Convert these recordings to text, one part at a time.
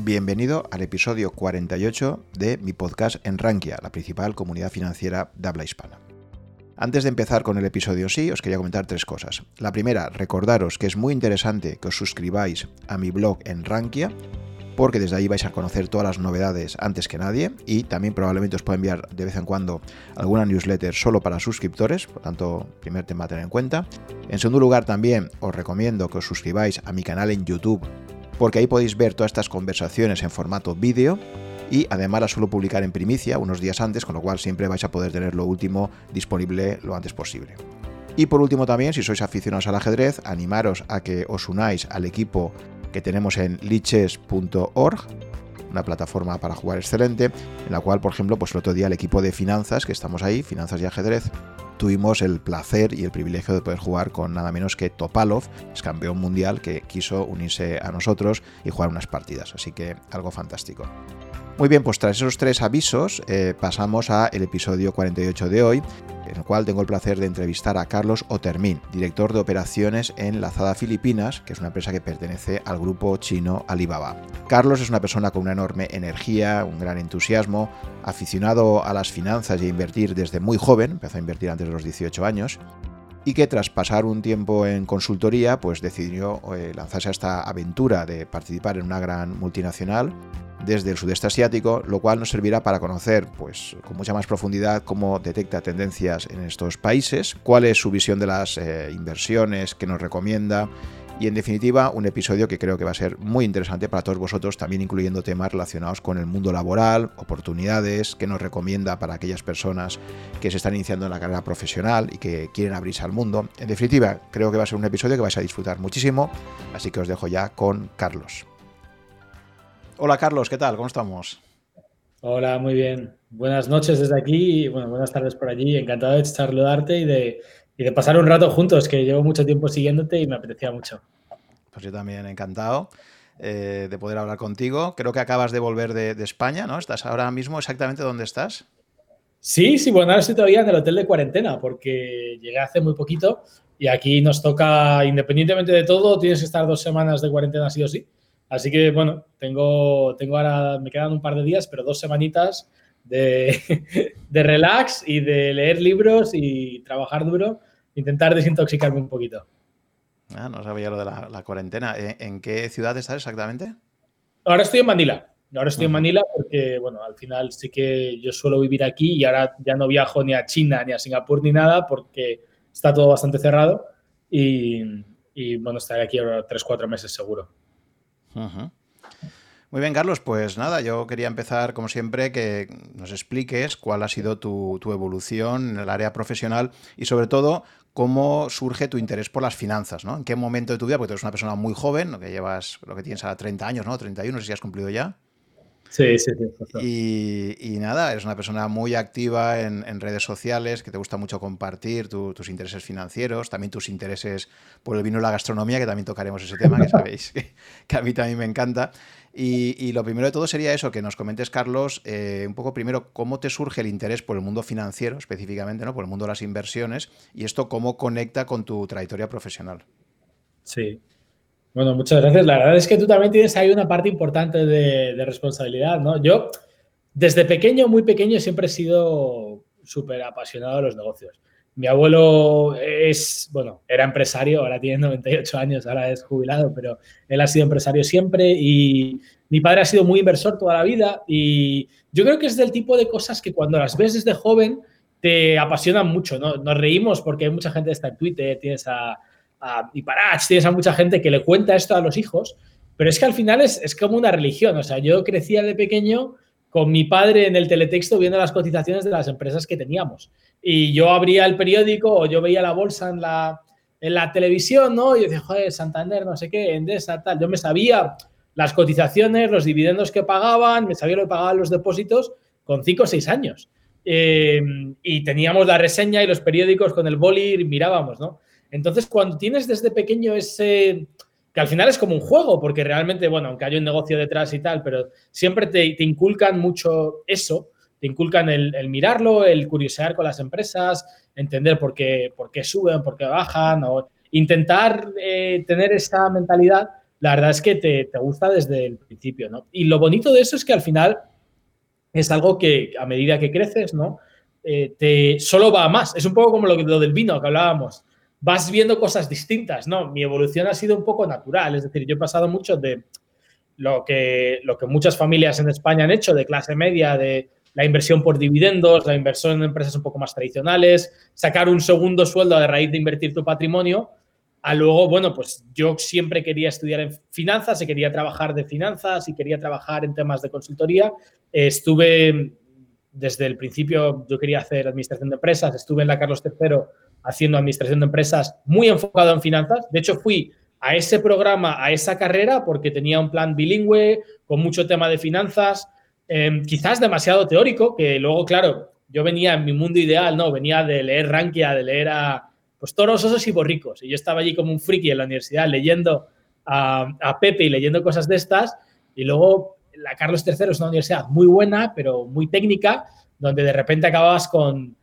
Bienvenido al episodio 48 de mi podcast en Rankia, la principal comunidad financiera de habla hispana. Antes de empezar con el episodio sí, os quería comentar tres cosas. La primera, recordaros que es muy interesante que os suscribáis a mi blog en Rankia, porque desde ahí vais a conocer todas las novedades antes que nadie y también probablemente os pueda enviar de vez en cuando alguna newsletter solo para suscriptores, por tanto, primer tema a tener en cuenta. En segundo lugar, también os recomiendo que os suscribáis a mi canal en YouTube porque ahí podéis ver todas estas conversaciones en formato vídeo y además las suelo publicar en primicia unos días antes, con lo cual siempre vais a poder tener lo último disponible lo antes posible. Y por último también, si sois aficionados al ajedrez, animaros a que os unáis al equipo que tenemos en liches.org, una plataforma para jugar excelente, en la cual, por ejemplo, pues el otro día el equipo de finanzas, que estamos ahí, finanzas y ajedrez, tuvimos el placer y el privilegio de poder jugar con nada menos que Topalov, es campeón mundial que quiso unirse a nosotros y jugar unas partidas, así que algo fantástico. Muy bien, pues tras esos tres avisos eh, pasamos al episodio 48 de hoy, en el cual tengo el placer de entrevistar a Carlos Otermin, director de operaciones en Lazada Filipinas, que es una empresa que pertenece al grupo chino Alibaba. Carlos es una persona con una enorme energía, un gran entusiasmo, aficionado a las finanzas y a invertir desde muy joven, empezó a invertir antes de los 18 años, y que tras pasar un tiempo en consultoría, pues decidió eh, lanzarse a esta aventura de participar en una gran multinacional desde el sudeste asiático, lo cual nos servirá para conocer pues, con mucha más profundidad cómo detecta tendencias en estos países, cuál es su visión de las eh, inversiones que nos recomienda y en definitiva un episodio que creo que va a ser muy interesante para todos vosotros, también incluyendo temas relacionados con el mundo laboral, oportunidades que nos recomienda para aquellas personas que se están iniciando en la carrera profesional y que quieren abrirse al mundo. En definitiva, creo que va a ser un episodio que vais a disfrutar muchísimo, así que os dejo ya con Carlos. Hola Carlos, ¿qué tal? ¿Cómo estamos? Hola, muy bien. Buenas noches desde aquí y bueno, buenas tardes por allí. Encantado de saludarte y de, y de pasar un rato juntos, que llevo mucho tiempo siguiéndote y me apetecía mucho. Pues yo también encantado eh, de poder hablar contigo. Creo que acabas de volver de, España, ¿no? ¿Estás ahora mismo exactamente donde estás? Sí, sí, bueno, ahora estoy todavía en el hotel de cuarentena porque llegué hace muy poquito y aquí nos toca, independientemente de todo, tienes que estar dos semanas de cuarentena sí o sí. Así que bueno, tengo, tengo ahora, me quedan un par de días, pero dos semanitas de, relax y de leer libros y trabajar duro, intentar desintoxicarme un poquito. Ah, no sabía lo de la, cuarentena. ¿En, qué ciudad estás exactamente? Ahora estoy en Manila. Ahora estoy en Manila porque, bueno, al final sí que yo suelo vivir aquí y ahora ya no viajo ni a China ni a Singapur ni nada porque está todo bastante cerrado y, y bueno, estaré aquí ahora tres, cuatro meses seguro. Muy bien, Carlos, pues nada, yo quería empezar, como siempre, que nos expliques cuál ha sido tu, evolución en el área profesional y sobre todo cómo surge tu interés por las finanzas, ¿no? ¿En qué momento de tu vida? Porque tú eres una persona muy joven, lo que llevas, lo que tienes a 30 años, ¿no? 31, no sé si has cumplido ya. Sí, sí, sí. Y, nada, eres una persona muy activa en, redes sociales, que te gusta mucho compartir tus intereses financieros, también tus intereses por el vino y la gastronomía, que también tocaremos ese tema, que sabéis que, a mí también me encanta. Y, lo primero de todo sería eso, que nos comentes, Carlos, eh, un poco primero cómo te surge el interés por el mundo financiero, específicamente, ¿no? por el mundo de las inversiones, y esto cómo conecta con tu trayectoria profesional. Sí, bueno, muchas gracias. La verdad es que tú también tienes ahí una parte importante de, responsabilidad, ¿no? Yo, desde pequeño, muy pequeño, siempre he sido súper apasionado de los negocios. Mi abuelo es, bueno, era empresario, ahora tiene 98 años, ahora es jubilado, pero él ha sido empresario siempre y mi padre ha sido muy inversor toda la vida y yo creo que es del tipo de cosas que cuando las ves desde joven te apasionan mucho, ¿no? Nos reímos porque hay mucha gente que está en Twitter, tienes a, y para tienes a mucha gente que le cuenta esto a los hijos, pero es que al final es, es, como una religión. O sea, yo crecía de pequeño con mi padre en el teletexto viendo las cotizaciones de las empresas que teníamos. Y yo abría el periódico o yo veía la bolsa en la, en la televisión, ¿no? Y yo decía, joder, Santander, no sé qué, Endesa, tal. Yo me sabía las cotizaciones, los dividendos que pagaban, me sabía lo que pagaban los depósitos con 5 o 6 años. Eh, y teníamos la reseña y los periódicos con el boli y mirábamos, ¿no? Entonces, cuando tienes desde pequeño ese, que al final es como un juego, porque realmente, bueno, aunque hay un negocio detrás y tal, pero siempre te, inculcan mucho eso, te inculcan el, mirarlo, el curiosear con las empresas, entender por qué, por qué suben, por qué bajan, o intentar eh, tener esa mentalidad la verdad es que te, gusta desde el principio, ¿no? Y lo bonito de eso es que al final es algo que a medida que creces, ¿no? Eh, te solo va a más. Es un poco como lo, lo del vino que hablábamos. Vas viendo cosas distintas, ¿no? Mi evolución ha sido un poco natural, es decir, yo he pasado mucho de lo que, lo que muchas familias en España han hecho, de clase media, de la inversión por dividendos, la inversión en empresas un poco más tradicionales, sacar un segundo sueldo a raíz de invertir tu patrimonio, a luego, bueno, pues yo siempre quería estudiar en finanzas y quería trabajar de finanzas y quería trabajar en temas de consultoría. estuve desde el principio, yo quería hacer administración de empresas, estuve en la Carlos III haciendo administración de empresas muy enfocado en finanzas. De hecho, fui a ese programa, a esa carrera, porque tenía un plan bilingüe, con mucho tema de finanzas, em, quizás demasiado teórico, que luego, claro, yo venía en mi mundo ideal, ¿no? Venía de leer Rankia, de leer a pues toros, osos y borricos. Y yo estaba allí como un friki en la universidad leyendo a, a Pepe y leyendo cosas de estas. Y luego la Carlos III es una universidad muy buena, pero muy técnica, donde de repente acababas con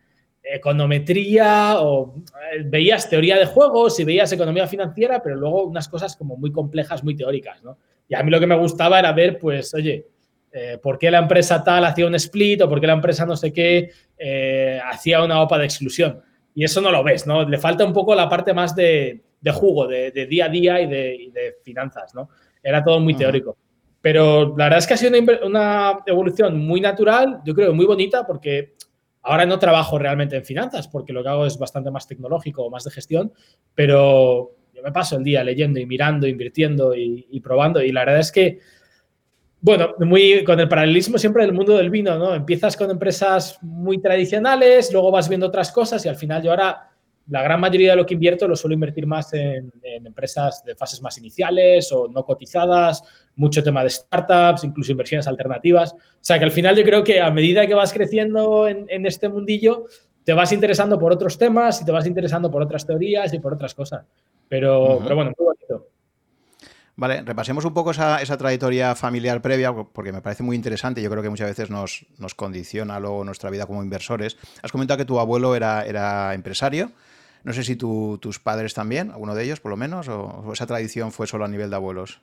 econometría o eh, veías teoría de juegos y veías economía financiera, pero luego unas cosas como muy complejas, muy teóricas, ¿no? Y a mí lo que me gustaba era ver, pues, oye, eh, ¿por qué la empresa tal hacía un split o por qué la empresa no sé qué eh, hacía una OPA de exclusión? Y eso no lo ves, ¿no? Le falta un poco la parte más de, jugo, de, día a día y de, finanzas, ¿no? Era todo muy teórico. Pero la verdad es que ha sido una, una evolución muy natural, yo creo muy bonita, porque Ahora no trabajo realmente en finanzas porque lo que hago es bastante más tecnológico, más de gestión, pero yo me paso el día leyendo y mirando, invirtiendo y, probando y la verdad es que, bueno, muy con el paralelismo siempre del mundo del vino, ¿no? Empiezas con empresas muy tradicionales, luego vas viendo otras cosas y al final yo ahora la gran mayoría de lo que invierto lo suelo invertir más en, empresas de fases más iniciales o no cotizadas, mucho tema de startups, incluso inversiones alternativas. O sea que al final yo creo que a medida que vas creciendo en, este mundillo, te vas interesando por otros temas y te vas interesando por otras teorías y por otras cosas. Pero, pero bueno, muy bonito. Vale, repasemos un poco esa, trayectoria familiar previa, porque me parece muy interesante. Yo creo que muchas veces nos, nos condiciona luego nuestra vida como inversores. Has comentado que tu abuelo era, era empresario. No sé si tus padres también, alguno de ellos por lo menos, o, esa tradición fue solo a nivel de abuelos.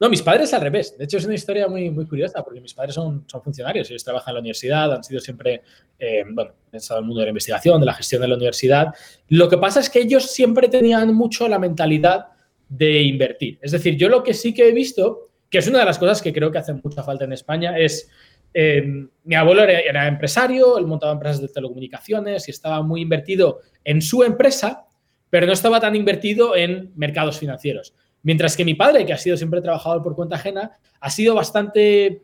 No, mis padres al revés. De hecho, es una historia muy, muy curiosa porque mis padres son, son funcionarios. Ellos trabajan en la universidad, han sido siempre, eh, bueno, han estado en el mundo de la investigación, de la gestión de la universidad. Lo que pasa es que ellos siempre tenían mucho la mentalidad de invertir. Es decir, yo lo que sí que he visto, que es una de las cosas que creo que hace mucha falta en España, es eh, mi abuelo era, empresario, él montaba empresas de telecomunicaciones y estaba muy invertido en su empresa, pero no estaba tan invertido en mercados financieros. Mientras que mi padre, que ha sido siempre trabajador por cuenta ajena, ha sido bastante,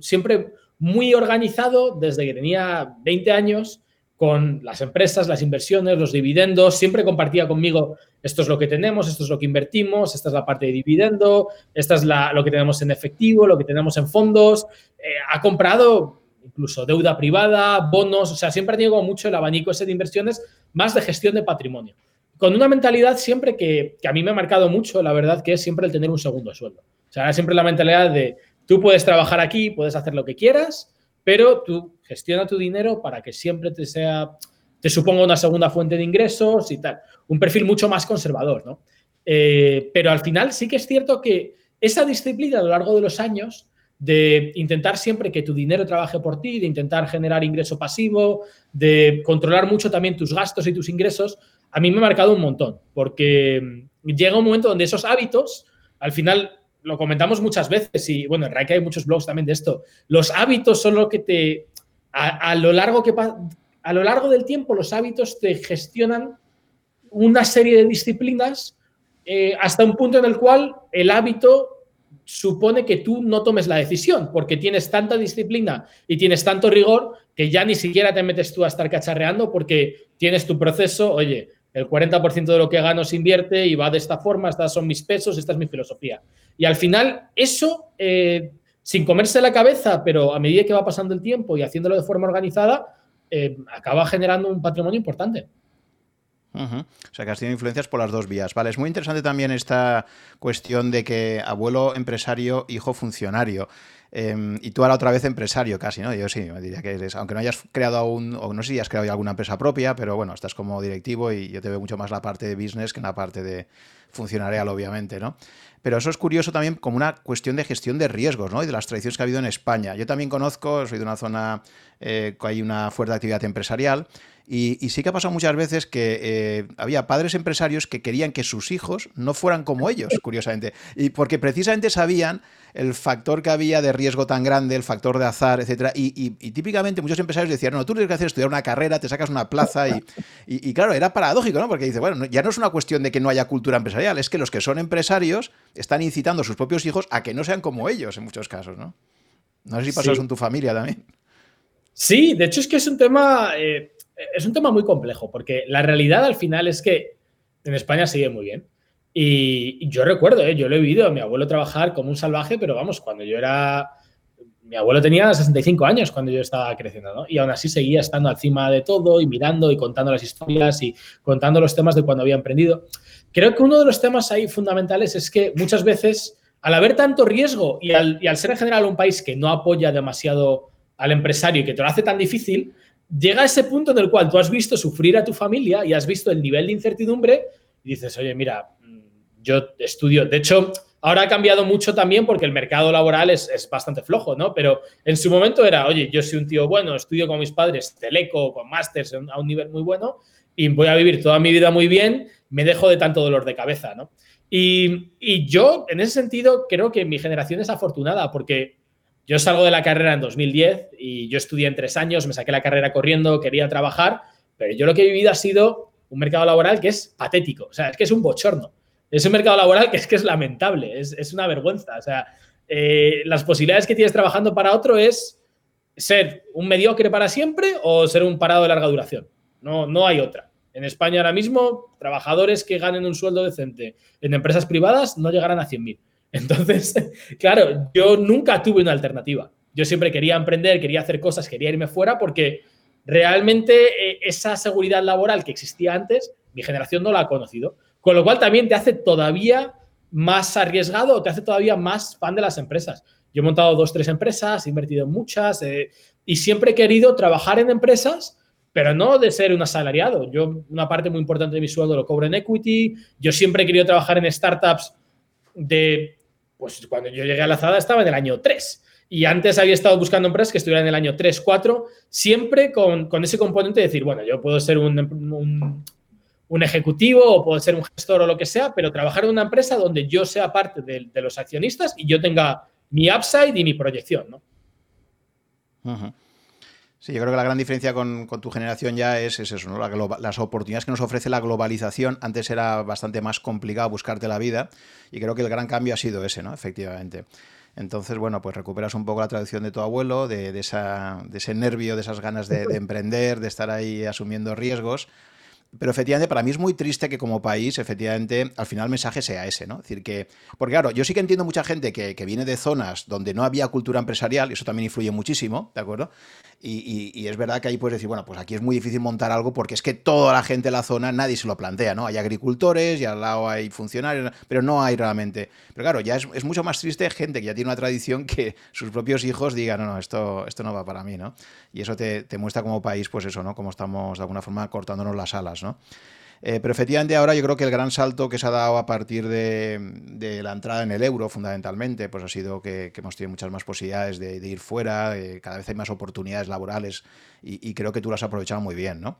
siempre muy organizado desde que tenía 20 años con las empresas, las inversiones, los dividendos. Siempre compartía conmigo, esto es lo que tenemos, esto es lo que invertimos, esta es la parte de dividendo, esta es lo que tenemos en efectivo, lo que tenemos en fondos. Eh, ha comprado incluso deuda privada, bonos, o sea, siempre ha tenido mucho el abanico ese de inversiones, más de gestión de patrimonio. Con una mentalidad siempre que, que a mí me ha marcado mucho, la verdad, que es siempre el tener un segundo sueldo. O sea, siempre la mentalidad de tú puedes trabajar aquí, puedes hacer lo que quieras, pero tú gestiona tu dinero para que siempre te sea, te suponga una segunda fuente de ingresos y tal. Un perfil mucho más conservador, ¿no? Eh, pero al final sí que es cierto que esa disciplina a lo largo de los años de intentar siempre que tu dinero trabaje por ti, de intentar generar ingreso pasivo, de controlar mucho también tus gastos y tus ingresos, a mí me ha marcado un montón, porque llega un momento donde esos hábitos, al final lo comentamos muchas veces y bueno, en Raika hay muchos blogs también de esto. Los hábitos son lo que te, a, lo largo que, a lo largo del tiempo, los hábitos te gestionan una serie de disciplinas eh, hasta un punto en el cual el hábito supone que tú no tomes la decisión, porque tienes tanta disciplina y tienes tanto rigor que ya ni siquiera te metes tú a estar cacharreando porque tienes tu proceso, oye, el 40% de lo que gano se invierte y va de esta forma, estas son mis pesos, esta es mi filosofía. Y al final, eso, eh, sin comerse la cabeza, pero a medida que va pasando el tiempo y haciéndolo de forma organizada, eh, acaba generando un patrimonio importante. O sea que has tenido influencias por las dos vías. Vale, es muy interesante también esta cuestión de que abuelo empresario, hijo funcionario. Em, y tú ahora otra vez empresario casi, ¿no? Yo sí, me diría que eres, aunque no hayas creado aún, o no sé si has creado alguna empresa propia, pero bueno, estás como directivo y yo te veo mucho más la parte de business que en la parte de, funcionar real, obviamente, ¿no? Pero eso es curioso también como una cuestión de gestión de riesgos, ¿no? Y de las tradiciones que ha habido en España. Yo también conozco, soy de una zona eh, que hay una fuerte actividad empresarial y, sí que ha pasado muchas veces que eh, había padres empresarios que querían que sus hijos no fueran como ellos, curiosamente. Y porque precisamente sabían el factor que había de riesgo tan grande, el factor de azar, etcétera. Y, típicamente muchos empresarios decían, no, tú tienes que hacer estudiar una carrera, te sacas una plaza. Y, claro, era paradójico, ¿no? Porque dice, bueno, ya no es una cuestión de que no haya cultura empresarial, es que los que son empresarios están incitando a sus propios hijos a que no sean como ellos en muchos casos, ¿no? No sé si pasó eso en tu familia también. Sí, de hecho es que es un tema... Eh, es un tema muy complejo, porque la realidad al final es que en España sigue muy bien. Y, yo recuerdo, ¿eh? yo lo he vivido a mi abuelo trabajar como un salvaje, pero vamos, cuando yo era. Mi abuelo tenía 65 años cuando yo estaba creciendo, ¿no? Y aún así seguía estando encima de todo y mirando y contando las historias y contando los temas de cuando había emprendido. Creo que uno de los temas ahí fundamentales es que muchas veces, al haber tanto riesgo y al, y al ser en general un país que no apoya demasiado al empresario y que te lo hace tan difícil, llega a ese punto en el cual tú has visto sufrir a tu familia y has visto el nivel de incertidumbre y dices, oye, mira, mm, yo estudio, de hecho, ahora ha cambiado mucho también porque el mercado laboral es, bastante flojo, ¿no? Pero en su momento era, oye, yo soy un tío bueno, estudio con mis padres, teleco, con másters a un nivel muy bueno y voy a vivir toda mi vida muy bien, me dejo de tanto dolor de cabeza, ¿no? Y, y yo, en ese sentido, creo que mi generación es afortunada porque yo salgo de la carrera en 2010 y yo estudié en tres años, me saqué la carrera corriendo, quería trabajar, pero yo lo que he vivido ha sido un mercado laboral que es patético, o sea, es que es un bochorno. Es un mercado laboral que es que es lamentable, es, una vergüenza. O sea, eh, las posibilidades que tienes trabajando para otro es ser un mediocre para siempre o ser un parado de larga duración. No, no hay otra. En España ahora mismo, trabajadores que ganen un sueldo decente en empresas privadas no llegarán a 100.000. Entonces, claro, yo nunca tuve una alternativa. Yo siempre quería emprender, quería hacer cosas, quería irme fuera porque realmente eh, esa seguridad laboral que existía antes, mi generación no la ha conocido. Con lo cual también te hace todavía más arriesgado, te hace todavía más fan de las empresas. Yo he montado dos, tres empresas, he invertido en muchas eh, y siempre he querido trabajar en empresas, pero no de ser un asalariado. Yo una parte muy importante de mi sueldo lo cobro en equity. Yo siempre he querido trabajar en startups de pues cuando yo llegué a la Zada estaba en el año 3. Y antes había estado buscando empresas que estuvieran en el año 3, 4, siempre con, ese componente de decir, bueno, yo puedo ser un, un, ejecutivo o puedo ser un gestor o lo que sea, pero trabajar en una empresa donde yo sea parte de, los accionistas y yo tenga mi upside y mi proyección, ¿no? Sí, yo creo que la gran diferencia con, tu generación ya es, eso, ¿no? las oportunidades que nos ofrece la globalización. Antes era bastante más complicado buscarte la vida y creo que el gran cambio ha sido ese, ¿no? Efectivamente. Entonces, bueno, pues recuperas un poco la tradición de tu abuelo, de, esa, de ese nervio, de esas ganas de, de, emprender, de estar ahí asumiendo riesgos pero efectivamente, para mí es muy triste que como país, efectivamente, al final el mensaje sea ese, ¿no? Es decir, que. Porque claro, yo sí que entiendo mucha gente que, viene de zonas donde no había cultura empresarial, y eso también influye muchísimo, ¿de acuerdo? Y, es verdad que ahí puedes decir, bueno, pues aquí es muy difícil montar algo porque es que toda la gente de la zona, nadie se lo plantea, ¿no? Hay agricultores y al lado hay funcionarios, pero no hay realmente. Pero claro, ya es, mucho más triste gente que ya tiene una tradición que sus propios hijos digan, no, no, esto, esto no va para mí, ¿no? Y eso te, te muestra como país, pues eso, ¿no? Como estamos de alguna forma cortándonos las alas. Eh, pero efectivamente ahora yo creo que el gran salto que se ha dado a partir de, la entrada en el euro, fundamentalmente, pues ha sido que, hemos tenido muchas más posibilidades de, ir fuera, cada vez hay más oportunidades laborales y, creo que tú las has aprovechado muy bien, ¿no?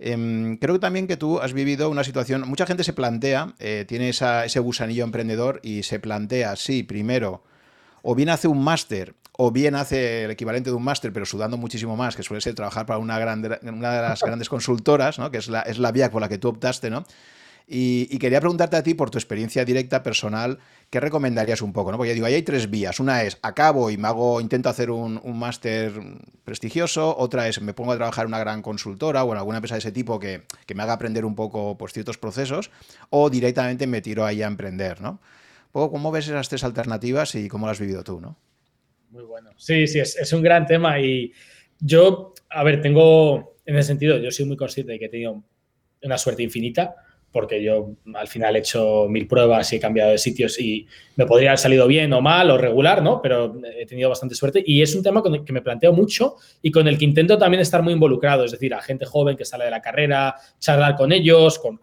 Em, creo también que tú has vivido una situación, mucha gente se plantea, eh, tiene ese gusanillo emprendedor y se plantea, sí, primero, o bien hace un máster o bien hace el equivalente de un máster, pero sudando muchísimo más, que suele ser trabajar para una, una de las grandes consultoras, ¿no? que es la, es la vía por la que tú optaste, ¿no? Y, quería preguntarte a ti, por tu experiencia directa, personal, ¿qué recomendarías un poco? ¿no? Porque digo, ahí hay tres vías. Una es, acabo y me hago, intento hacer un, máster prestigioso. Otra es, me pongo a trabajar en una gran consultora o en alguna empresa de ese tipo que, que me haga aprender un poco pues, ciertos procesos. O directamente me tiro ahí a emprender, ¿no? ¿Cómo ves esas tres alternativas y cómo las has vivido tú, no? Muy bueno. Sí, sí, es, un gran tema y yo, a ver, tengo, en ese sentido, yo soy muy consciente de que he tenido una suerte infinita porque yo al final he hecho mil pruebas y he cambiado de sitios y me podría haber salido bien o mal o regular, ¿no? Pero he tenido bastante suerte y es un tema con el que me planteo mucho y con el que intento también estar muy involucrado, es decir, a gente joven que sale de la carrera, charlar con ellos, con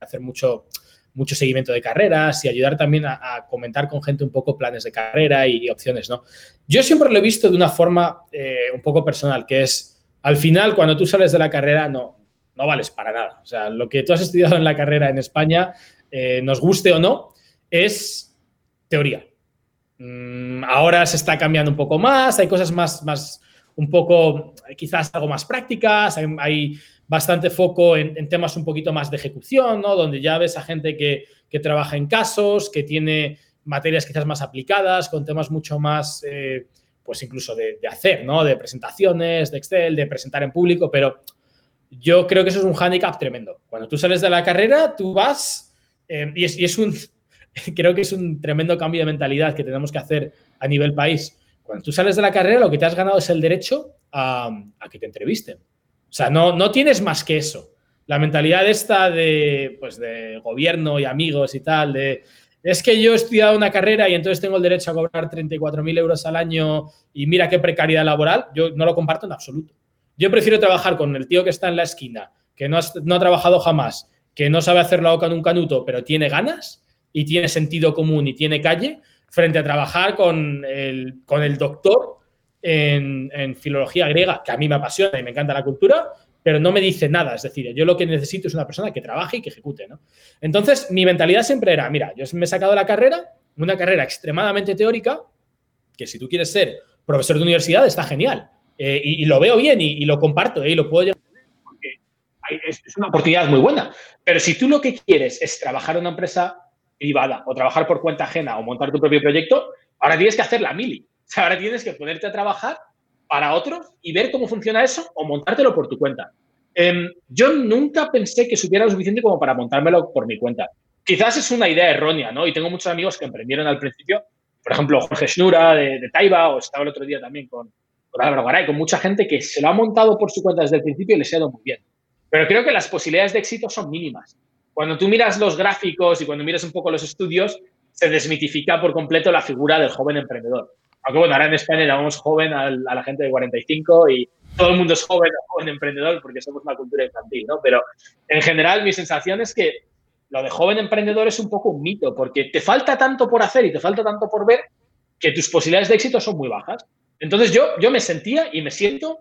hacer mucho mucho seguimiento de carreras y ayudar también a, comentar con gente un poco planes de carrera y, opciones, ¿no? Yo siempre lo he visto de una forma eh, un poco personal, que es, al final, cuando tú sales de la carrera, no, no vales para nada. O sea, lo que tú has estudiado en la carrera en España, eh, nos guste o no, es teoría. Mm, ahora se está cambiando un poco más, hay cosas más, más un poco, quizás algo más prácticas, hay, bastante foco en, temas un poquito más de ejecución, ¿no? Donde ya ves a gente que, trabaja en casos, que tiene materias quizás más aplicadas, con temas mucho más, eh, pues incluso de, hacer, ¿no? De presentaciones, de Excel, de presentar en público, pero yo creo que eso es un hándicap tremendo. Cuando tú sales de la carrera, tú vas, eh, y, es, y es un, creo que es un tremendo cambio de mentalidad que tenemos que hacer a nivel país cuando tú sales de la carrera, lo que te has ganado es el derecho a, que te entrevisten. O sea, no, no tienes más que eso. La mentalidad esta de, pues, de gobierno y amigos y tal, de es que yo he estudiado una carrera y entonces tengo el derecho a cobrar 34.000 euros al año y mira qué precariedad laboral, yo no lo comparto en absoluto. Yo prefiero trabajar con el tío que está en la esquina, que no, no ha trabajado jamás, que no sabe hacer la boca en un canuto, pero tiene ganas y tiene sentido común y tiene calle, frente a trabajar con el, con el doctor en, filología griega, que a mí me apasiona y me encanta la cultura, pero no me dice nada. Es decir, yo lo que necesito es una persona que trabaje y que ejecute. ¿no? Entonces, mi mentalidad siempre era, mira, yo me he sacado la carrera, una carrera extremadamente teórica, que si tú quieres ser profesor de universidad está genial. Eh, y, lo veo bien y, lo comparto ¿eh? y lo puedo llevar es, es una oportunidad muy buena. Pero si tú lo que quieres es trabajar en una empresa privada o trabajar por cuenta ajena o montar tu propio proyecto, ahora tienes que hacer la mili. Sea, ahora tienes que ponerte a trabajar para otros y ver cómo funciona eso o montártelo por tu cuenta. Em, yo nunca pensé que supiera lo suficiente como para montármelo por mi cuenta. Quizás es una idea errónea, ¿no? Y tengo muchos amigos que emprendieron al principio, por ejemplo, Jorge Schnura de, Taiba, o estaba el otro día también con, con Álvaro Garay, con mucha gente que se lo ha montado por su cuenta desde el principio y les ha ido muy bien. Pero creo que las posibilidades de éxito son mínimas. Cuando tú miras los gráficos y cuando miras un poco los estudios, se desmitifica por completo la figura del joven emprendedor. Aunque bueno, ahora en España llamamos joven a la gente de 45 y todo el mundo es joven joven emprendedor porque somos una cultura infantil, ¿no? Pero en general mi sensación es que lo de joven emprendedor es un poco un mito porque te falta tanto por hacer y te falta tanto por ver que tus posibilidades de éxito son muy bajas. Entonces yo, yo me sentía y me siento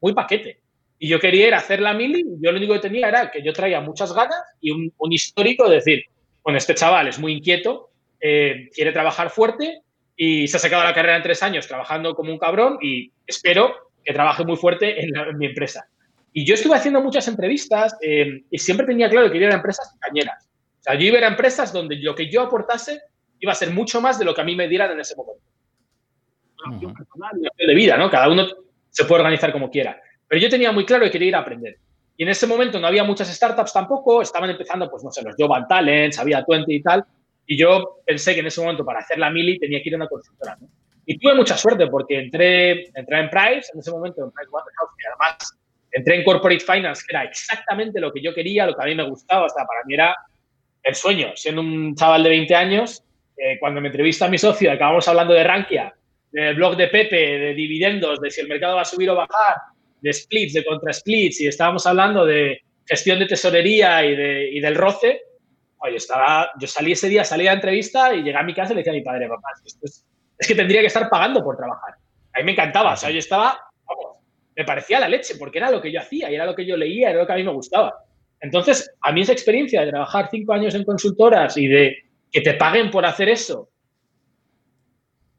muy paquete. Y yo quería ir a hacer la mili yo lo único que tenía era que yo traía muchas ganas y un, histórico de decir, bueno, este chaval es muy inquieto, eh, quiere trabajar fuerte y se ha sacado la carrera en tres años trabajando como un cabrón y espero que trabaje muy fuerte en, mi empresa. Y yo estuve haciendo muchas entrevistas eh, y siempre tenía claro que quería ir a empresas cañeras. O sea, yo iba a empresas donde lo que yo aportase iba a ser mucho más de lo que a mí me dieran en ese momento. de vida, ¿no? Cada uno se puede organizar como quiera. Pero yo tenía muy claro que quería ir a aprender. Y en ese momento no había muchas startups tampoco, estaban empezando, pues no sé, los Jovan Talents, había 20 y tal. Y yo pensé que en ese momento para hacer la mili tenía que ir a una consultora. ¿no? Y tuve mucha suerte porque entré, entré en Price, en ese momento en Price Waterhouse, y además entré en Corporate Finance, que era exactamente lo que yo quería, lo que a mí me gustaba, o para mí era el sueño. Siendo un chaval de 20 años, eh, cuando me entrevista a mi socio, acabamos hablando de Rankia, del blog de Pepe, de dividendos, de si el mercado va a subir o bajar, de splits, de contra splits, y estábamos hablando de gestión de tesorería y, de, y del roce, oye, estaba, yo salí ese día, salí la entrevista y llegué a mi casa y le decía a mi padre, papá, es, es, que tendría que estar pagando por trabajar. A mí me encantaba, o sea, yo estaba, vamos, me parecía la leche, porque era lo que yo hacía y era lo que yo leía, era lo que a mí me gustaba. Entonces, a mí esa experiencia de trabajar cinco años en consultoras y de que te paguen por hacer eso,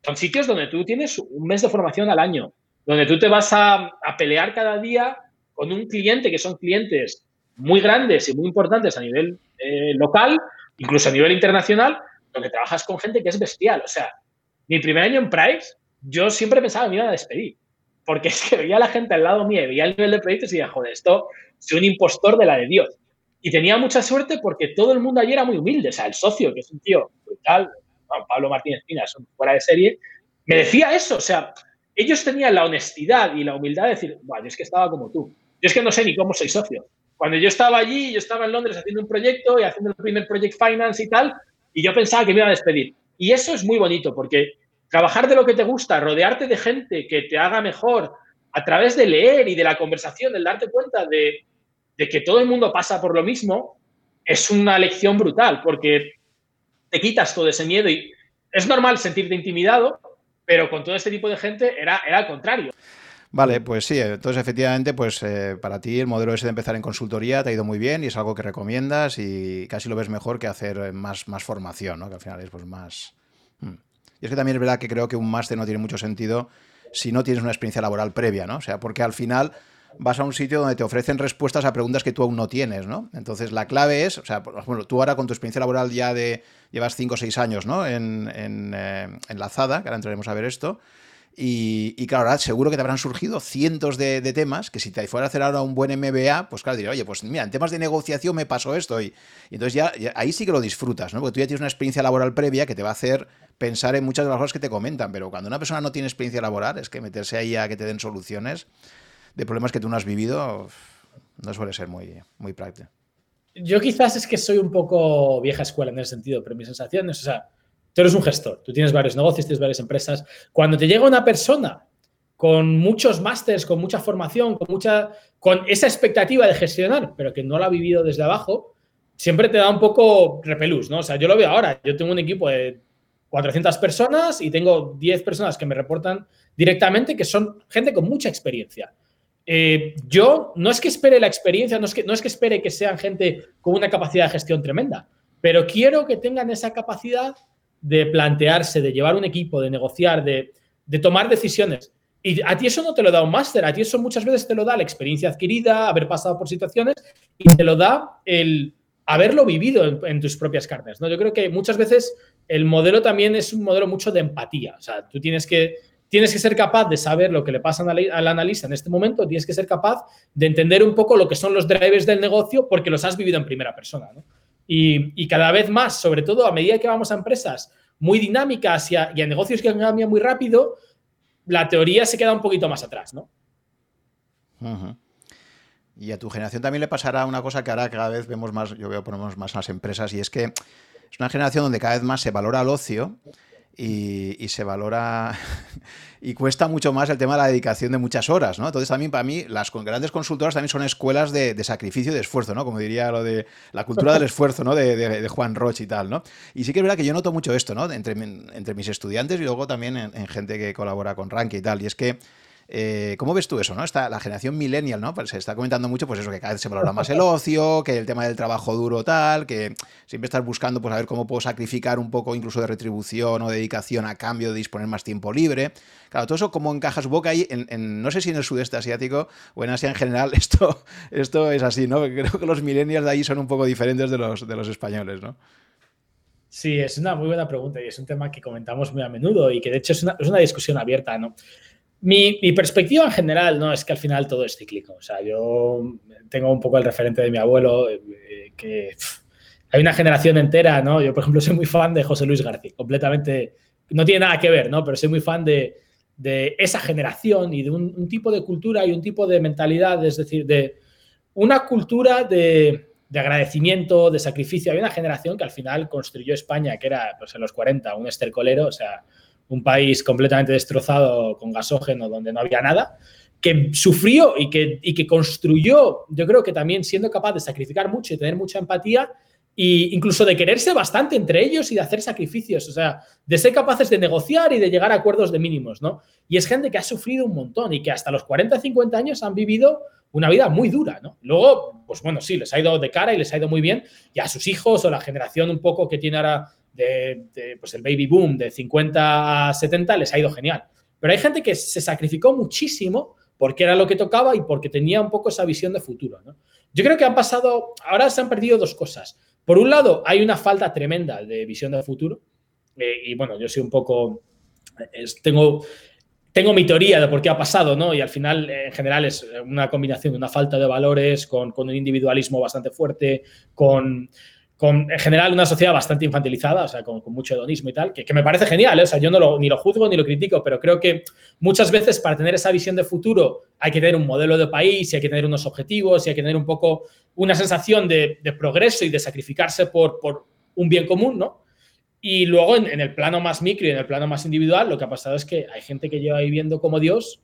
son sitios donde tú tienes un mes de formación al año, donde tú te vas a, pelear cada día con un cliente que son clientes muy grandes y muy importantes a nivel eh, local, incluso a nivel internacional, donde trabajas con gente que es bestial. O sea, mi primer año en Price, yo siempre pensaba que me iban a despedir, porque es que veía a la gente al lado mío, veía el nivel de proyectos y decía, joder, esto soy un impostor de la de Dios. Y tenía mucha suerte porque todo el mundo allí era muy humilde. O sea, el socio, que es un tío brutal, Pablo Martínez Pinas, fuera de serie, me decía eso. O sea, ellos tenían la honestidad y la humildad de decir, bueno, yo es que estaba como tú. Yo es que no sé ni cómo soy socio. Cuando yo estaba allí, yo estaba en Londres haciendo un proyecto y haciendo el primer Project Finance y tal, y yo pensaba que me iba a despedir. Y eso es muy bonito porque trabajar de lo que te gusta, rodearte de gente que te haga mejor a través de leer y de la conversación, el darte cuenta de, de que todo el mundo pasa por lo mismo, es una lección brutal porque te quitas todo ese miedo y es normal sentirte intimidado, pero con todo este tipo de gente era, era al contrario. Vale, pues sí, entonces efectivamente, pues eh, para ti el modelo ese de empezar en consultoría te ha ido muy bien y es algo que recomiendas y casi lo ves mejor que hacer más, más formación, ¿no? Que al final es pues más... Hmm. Y es que también es verdad que creo que un máster no tiene mucho sentido si no tienes una experiencia laboral previa, ¿no? O sea, porque al final vas a un sitio donde te ofrecen respuestas a preguntas que tú aún no tienes, ¿no? Entonces la clave es, o sea, bueno, tú ahora con tu experiencia laboral ya de, llevas 5 o 6 años, ¿no? En, en, eh, enlazada, que ahora entraremos a ver esto. Y, claro, ahora seguro que te habrán surgido cientos de, temas que si te fuera a hacer ahora un buen MBA, pues claro, diría, oye, pues mira, en temas de negociación me pasó esto. Y, entonces ya, ahí sí que lo disfrutas, ¿no? Porque tú ya tienes una experiencia laboral previa que te va a hacer pensar en muchas de las cosas que te comentan. Pero cuando una persona no tiene experiencia laboral, es que meterse ahí a que te den soluciones de problemas que tú no has vivido no suele ser muy, muy práctico. Yo quizás es que soy un poco vieja escuela en ese sentido, pero mi sensación es, o sea, Tú eres un gestor, tú tienes varios negocios, tienes varias empresas. Cuando te llega una persona con muchos másters, con mucha formación, con, mucha, con esa expectativa de gestionar, pero que no la ha vivido desde abajo, siempre te da un poco repelús, ¿no? O sea, yo lo veo ahora. Yo tengo un equipo de 400 personas y tengo 10 personas que me reportan directamente que son gente con mucha experiencia. Eh, yo no es que espere la experiencia, no es, que, no es que espere que sean gente con una capacidad de gestión tremenda, pero quiero que tengan esa capacidad de plantearse, de llevar un equipo, de negociar, de, tomar decisiones. Y a ti eso no te lo da un máster, a ti eso muchas veces te lo da la experiencia adquirida, haber pasado por situaciones y te lo da el haberlo vivido en, tus propias carnes. ¿no? Yo creo que muchas veces el modelo también es un modelo mucho de empatía. O sea, tú tienes que, tienes que ser capaz de saber lo que le pasa al, al analista en este momento, tienes que ser capaz de entender un poco lo que son los drivers del negocio porque los has vivido en primera persona. ¿no? Y, cada vez más, sobre todo a medida que vamos a empresas muy dinámicas y a, negocios que cambian muy rápido, la teoría se queda un poquito más atrás, ¿no? Y a tu generación también le pasará una cosa que ahora cada vez vemos más, yo veo ponemos más las empresas, y es que es una generación donde cada vez más se valora el ocio y, se valora y cuesta mucho más el tema de la dedicación de muchas horas, ¿no? Entonces también para mí las grandes consultoras también son escuelas de, sacrificio y de esfuerzo, ¿no? Como diría lo de la cultura del esfuerzo, ¿no? De, Juan Roche y tal, ¿no? Y sí que es verdad que yo noto mucho esto, ¿no? Entre, entre mis estudiantes y luego también en, en gente que colabora con Rank y tal, y es que eh, ¿Cómo ves tú eso? ¿no? Está, la generación millennial, ¿no? Pues se está comentando mucho, pues eso, que cada vez se valora más el ocio, que el tema del trabajo duro tal, que siempre estás buscando, pues a ver cómo puedo sacrificar un poco incluso de retribución o dedicación a cambio de disponer más tiempo libre. Claro, todo eso, ¿cómo encajas boca ahí? No sé si en el sudeste asiático o en Asia en general, esto, esto es así, ¿no? Creo que los millennials de ahí son un poco diferentes de los, de los españoles, ¿no? Sí, es una muy buena pregunta y es un tema que comentamos muy a menudo y que de hecho es una, es una discusión abierta, ¿no? Mi, perspectiva en general, ¿no? Es que al final todo es cíclico. O sea, yo tengo un poco el referente de mi abuelo, eh, que hay una generación entera, ¿no? Yo, por ejemplo, soy muy fan de José Luis García, completamente, no tiene nada que ver, ¿no? Pero soy muy fan de, esa generación y de un, tipo de cultura y un tipo de mentalidad, es decir, de una cultura de, de agradecimiento, de sacrificio. Hay una generación que al final construyó España, que era, pues en los 40, un estercolero, o sea, un país completamente destrozado con gasógeno donde no había nada, que sufrió y que, y que construyó, yo creo que también siendo capaz de sacrificar mucho y tener mucha empatía, e incluso de quererse bastante entre ellos y de hacer sacrificios, o sea, de ser capaces de negociar y de llegar a acuerdos de mínimos, ¿no? Y es gente que ha sufrido un montón y que hasta los 40, 50 años han vivido una vida muy dura, ¿no? Luego, pues bueno, sí, les ha ido de cara y les ha ido muy bien, y a sus hijos o la generación un poco que tiene ahora de, pues el baby boom de 50 a 70 les ha ido genial. Pero hay gente que se sacrificó muchísimo porque era lo que tocaba y porque tenía un poco esa visión de futuro. Yo creo que han pasado, ahora se han perdido dos cosas. Por un lado, hay una falta tremenda de visión de futuro. Eh, y bueno, yo soy un poco, tengo, tengo mi teoría de por qué ha pasado, ¿no? Y al final, en general, es una combinación de una falta de valores con un individualismo bastante fuerte, con con en general una sociedad bastante infantilizada, o sea, con, mucho hedonismo y tal, que, me parece genial, ¿eh? o sea, yo no ni lo juzgo ni lo critico, pero creo que muchas veces para tener esa visión de futuro hay que tener un modelo de país, y hay que tener unos objetivos, y hay que tener un poco una sensación de, progreso y de sacrificarse por, un bien común, ¿no? Y luego en, el plano más micro y en el plano más individual, lo que ha pasado es que hay gente que lleva viviendo como Dios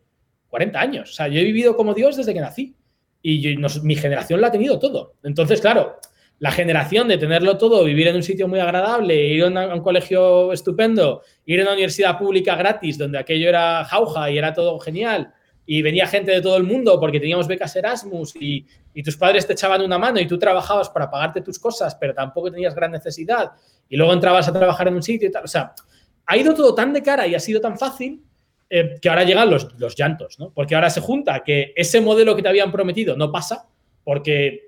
40 años, o sea, yo he vivido como Dios desde que nací y mi generación lo ha tenido todo. Entonces, claro, la generación de tenerlo todo, vivir en un sitio muy agradable, ir a, un colegio estupendo, ir a una universidad pública gratis, donde aquello era jauja y era todo genial, y venía gente de todo el mundo porque teníamos becas Erasmus y, tus padres te echaban una mano y tú trabajabas para pagarte tus cosas, pero tampoco tenías gran necesidad, y luego entrabas a trabajar en un sitio y tal. O sea, ha ido todo tan de cara y ha sido tan fácil eh, que ahora llegan los, los llantos, ¿no? Porque ahora se junta que ese modelo que te habían prometido no pasa, porque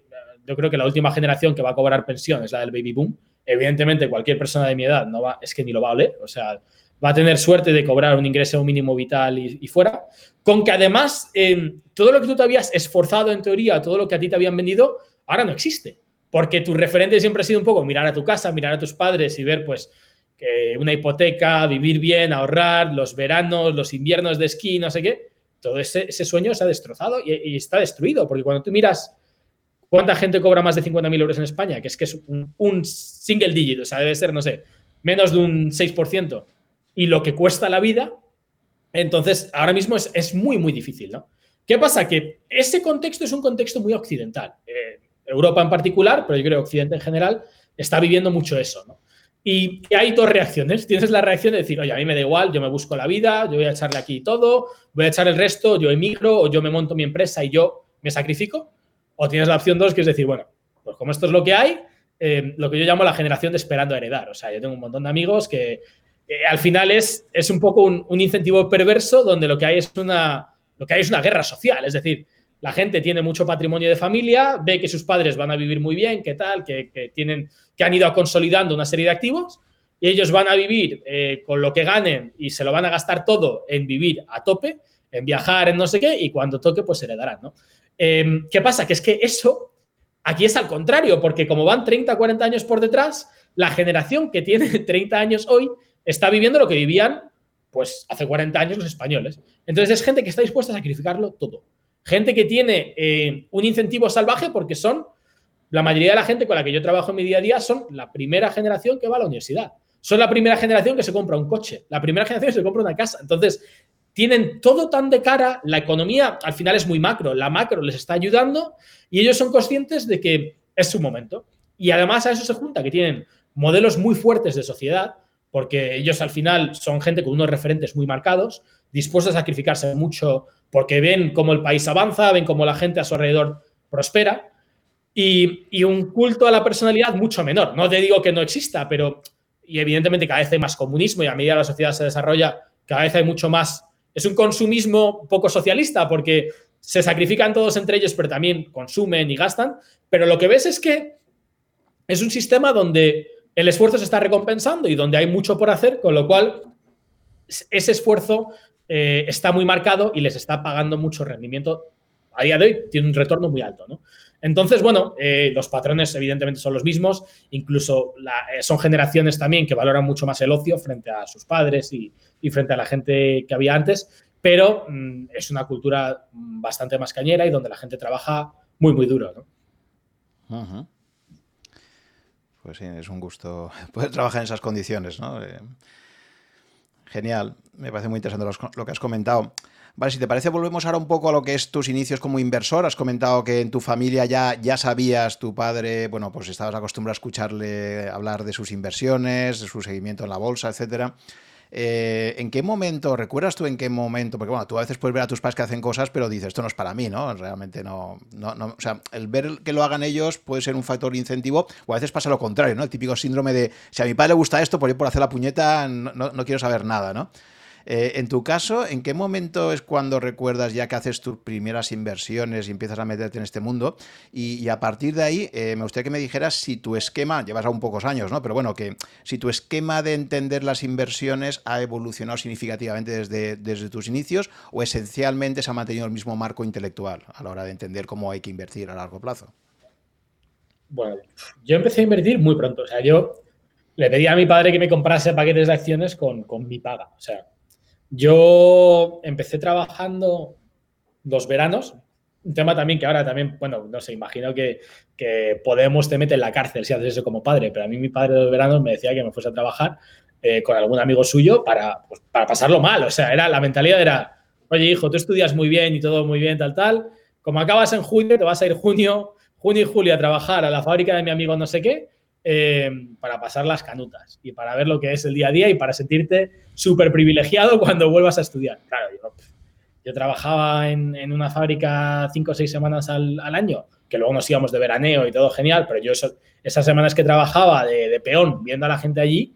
yo creo que la última generación que va a cobrar pensión es la del baby boom. Evidentemente, cualquier persona de mi edad no va, es que ni lo va a oler, o sea, va a tener suerte de cobrar un ingreso mínimo vital y, fuera, con que además eh, todo lo que tú te habías esforzado en teoría, todo lo que a ti te habían vendido, ahora no existe. Porque tu referente siempre ha sido un poco mirar a tu casa, mirar a tus padres y ver, pues, una hipoteca, vivir bien, ahorrar, los veranos, los inviernos de esquí, no sé qué, todo ese, sueño se ha destrozado y, está destruido, porque cuando tú miras cuánta gente cobra más de 50.000 euros en España, que es que es un, single digit, o sea, debe ser, no sé, menos de un 6%, y lo que cuesta la vida, entonces ahora mismo es, muy, muy difícil, ¿no? ¿Qué pasa? Que ese contexto es un contexto muy occidental. Eh, Europa en particular, pero yo creo que Occidente en general, está viviendo mucho eso, ¿no? Y hay dos reacciones. Tienes la reacción de decir, oye, a mí me da igual, yo me busco la vida, yo voy a echarle aquí todo, voy a echar el resto, yo emigro o yo me monto mi empresa y yo me sacrifico. O tienes la opción dos, que es decir, bueno, pues como esto es lo que hay, eh, lo que yo llamo la generación de esperando a heredar. O sea, yo tengo un montón de amigos que al final es, es un poco un, un, incentivo perverso donde lo que hay es una, lo que hay es una guerra social. Es decir, la gente tiene mucho patrimonio de familia, ve que sus padres van a vivir muy bien, que tal, que, tienen, que han ido consolidando una serie de activos y ellos van a vivir eh, con lo que ganen y se lo van a gastar todo en vivir a tope, en viajar, en no sé qué, y cuando toque, pues heredarán, ¿no? Em, ¿Qué pasa? Que es que eso aquí es al contrario, porque como van 30, 40 años por detrás, la generación que tiene 30 años hoy está viviendo lo que vivían pues hace 40 años los españoles. Entonces es gente que está dispuesta a sacrificarlo todo. Gente que tiene eh, un incentivo salvaje porque son, la mayoría de la gente con la que yo trabajo en mi día a día son la primera generación que va a la universidad. Son la primera generación que se compra un coche, la primera generación que se compra una casa. Entonces, tienen todo tan de cara, la economía al final es muy macro, la macro les está ayudando y ellos son conscientes de que es su momento. Y además a eso se junta que tienen modelos muy fuertes de sociedad, porque ellos al final son gente con unos referentes muy marcados, dispuestos a sacrificarse mucho porque ven cómo el país avanza, ven cómo la gente a su alrededor prospera y, un culto a la personalidad mucho menor. No te digo que no exista, pero y evidentemente cada vez hay más comunismo y a medida que la sociedad se desarrolla, cada vez hay mucho más. Es un consumismo poco socialista porque se sacrifican todos entre ellos, pero también consumen y gastan. Pero lo que ves es que es un sistema donde el esfuerzo se está recompensando y donde hay mucho por hacer, con lo cual ese esfuerzo eh, está muy marcado y les está pagando mucho rendimiento. A día de hoy tiene un retorno muy alto, ¿no? Entonces, bueno, eh, los patrones evidentemente son los mismos, incluso eh, son generaciones también que valoran mucho más el ocio frente a sus padres y, frente a la gente que había antes, pero mm, es una cultura bastante más cañera y donde la gente trabaja muy, muy duro, ¿no? Pues sí, es un gusto poder trabajar en esas condiciones, ¿no? Genial, me parece muy interesante lo que has comentado. Vale, si te parece, volvemos ahora un poco a lo que es tus inicios como inversor. Has comentado que en tu familia ya, ya sabías, tu padre, bueno, pues estabas acostumbrado a escucharle hablar de sus inversiones, de su seguimiento en la bolsa, etcétera. Eh, ¿En qué momento, recuerdas tú en qué momento? Porque bueno, tú a veces puedes ver a tus padres que hacen cosas, pero dices, esto no es para mí, ¿no? Realmente no, no, O sea, el ver que lo hagan ellos puede ser un factor incentivo, o a veces pasa lo contrario, ¿no? El típico síndrome de, si a mi padre le gusta esto, por ir por hacer la puñeta, no, no quiero saber nada, ¿no? Eh, en tu caso, ¿en qué momento es cuando recuerdas ya que haces tus primeras inversiones y empiezas a meterte en este mundo? Y, a partir de ahí, eh, me gustaría que me dijeras si tu esquema, llevas aún pocos años, ¿no? Pero bueno, que si tu esquema de entender las inversiones ha evolucionado significativamente desde, desde tus inicios o esencialmente se ha mantenido el mismo marco intelectual a la hora de entender cómo hay que invertir a largo plazo. Bueno, yo empecé a invertir muy pronto. O sea, yo le pedí a mi padre que me comprase paquetes de acciones con, con mi paga. O sea, yo empecé trabajando dos veranos, un tema también que ahora también, bueno, no sé, imagino que, Podemos te mete en la cárcel si haces eso como padre, pero a mí mi padre de los veranos me decía que me fuese a trabajar eh, con algún amigo suyo para, pues, para pasarlo mal, o sea, era la mentalidad era, oye hijo, tú estudias muy bien y todo muy bien, tal, tal, como acabas en junio, te vas a ir junio, junio y julio a trabajar a la fábrica de mi amigo no sé qué, eh, para pasar las canutas y para ver lo que es el día a día y para sentirte súper privilegiado cuando vuelvas a estudiar. Claro, yo, trabajaba en, una fábrica cinco o seis semanas al, año, que luego nos íbamos de veraneo y todo genial, pero yo esas semanas que trabajaba de, peón viendo a la gente allí,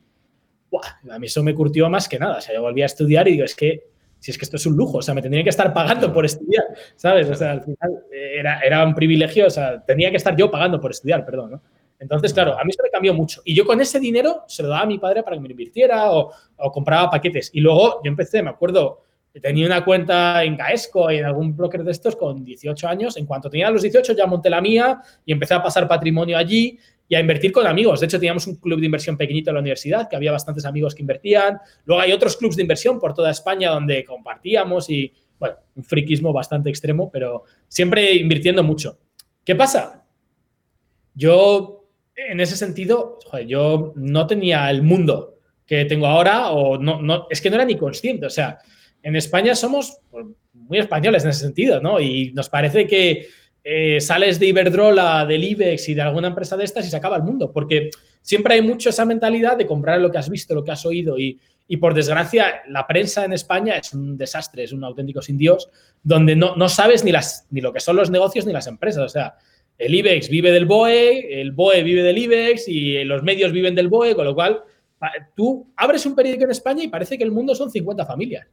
a mí eso me curtió más que nada. O sea, yo volví a estudiar y digo, es que si es que esto es un lujo, o sea, me tendría que estar pagando por estudiar, ¿sabes? O sea, al final eh, era, era un privilegio, o sea, tenía que estar yo pagando por estudiar, perdón, ¿no? Entonces, claro, a mí se me cambió mucho. Y yo con ese dinero se lo daba a mi padre para que me lo invirtiera o, compraba paquetes. Y luego yo empecé, me acuerdo, tenía una cuenta en Caesco y en algún broker de estos con 18 años. En cuanto tenía los 18 ya monté la mía y empecé a pasar patrimonio allí y a invertir con amigos. De hecho, teníamos un club de inversión pequeñito en la universidad, que había bastantes amigos que invertían. Luego hay otros clubs de inversión por toda España donde compartíamos y, bueno, un friquismo bastante extremo, pero siempre invirtiendo mucho. ¿Qué pasa? Yo en ese sentido, yo no tenía el mundo que tengo ahora o no, no, es que no era ni consciente. O sea, en España somos pues, muy españoles en ese sentido, ¿no? Y nos parece que eh, sales de Iberdrola, del IBEX y de alguna empresa de estas y se acaba el mundo, porque siempre hay mucho esa mentalidad de comprar lo que has visto, lo que has oído y, y por desgracia la prensa en España es un desastre, es un auténtico sin Dios, donde no, no sabes ni, las, ni lo que son los negocios ni las empresas. O sea, el IBEX vive del BOE, el BOE vive del IBEX y los medios viven del BOE, con lo cual tú abres un periódico en España y parece que el mundo son 50 familias.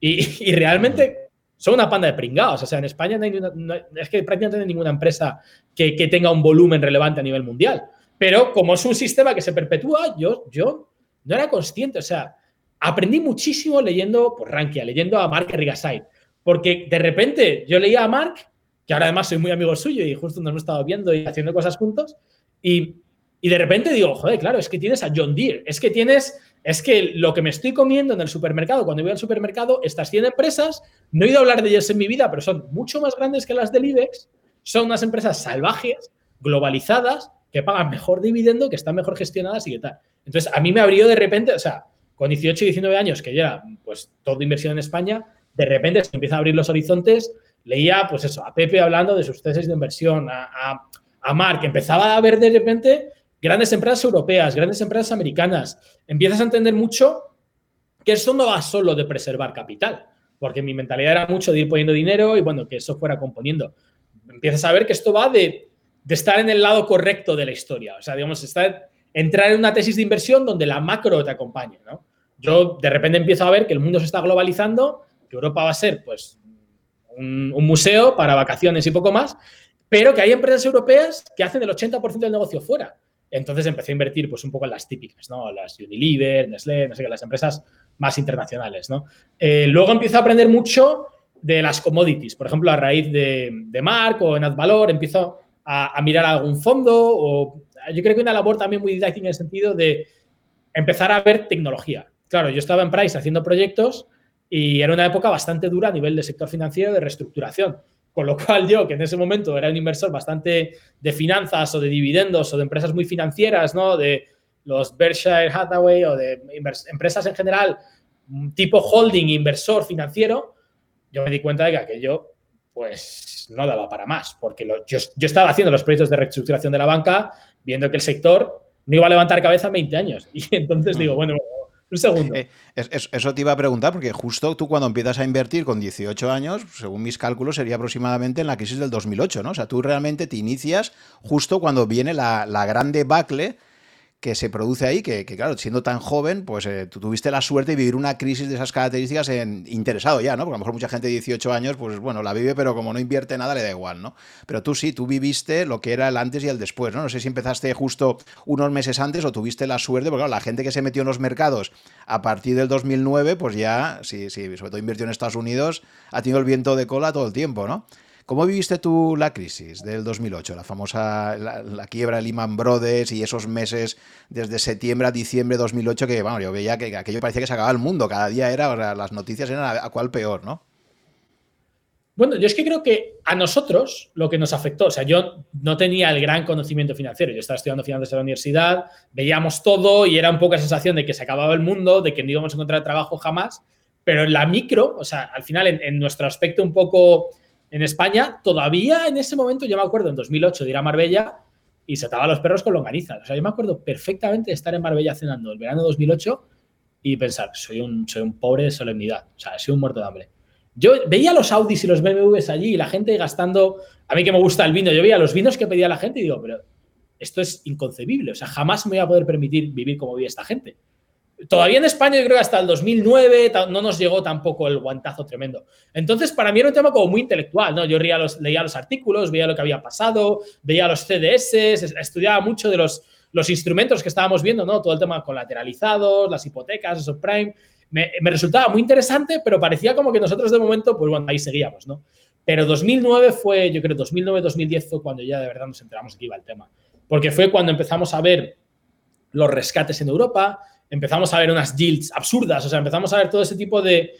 Y, realmente son una panda de pringados. O sea, en España no hay es que prácticamente no hay ninguna empresa que, tenga un volumen relevante a nivel mundial. Pero como es un sistema que se perpetúa, yo, yo no era consciente. O sea, aprendí muchísimo leyendo por Rankia, leyendo a Mark Rigaside. Porque de repente yo leía a Mark que ahora además soy muy amigo suyo y justo nos hemos estado viendo y haciendo cosas juntos. Y, y de repente digo, joder, claro, es que tienes a John Deere, es que tienes, es que lo que me estoy comiendo en el supermercado, cuando voy al supermercado, estas 100 empresas, no he oído hablar de ellas en mi vida, pero son mucho más grandes que las del IBEX, son unas empresas salvajes, globalizadas, que pagan mejor dividendo, que están mejor gestionadas y qué tal. Entonces, a mí me abrió de repente, o sea, con 18 y 19 años, que ya, pues, toda inversión en España, de repente se empieza a abrir los horizontes leía, pues eso, a Pepe hablando de sus tesis de inversión, a, a, a Mark, empezaba a ver de repente grandes empresas europeas, grandes empresas americanas. Empiezas a entender mucho que esto no va solo de preservar capital, porque mi mentalidad era mucho de ir poniendo dinero y bueno, que eso fuera componiendo. Empiezas a ver que esto va de, de estar en el lado correcto de la historia. O sea, digamos, estar, entrar en una tesis de inversión donde la macro te acompañe, ¿no? Yo de repente empiezo a ver que el mundo se está globalizando, que Europa va a ser, pues, un, museo para vacaciones y poco más, pero que hay empresas europeas que hacen el 80% del negocio fuera. Entonces empecé a invertir pues un poco en las típicas, ¿no? Las Unilever, Nestlé, no sé qué, las empresas más internacionales. Eh, luego empiezo a aprender mucho de las commodities. Por ejemplo, a raíz de, de Mark o en AdValor empiezo a, a, mirar algún fondo o yo creo que una labor también muy didáctica en el sentido de empezar a ver tecnología. Claro, yo estaba en Price haciendo proyectos y era una época bastante dura a nivel de sector financiero de reestructuración. Con lo cual yo, que en ese momento era un inversor bastante de finanzas o de dividendos o de empresas muy financieras, ¿no? De los Berkshire Hathaway o de empresas en general, tipo holding, inversor financiero, yo me di cuenta de que aquello, pues, no daba para más, porque yo, yo, estaba haciendo los proyectos de reestructuración de la banca, viendo que el sector no iba a levantar cabeza en 20 años. Y entonces digo, bueno, un segundo. Eh, eso te iba a preguntar, porque justo tú cuando empiezas a invertir con 18 años, según mis cálculos, sería aproximadamente en la crisis del 2008, ¿no? O sea, tú realmente te inicias justo cuando viene la, la gran debacle que se produce ahí, que, claro, siendo tan joven, pues eh, tú tuviste la suerte de vivir una crisis de esas características en, interesado ya, ¿no? Porque a lo mejor mucha gente de 18 años, pues bueno, la vive, pero como no invierte nada, le da igual, ¿no? Pero tú sí, tú viviste lo que era el antes y el después, ¿no? No sé si empezaste justo unos meses antes o tuviste la suerte, porque la gente que se metió en los mercados a partir del 2009, pues ya, sí, sí, sobre todo invirtió en Estados Unidos, ha tenido el viento de cola todo el tiempo, ¿no? ¿Cómo viviste tú la crisis del 2008, la famosa la, quiebra de Lehman Brothers y esos meses desde septiembre a diciembre de 2008 que, bueno, yo veía que, aquello parecía que se acababa el mundo, cada día era, las noticias eran a, cuál peor, ¿no? Bueno, yo es que creo que a nosotros lo que nos afectó, o sea, yo no tenía el gran conocimiento financiero, yo estaba estudiando finanzas en la universidad, veíamos todo y era un poco la sensación de que se acababa el mundo, de que no íbamos a encontrar trabajo jamás, pero en la micro, o sea, al final en nuestro aspecto un poco en España, todavía en ese momento, yo me acuerdo en 2008 de ir a Marbella y se ataba los perros con longaniza. O sea, yo me acuerdo perfectamente de estar en Marbella cenando el verano de 2008 y pensar, soy un, soy un pobre de solemnidad. O sea, soy un muerto de hambre. Yo veía los Audis y los BMWs allí y la gente gastando. A mí que me gusta el vino, yo veía los vinos que pedía la gente y digo, pero esto es inconcebible. O sea, jamás me voy a poder permitir vivir como vive esta gente. Todavía en España, yo creo que hasta el 2009 no nos llegó tampoco el guantazo tremendo. Entonces, para mí era un tema como muy intelectual, ¿no? Yo leía los, leía los artículos, veía lo que había pasado, veía los CDS, estudiaba mucho de los, instrumentos que estábamos viendo, ¿no? Todo el tema colateralizados, las hipotecas, esos prime. Me, me, resultaba muy interesante, pero parecía como que nosotros de momento, pues bueno, ahí seguíamos, ¿no? Pero 2009 fue, yo creo, 2009-2010 fue cuando ya de verdad nos enteramos de que iba el tema. Porque fue cuando empezamos a ver los rescates en Europa, empezamos a ver unas yields absurdas, o sea, empezamos a ver todo ese tipo de,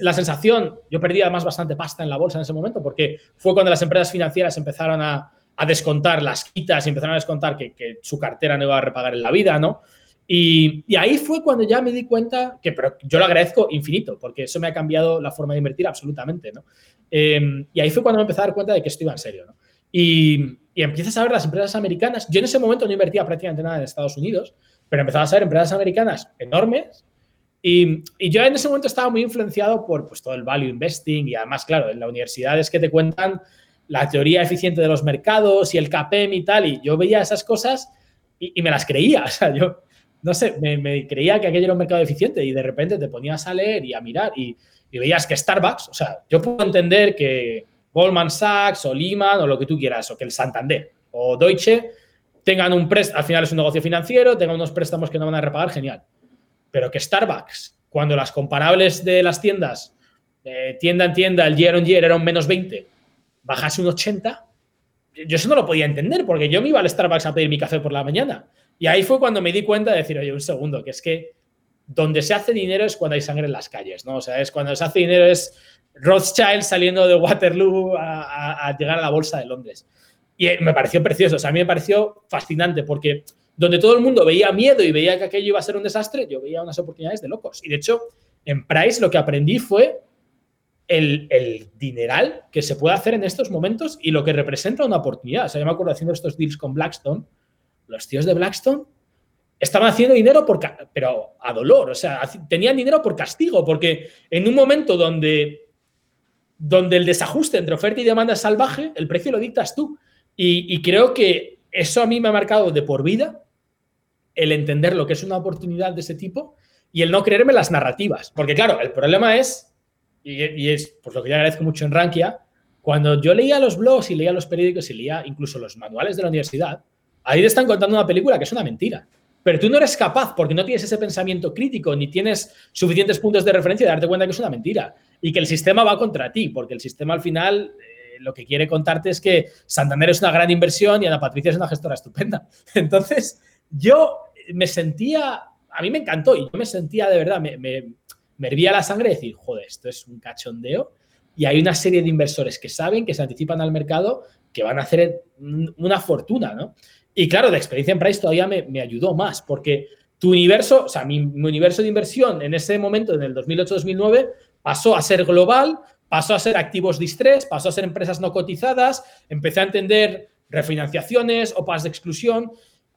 la sensación, yo perdí además bastante pasta en la bolsa en ese momento, porque fue cuando las empresas financieras empezaron a, descontar las quitas y empezaron a descontar que, su cartera no iba a repagar en la vida, ¿no? Y, ahí fue cuando ya me di cuenta que, pero yo lo agradezco infinito, porque eso me ha cambiado la forma de invertir absolutamente, ¿no? Em, y ahí fue cuando me empecé a dar cuenta de que esto iba en serio, ¿no? Y, y empiezas a ver las empresas americanas. Yo en ese momento no invertía prácticamente nada en Estados Unidos, pero empezaba a ver empresas americanas enormes. Y, y, yo en ese momento estaba muy influenciado por pues, todo el value investing y además, claro, en la universidad es que te cuentan la teoría eficiente de los mercados y el KPM y tal. Y yo veía esas cosas y, y me las creía. O sea, yo, no sé, me, me, creía que aquello era un mercado eficiente y de repente te ponías a leer y a mirar y, y veías que Starbucks, o sea, yo puedo entender que Goldman Sachs o Lehman o lo que tú quieras, o que el Santander o Deutsche tengan un préstamo, al final es un negocio financiero, tengan unos préstamos que no van a repagar, genial. Pero que Starbucks, cuando las comparables de las tiendas, tienda en tienda, el year on year era un menos 20, bajase un 80, yo eso no lo podía entender, porque yo me iba al Starbucks a pedir mi café por la mañana. Y ahí fue cuando me di cuenta de decir, oye, un segundo, que es que donde se hace dinero es cuando hay sangre en las calles, ¿no? O sea, es cuando se hace dinero es Rothschild saliendo de Waterloo a, llegar a la bolsa de Londres. Y eh, me pareció precioso, o sea, a mí me pareció fascinante porque donde todo el mundo veía miedo y veía que aquello iba a ser un desastre, yo veía unas oportunidades de locos. Y de hecho, en Price lo que aprendí fue el, el, dineral que se puede hacer en estos momentos y lo que representa una oportunidad. O sea, yo me acuerdo haciendo estos deals con Blackstone, los tíos de Blackstone estaban haciendo dinero por, pero a dolor, o sea, tenían dinero por castigo, porque en un momento donde donde el desajuste entre oferta y demanda es salvaje, el precio lo dictas tú. Y, creo que eso a mí me ha marcado de por vida el entender lo que es una oportunidad de ese tipo y el no creerme las narrativas. Porque claro, el problema es, y, es por lo que yo agradezco mucho en Rankia, cuando yo leía los blogs y leía los periódicos y leía incluso los manuales de la universidad, ahí te están contando una película que es una mentira. Pero tú no eres capaz, porque no tienes ese pensamiento crítico ni tienes suficientes puntos de referencia de darte cuenta que es una mentira y que el sistema va contra ti, porque el sistema al final lo que quiere contarte es que Santander es una gran inversión y Ana Patricia es una gestora estupenda. Entonces, yo me sentía, a mí me encantó y yo me sentía de verdad, me, me, me hervía la sangre decir, joder, esto es un cachondeo. Y hay una serie de inversores que saben, que se anticipan al mercado, que van a hacer una fortuna, ¿no? Y claro, la experiencia en Price todavía me, me ayudó más, porque tu universo, o sea, mi, mi, universo de inversión en ese momento, en el 2008-2009, pasó a ser global, pasó a ser activos distress, pasó a ser empresas no cotizadas, empecé a entender refinanciaciones, OPAs de exclusión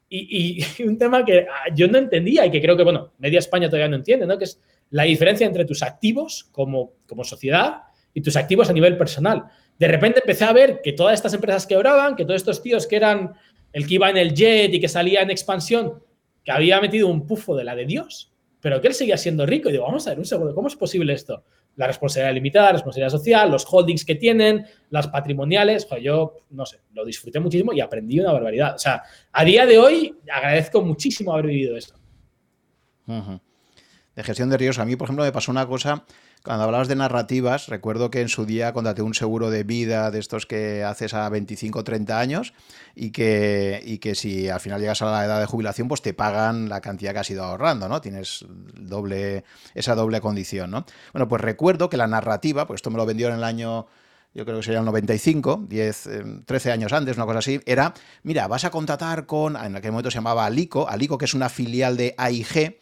y, un tema que ah, yo no entendía y que creo que, bueno, media España todavía no entiende, ¿no? Que es la diferencia entre tus activos como, como sociedad y tus activos a nivel personal. De repente empecé a ver que todas estas empresas quebraban, que todos estos tíos que eran el que iba en el jet y que salía en expansión, que había metido un pufo de la de Dios, pero que él seguía siendo rico. Y digo, vamos a ver un segundo, ¿cómo es posible esto? La responsabilidad limitada, la responsabilidad social, los holdings que tienen, las patrimoniales. yo, no sé, lo disfruté muchísimo y aprendí una barbaridad. O sea, a día de hoy agradezco muchísimo haber vivido esto. De gestión de riesgos, a mí, por ejemplo, me pasó una cosa cuando hablabas de narrativas, recuerdo que en su día contraté un seguro de vida de estos que haces a 25 o 30 años y que, y que si al final llegas a la edad de jubilación, pues te pagan la cantidad que has ido ahorrando, ¿no? Tienes doble, esa doble condición, ¿no? Bueno, pues recuerdo que la narrativa, pues esto me lo vendió en el año yo creo que sería el 95, 10, 13 años antes, una cosa así, era, mira, vas a contratar con, en aquel momento se llamaba Alico, Alico que es una filial de AIG,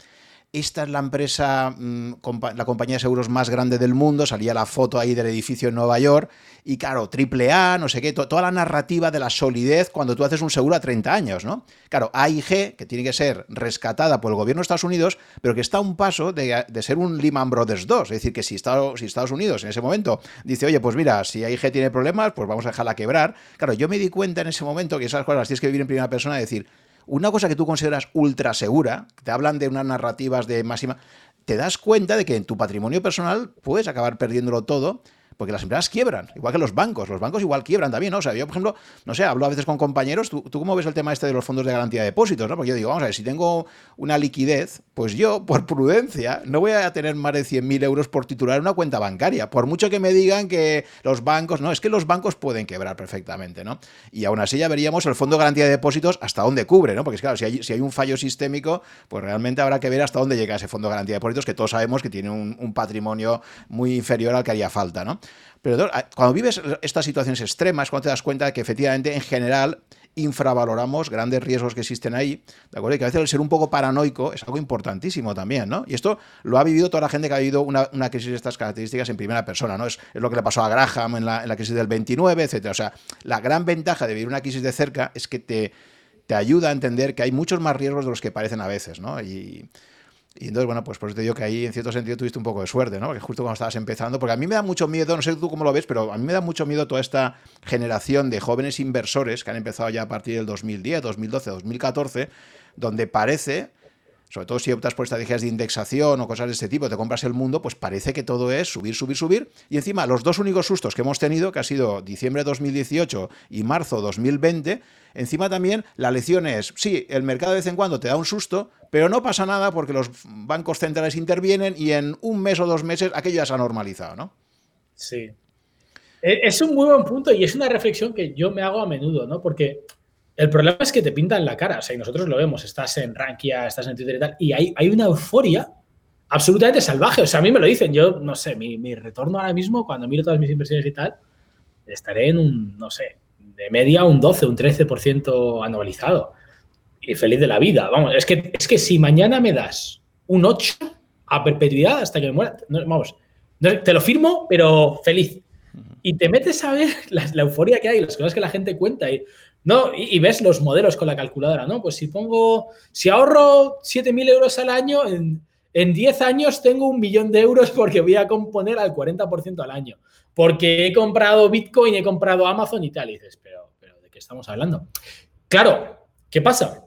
esta es la empresa, mm, la compañía de seguros más grande del mundo, salía la foto ahí del edificio en Nueva York, y claro, triple A, no sé qué, toda la narrativa de la solidez cuando tú haces un seguro a 30 años, ¿no? Claro, AIG, que tiene que ser rescatada por el gobierno de Estados Unidos, pero que está a un paso de, ser un Lehman Brothers 2, es decir, que si Estados, si Estados Unidos en ese momento dice, oye, pues mira, si AIG tiene problemas, pues vamos a dejarla quebrar, claro, yo me di cuenta en ese momento que esas cosas las tienes que vivir en primera persona y decir, una cosa que tú consideras ultra segura, te hablan de unas narrativas de máxima, te das cuenta de que en tu patrimonio personal puedes acabar perdiéndolo todo porque las empresas quiebran, igual que los bancos. Los bancos igual quiebran también, ¿no? O yo, por ejemplo, no sé, hablo a veces con compañeros, ¿tú, cómo ves el tema este de los fondos de garantía de depósitos, ¿no? Porque yo digo, vamos a ver, si tengo una liquidez, pues yo, por prudencia, no voy a tener más de 100.000 euros por titular una cuenta bancaria. Por mucho que me digan que los bancos, no, es que los bancos pueden quebrar perfectamente, ¿no? Y aún así ya veríamos el fondo de garantía de depósitos hasta dónde cubre, ¿no? Porque claro, si hay, si hay un fallo sistémico, pues realmente habrá que ver hasta dónde llega ese fondo de garantía de depósitos, que todos sabemos que tiene un, un patrimonio muy inferior al que haría falta, ¿no? Pero cuando vives estas situaciones extremas, cuando te das cuenta de que efectivamente en general infravaloramos grandes riesgos que existen ahí, ¿de acuerdo? Y que a veces el ser un poco paranoico es algo importantísimo también, ¿no? Y esto lo ha vivido toda la gente que ha vivido una, crisis de estas características en primera persona, ¿no? Es, lo que le pasó a Graham en la, crisis del 29, etcétera. O sea, la gran ventaja de vivir una crisis de cerca es que te, te ayuda a entender que hay muchos más riesgos de los que parecen a veces, ¿no? Y entonces, bueno, pues por eso te digo que ahí en cierto sentido tuviste un poco de suerte, ¿no? Porque justo cuando estabas empezando, porque a mí me da mucho miedo, no sé tú cómo lo ves, pero a mí me da mucho miedo toda esta generación de jóvenes inversores que han empezado ya a partir del 2010, 2012, 2014, donde parece sobre todo si optas por estrategias de indexación o cosas de este tipo, te compras el mundo, pues parece que todo es subir, subir, subir. Y encima, los dos únicos sustos que hemos tenido, que ha sido diciembre de 2018 y marzo 2020, encima también la lección es, sí, el mercado de vez en cuando te da un susto, pero no pasa nada porque los bancos centrales intervienen y en un mes o dos meses aquello ya se ha normalizado, ¿no? Sí. E, es un muy buen punto y es una reflexión que yo me hago a menudo, ¿no? Porque el problema es que te pintan la cara, o sea, y nosotros lo vemos, estás en Rankia, estás en Twitter y tal, y hay, hay una euforia absolutamente salvaje. O sea, a mí me lo dicen, yo no sé, mi, retorno ahora mismo, cuando miro todas mis inversiones y tal, estaré en un, no sé, de media un 12, un 13% anualizado. Y feliz de la vida. Vamos, es que, es que si mañana me das un 8 a perpetuidad hasta que me muera, vamos, te lo firmo, pero feliz. Y te metes a ver la, la, euforia que hay, las cosas que la gente cuenta. Y no, y, ves los modelos con la calculadora, ¿no? Pues si pongo, si ahorro 7.000 euros al año, en, en 10 años tengo un millón de euros porque voy a componer al 40% al año. Porque he comprado Bitcoin, he comprado Amazon y tal. Y dices, pero, pero ¿de qué estamos hablando? Claro, ¿qué pasa?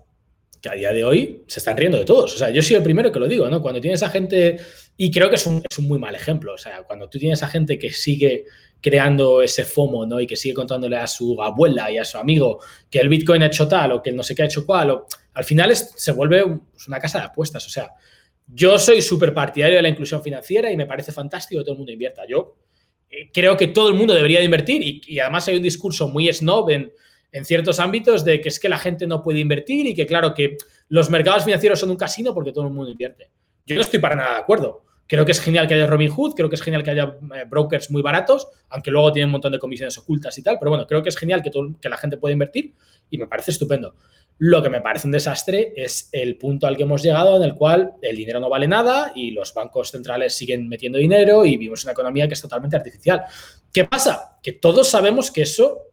Que a día de hoy se están riendo de todos. O sea, yo soy el primero que lo digo, ¿no? Cuando tienes a gente, y creo que es un, es un muy mal ejemplo, o sea, cuando tú tienes a gente que sigue creando ese FOMO, ¿no? Y que sigue contándole a su abuela y a su amigo que el Bitcoin ha hecho tal o que no sé qué ha hecho cual. O, al final se vuelve una casa de apuestas. O sea, yo soy súper partidario de la inclusión financiera y me parece fantástico que todo el mundo invierta. Yo eh, creo que todo el mundo debería de invertir y, además hay un discurso muy snob en, en ciertos ámbitos de que es que la gente no puede invertir y que claro que los mercados financieros son un casino porque todo el mundo invierte. Yo no estoy para nada de acuerdo. Creo que es genial que haya Robinhood, creo que es genial que haya eh, brokers muy baratos, aunque luego tienen un montón de comisiones ocultas y tal, pero bueno, creo que es genial que, que la gente pueda invertir y me parece estupendo. Lo que me parece un desastre es el punto al que hemos llegado en el cual el dinero no vale nada y los bancos centrales siguen metiendo dinero y vivimos una economía que es totalmente artificial. ¿Qué pasa? Que todos sabemos que eso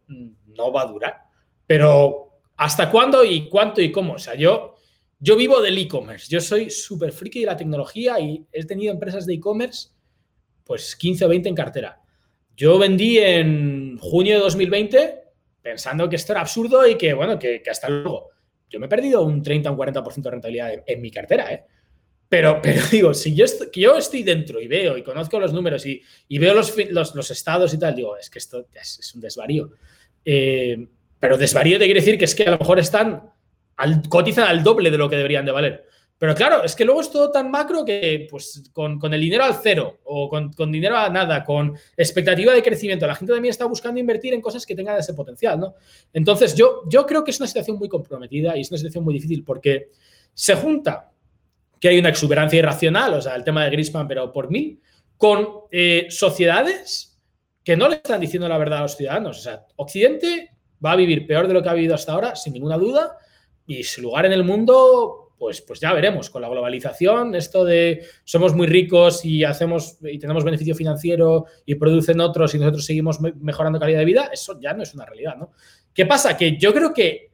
no va a durar, pero ¿hasta cuándo y cuánto y cómo? O sea, yo yo vivo del e-commerce, yo soy súper friki de la tecnología y he tenido empresas de e-commerce, pues 15 o 20 en cartera. Yo vendí en junio de 2020 pensando que esto era absurdo y que, bueno, que, hasta luego. Yo me he perdido un 30 o un 40% de rentabilidad en, mi cartera, ¿eh? Pero, pero digo, si yo, estoy, dentro y veo y conozco los números y, veo los, los, estados y tal, digo, es que esto es, un desvarío. Eh, pero desvarío te quiere decir que es que a lo mejor están cotizan al doble de lo que deberían de valer. Pero claro, es que luego es todo tan macro que pues con, el dinero al cero o con, dinero a nada, con expectativa de crecimiento, la gente también está buscando invertir en cosas que tengan ese potencial, ¿no? Entonces yo, yo creo que es una situación muy comprometida y es una situación muy difícil porque se junta que hay una exuberancia irracional, o sea, el tema de Grisman, pero por mí, con eh, sociedades que no le están diciendo la verdad a los ciudadanos. O sea, Occidente va a vivir peor de lo que ha vivido hasta ahora, sin ninguna duda, y su lugar en el mundo pues, pues ya veremos. Con la globalización, esto de somos muy ricos y hacemos y tenemos beneficio financiero y producen otros y nosotros seguimos mejorando calidad de vida, eso ya no es una realidad, ¿no? ¿Qué pasa? Que yo creo que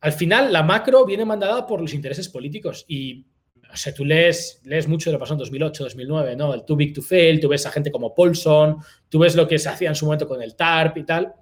al final la macro viene mandada por los intereses políticos y o sea, tú lees, lees mucho de lo pasó en 2008, 2009, ¿no? El Too Big to Fail, tú ves a gente como Paulson, tú ves lo que se hacía en su momento con el TARP y tal.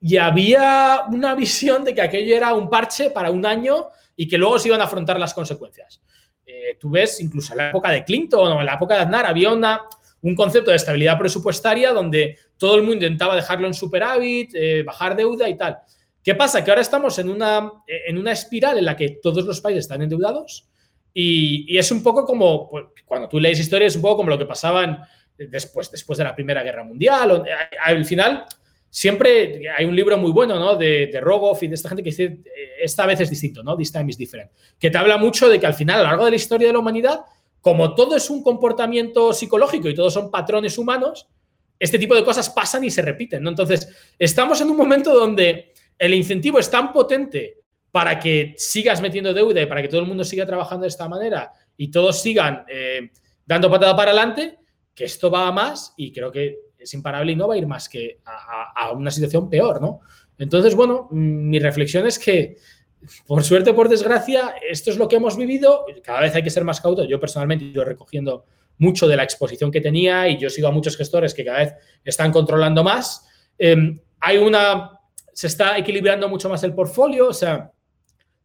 Y había una visión de que aquello era un parche para un año y que luego se iban a afrontar las consecuencias. Eh, tú ves, incluso en la época de Clinton o en la época de Aznar, había una, un concepto de estabilidad presupuestaria donde todo el mundo intentaba dejarlo en superávit, eh, bajar deuda y tal. ¿Qué pasa? Que ahora estamos en una, en una espiral en la que todos los países están endeudados y, y es un poco como, pues, cuando tú lees historia, es un poco como lo que pasaban después, después de la Primera Guerra Mundial. al final, siempre hay un libro muy bueno, ¿no? De, de Rogoff y de esta gente que dice, eh, esta vez es distinto, ¿no? This time is different. Que te habla mucho de que al final, a lo largo de la historia de la humanidad, como todo es un comportamiento psicológico y todos son patrones humanos, este tipo de cosas pasan y se repiten. Entonces, estamos en un momento donde el incentivo es tan potente para que sigas metiendo deuda y para que todo el mundo siga trabajando de esta manera y todos sigan eh, dando patada para adelante, que esto va a más y creo que es imparable y no va a ir más que a, una situación peor, ¿no? Entonces, bueno, mm, mi reflexión es que, por suerte o por desgracia, esto es lo que hemos vivido. Cada vez hay que ser más cauto. Yo personalmente estoy recogiendo mucho de la exposición que tenía y yo sigo a muchos gestores que cada vez están controlando más. Em, hay una, se está equilibrando mucho más el portfolio, o sea,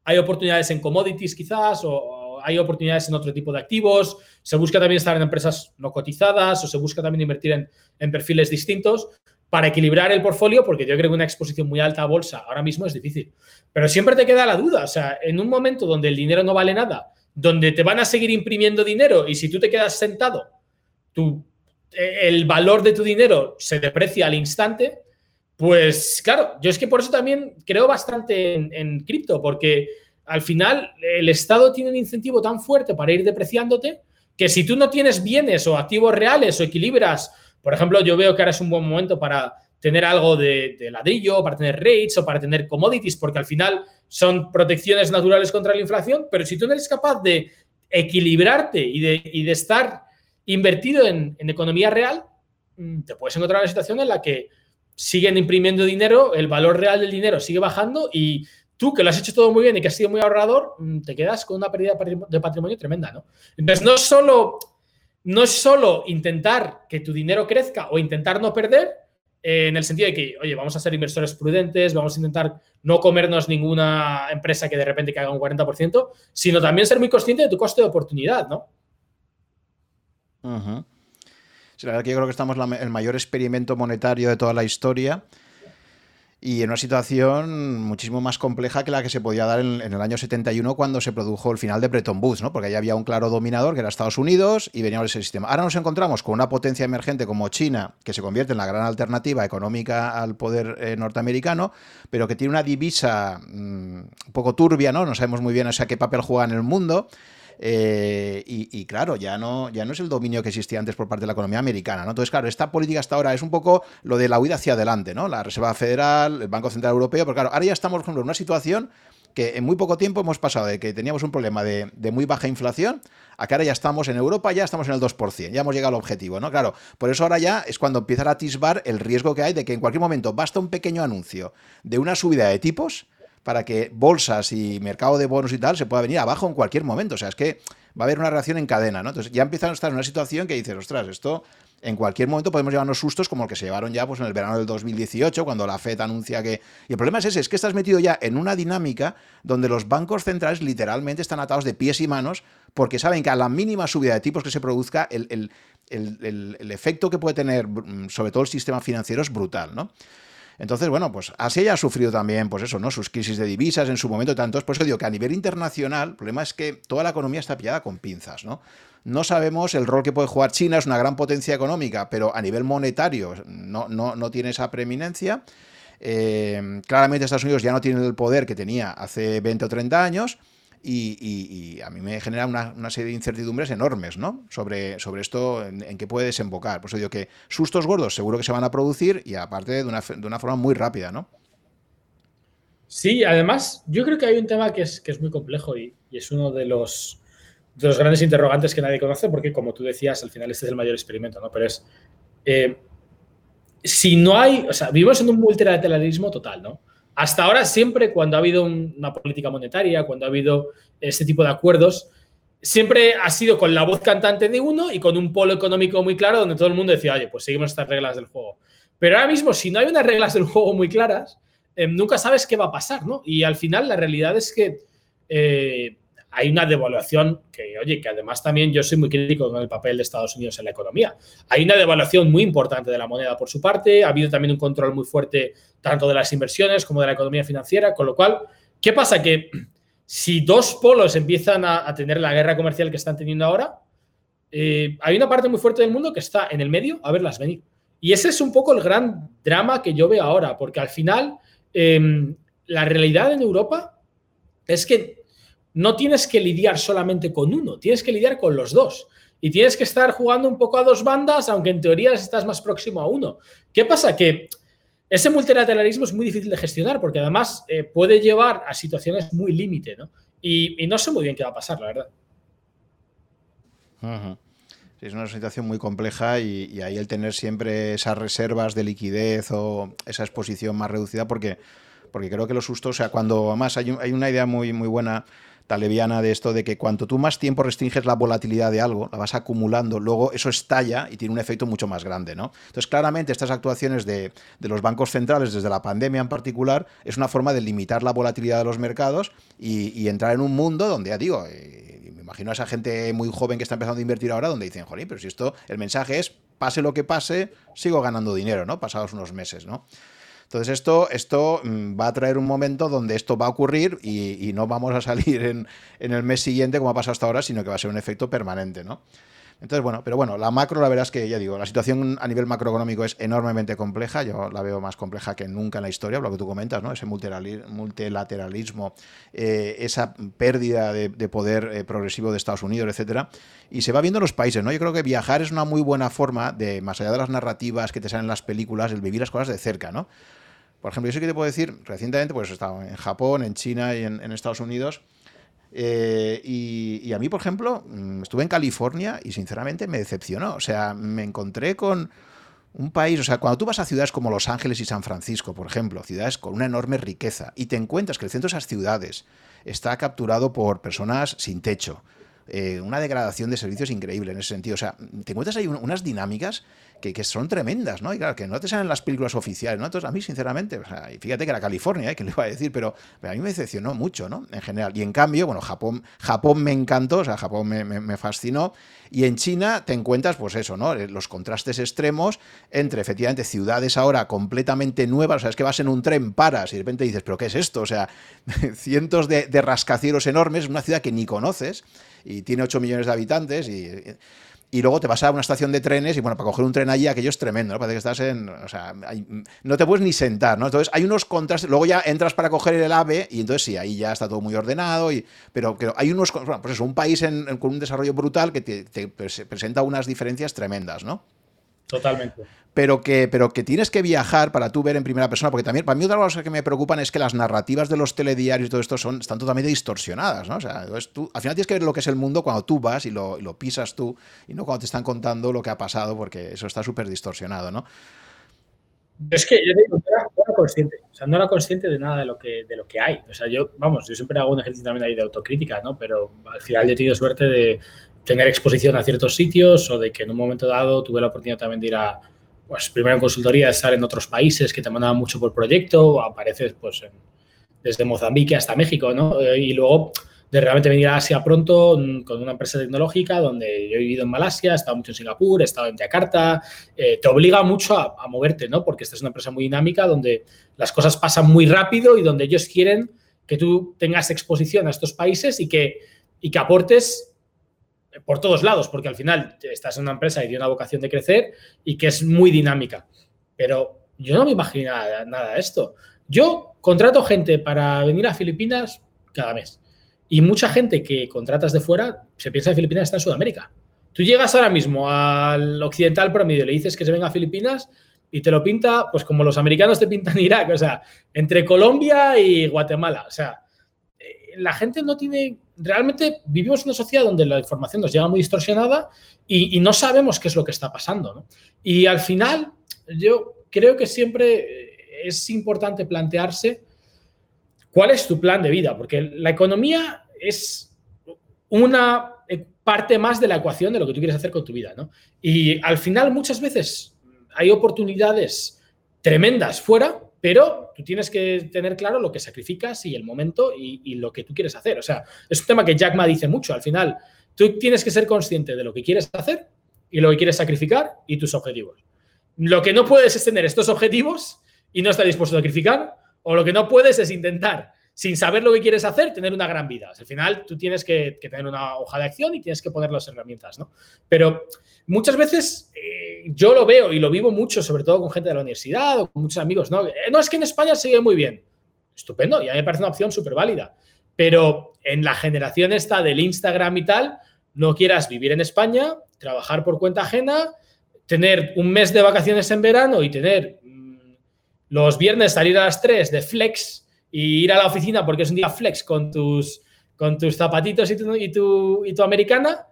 hay oportunidades en commodities quizás o hay oportunidades en otro tipo de activos, se busca también estar en empresas no cotizadas o se busca también invertir en, perfiles distintos para equilibrar el portfolio, porque yo creo que una exposición muy alta a bolsa ahora mismo es difícil. Pero siempre te queda la duda, o sea, en un momento donde el dinero no vale nada, donde te van a seguir imprimiendo dinero y si tú te quedas sentado, tu, eh, el valor de tu dinero se deprecia al instante, pues claro, yo es que por eso también creo bastante en cripto, porque al final el Estado tiene un incentivo tan fuerte para ir depreciándote que si tú no tienes bienes o activos reales o equilibras, por ejemplo, yo veo que ahora es un buen momento para tener algo de, ladrillo, para tener rates o para tener commodities, porque al final son protecciones naturales contra la inflación, pero si tú no eres capaz de equilibrarte y de, estar invertido en, en, economía real, mm, te puedes encontrar en una situación en la que siguen imprimiendo dinero, el valor real del dinero sigue bajando y tú que lo has hecho todo muy bien y que has sido muy ahorrador, mm, te quedas con una pérdida de patrimonio tremenda, ¿no? Entonces, no es solo, no solo intentar que tu dinero crezca o intentar no perder, eh, en el sentido de que, oye, vamos a ser inversores prudentes, vamos a intentar no comernos ninguna empresa que de repente caiga un 40%, sino también ser muy consciente de tu coste de oportunidad, ¿no? Sí, la verdad que yo creo que estamos el mayor experimento monetario de toda la historia y en una situación muchísimo más compleja que la que se podía dar en, el año 71 cuando se produjo el final de Bretton Woods, ¿no? porque ahí había un claro dominador que era Estados Unidos y venía ese sistema. Ahora nos encontramos con una potencia emergente como China, que se convierte en la gran alternativa económica al poder eh, norteamericano, pero que tiene una divisa mm, un poco turbia, ¿no? no sabemos muy bien o qué papel juega en el mundo. Eh, y, claro, ya no, ya no es el dominio que existía antes por parte de la economía americana, ¿no? Entonces, claro, esta política hasta ahora es un poco lo de la huida hacia adelante, ¿no? La Reserva Federal, el Banco Central Europeo, pero claro, ahora ya estamos, en una situación que en muy poco tiempo hemos pasado de que teníamos un problema de, muy baja inflación a que ahora ya estamos en Europa, ya estamos en el 2%, ya hemos llegado al objetivo, ¿no? Claro, por eso ahora ya es cuando empieza a atisbar el riesgo que hay de que en cualquier momento basta un pequeño anuncio de una subida de tipos para que bolsas y mercado de bonos y tal se pueda venir abajo en cualquier momento. O sea, es que va a haber una reacción en cadena, ¿no? Entonces ya empiezan a estar en una situación que dices, ostras, esto en cualquier momento podemos llevarnos sustos como el que se llevaron ya pues, en el verano del 2018, cuando la FED anuncia que... Y el problema es ese, es que estás metido ya en una dinámica donde los bancos centrales literalmente están atados de pies y manos porque saben que a la mínima subida de tipos que se produzca, el, el efecto que puede tener mm, sobre todo el sistema financiero es brutal, ¿no? Entonces, bueno, pues Asia ha sufrido también, pues eso, ¿no? Sus crisis de divisas en su momento, tanto. Por eso digo que a nivel internacional, el problema es que toda la economía está pillada con pinzas, ¿no? No sabemos el rol que puede jugar China, es una gran potencia económica, pero a nivel monetario no, no, no tiene esa preeminencia. Eh, claramente Estados Unidos ya no tiene el poder que tenía hace 20 o 30 años y, a mí me genera una, serie de incertidumbres enormes, ¿no? Sobre, sobre esto, en, qué puede desembocar. Por eso digo que sustos gordos seguro que se van a producir y aparte de una, de una forma muy rápida, ¿no? Sí, además, yo creo que hay un tema que es, que es muy complejo y, es uno de los, de los, grandes interrogantes que nadie conoce, porque como tú decías, al final este es el mayor experimento, ¿no? Pero es, eh, si no hay, o sea, vivimos en un multilateralismo total, ¿no? Hasta ahora siempre cuando ha habido una política monetaria, cuando ha habido este tipo de acuerdos, siempre ha sido con la voz cantante de uno y con un polo económico muy claro donde todo el mundo decía, oye, pues seguimos estas reglas del juego. Pero ahora mismo, si no hay unas reglas del juego muy claras, Em, nunca sabes qué va a pasar, ¿no? Y al final la realidad es que eh, hay una devaluación que, oye, que además también yo soy muy crítico con el papel de Estados Unidos en la economía. Hay una devaluación muy importante de la moneda por su parte, ha habido también un control muy fuerte tanto de las inversiones como de la economía financiera, con lo cual, ¿qué pasa? Que si dos polos empiezan a, tener la guerra comercial que están teniendo ahora, eh, hay una parte muy fuerte del mundo que está en el medio a verlas venir. Y ese es un poco el gran drama que yo veo ahora, porque al final Em, la realidad en Europa es que no tienes que lidiar solamente con uno, tienes que lidiar con los dos. Y tienes que estar jugando un poco a dos bandas, aunque en teoría estás más próximo a uno. ¿Qué pasa? Que ese multilateralismo es muy difícil de gestionar porque además eh, puede llevar a situaciones muy límite, ¿no? Y, no sé muy bien qué va a pasar, la verdad es una situación muy compleja y, ahí el tener siempre esas reservas de liquidez o esa exposición más reducida, porque, porque creo que los sustos, o sea, cuando además hay, hay una idea muy, muy buena taleviana de esto de que cuanto tú más tiempo restringes la volatilidad de algo, la vas acumulando, luego eso estalla y tiene un efecto mucho más grande, ¿no? Entonces, claramente estas actuaciones de, de los bancos centrales, desde la pandemia en particular, es una forma de limitar la volatilidad de los mercados y, entrar en un mundo donde, ya digo, eh, imagino a esa gente muy joven que está empezando a invertir ahora, donde dicen, joder, pero si esto, el mensaje es, pase lo que pase, sigo ganando dinero, ¿no? Pasados unos meses, ¿no? Entonces esto, esto mm, va a traer un momento donde esto va a ocurrir y, no vamos a salir en, el mes siguiente como ha pasado hasta ahora, sino que va a ser un efecto permanente, ¿no? Entonces, bueno, pero bueno, la macro, la verdad es que ya digo, la situación a nivel macroeconómico es enormemente compleja. Yo la veo más compleja que nunca en la historia, lo que tú comentas, ¿no? Ese multilateralismo, eh, esa pérdida de, poder eh, progresivo de Estados Unidos, etcétera. Y se va viendo en los países, ¿no? Yo creo que viajar es una muy buena forma de, más allá de las narrativas que te salen en las películas, el vivir las cosas de cerca, ¿no? Por ejemplo, yo sí que te puedo decir, recientemente, pues he estado en Japón, en China y en Estados Unidos. Eh, y, a mí, por ejemplo, mm, estuve en California y sinceramente me decepcionó. O sea, me encontré con un país, o sea, cuando tú vas a ciudades como Los Ángeles y San Francisco, por ejemplo, ciudades con una enorme riqueza, y te encuentras que el centro de esas ciudades está capturado por personas sin techo, eh, una degradación de servicios increíble en ese sentido. O sea, te encuentras ahí unas dinámicas que, son tremendas, ¿no? Y claro, que no te salen las películas oficiales, ¿no? Entonces, a mí, sinceramente, y fíjate que era California, ¿eh? que le iba a decir, pero, a mí me decepcionó mucho, ¿no? En general. Y en cambio, bueno, Japón, Japón me encantó, o sea, Japón me, me, fascinó. Y en China te encuentras, pues eso, ¿no? Eh, los contrastes extremos entre, efectivamente, ciudades ahora completamente nuevas, o sea, es que vas en un tren, paras y de repente dices, ¿pero qué es esto? O sea, cientos de, de rascacielos enormes, una ciudad que ni conoces y tiene 8 millones de habitantes y y luego te vas a una estación de trenes y bueno, para coger un tren allí aquello es tremendo, ¿no? Parece que estás en, o sea, no te puedes ni sentar, ¿no? Entonces hay unos contrastes, luego ya entras para coger el AVE y entonces sí, ahí ya está todo muy ordenado, y, pero, hay unos, bueno, pues eso, un país con un desarrollo brutal que te, te presenta unas diferencias tremendas, ¿no? Totalmente pero que, pero que tienes que viajar para tú ver en primera persona, porque también para mí otra cosa que me preocupan es que las narrativas de los telediarios y todo esto son, están totalmente distorsionadas, ¿no? O sea, tú, al final tienes que ver lo que es el mundo cuando tú vas y lo, lo pisas tú, y no cuando te están contando lo que ha pasado, porque eso está súper distorsionado, ¿no? Es que yo digo, no era, consciente, o sea, no era consciente de nada de lo que, de lo que hay. O sea, yo, vamos, yo siempre hago un ejercicio también ahí de autocrítica, ¿no? Pero al final he tenido suerte de tener exposición a ciertos sitios o de que en un momento dado tuve la oportunidad también de ir a, pues primero en consultoría, estar en otros países que te mandaban mucho por proyecto, apareces pues desde Mozambique hasta México, ¿no? Eh, y luego de realmente venir a Asia pronto mm, con una empresa tecnológica donde yo he vivido en Malasia, he estado mucho en Singapur, he estado en Yakarta, eh, te obliga mucho a, moverte, ¿no? Porque esta es una empresa muy dinámica donde las cosas pasan muy rápido y donde ellos quieren que tú tengas exposición a estos países y que, y que aportes por todos lados, porque al final estás en una empresa y tiene una vocación de crecer y que es muy dinámica. Pero yo no me imagino nada, de esto. Yo contrato gente para venir a Filipinas cada mes. Y mucha gente que contratas de fuera se piensa que Filipinas está en Sudamérica. Tú llegas ahora mismo al occidental promedio y le dices que se venga a Filipinas y te lo pinta, pues como los americanos te pintan Irak, o sea, entre Colombia y Guatemala. O sea, eh, la gente no tiene, realmente vivimos una sociedad donde la información nos llega muy distorsionada y, no sabemos qué es lo que está pasando. Y al final, yo creo que siempre eh, es importante plantearse cuál es tu plan de vida, porque la economía es una parte más de la ecuación de lo que tú quieres hacer con tu vida. Y al final, muchas veces hay oportunidades tremendas fuera, pero tú tienes que tener claro lo que sacrificas y el momento y, lo que tú quieres hacer. O sea, es un tema que Jack Ma dice mucho. Al final, tú tienes que ser consciente de lo que quieres hacer y lo que quieres sacrificar y tus objetivos. Lo que no puedes es tener estos objetivos y no estar dispuesto a sacrificar, o lo que no puedes es intentar sin saber lo que quieres hacer, tener una gran vida. Al final, tú tienes que, tener una hoja de acción y tienes que poner las herramientas, ¿no? Pero muchas veces eh, yo lo veo y lo vivo mucho, sobre todo con gente de la universidad o con muchos amigos, ¿no? Eh, no, es que en España se muy bien. Estupendo, y a mí me parece una opción súper válida. Pero en la generación esta del Instagram y tal, no quieras vivir en España, trabajar por cuenta ajena, tener un mes de vacaciones en verano y tener mm, los viernes salir a las 3 de flex y ir a la oficina porque es un día flex con tus, con tus zapatitos y tu, y tu, americana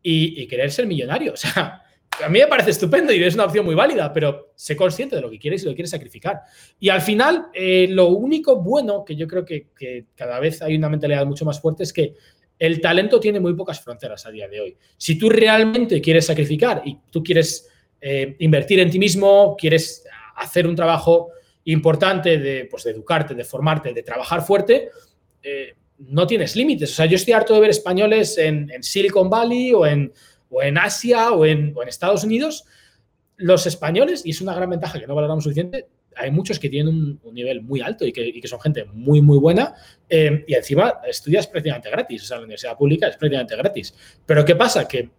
y, querer ser millonario. O sea, a mí me parece estupendo y es una opción muy válida, pero sé consciente de lo que quieres y lo quieres sacrificar. Y al final, eh, lo único bueno que yo creo que, que, cada vez hay una mentalidad mucho más fuerte es que el talento tiene muy pocas fronteras a día de hoy. Si tú realmente quieres sacrificar y tú quieres eh, invertir en ti mismo, quieres hacer un trabajo importante de, pues, de educarte, de formarte, de trabajar fuerte, eh, no tienes límites. O sea, yo estoy harto de ver españoles en, Silicon Valley o en, o en Asia o en, Estados Unidos. Los españoles, y es una gran ventaja que no valoramos suficiente, hay muchos que tienen un, nivel muy alto y que, son gente muy, muy buena. Eh, y encima estudias prácticamente gratis. O sea, la universidad pública es prácticamente gratis. Pero ¿qué pasa? Que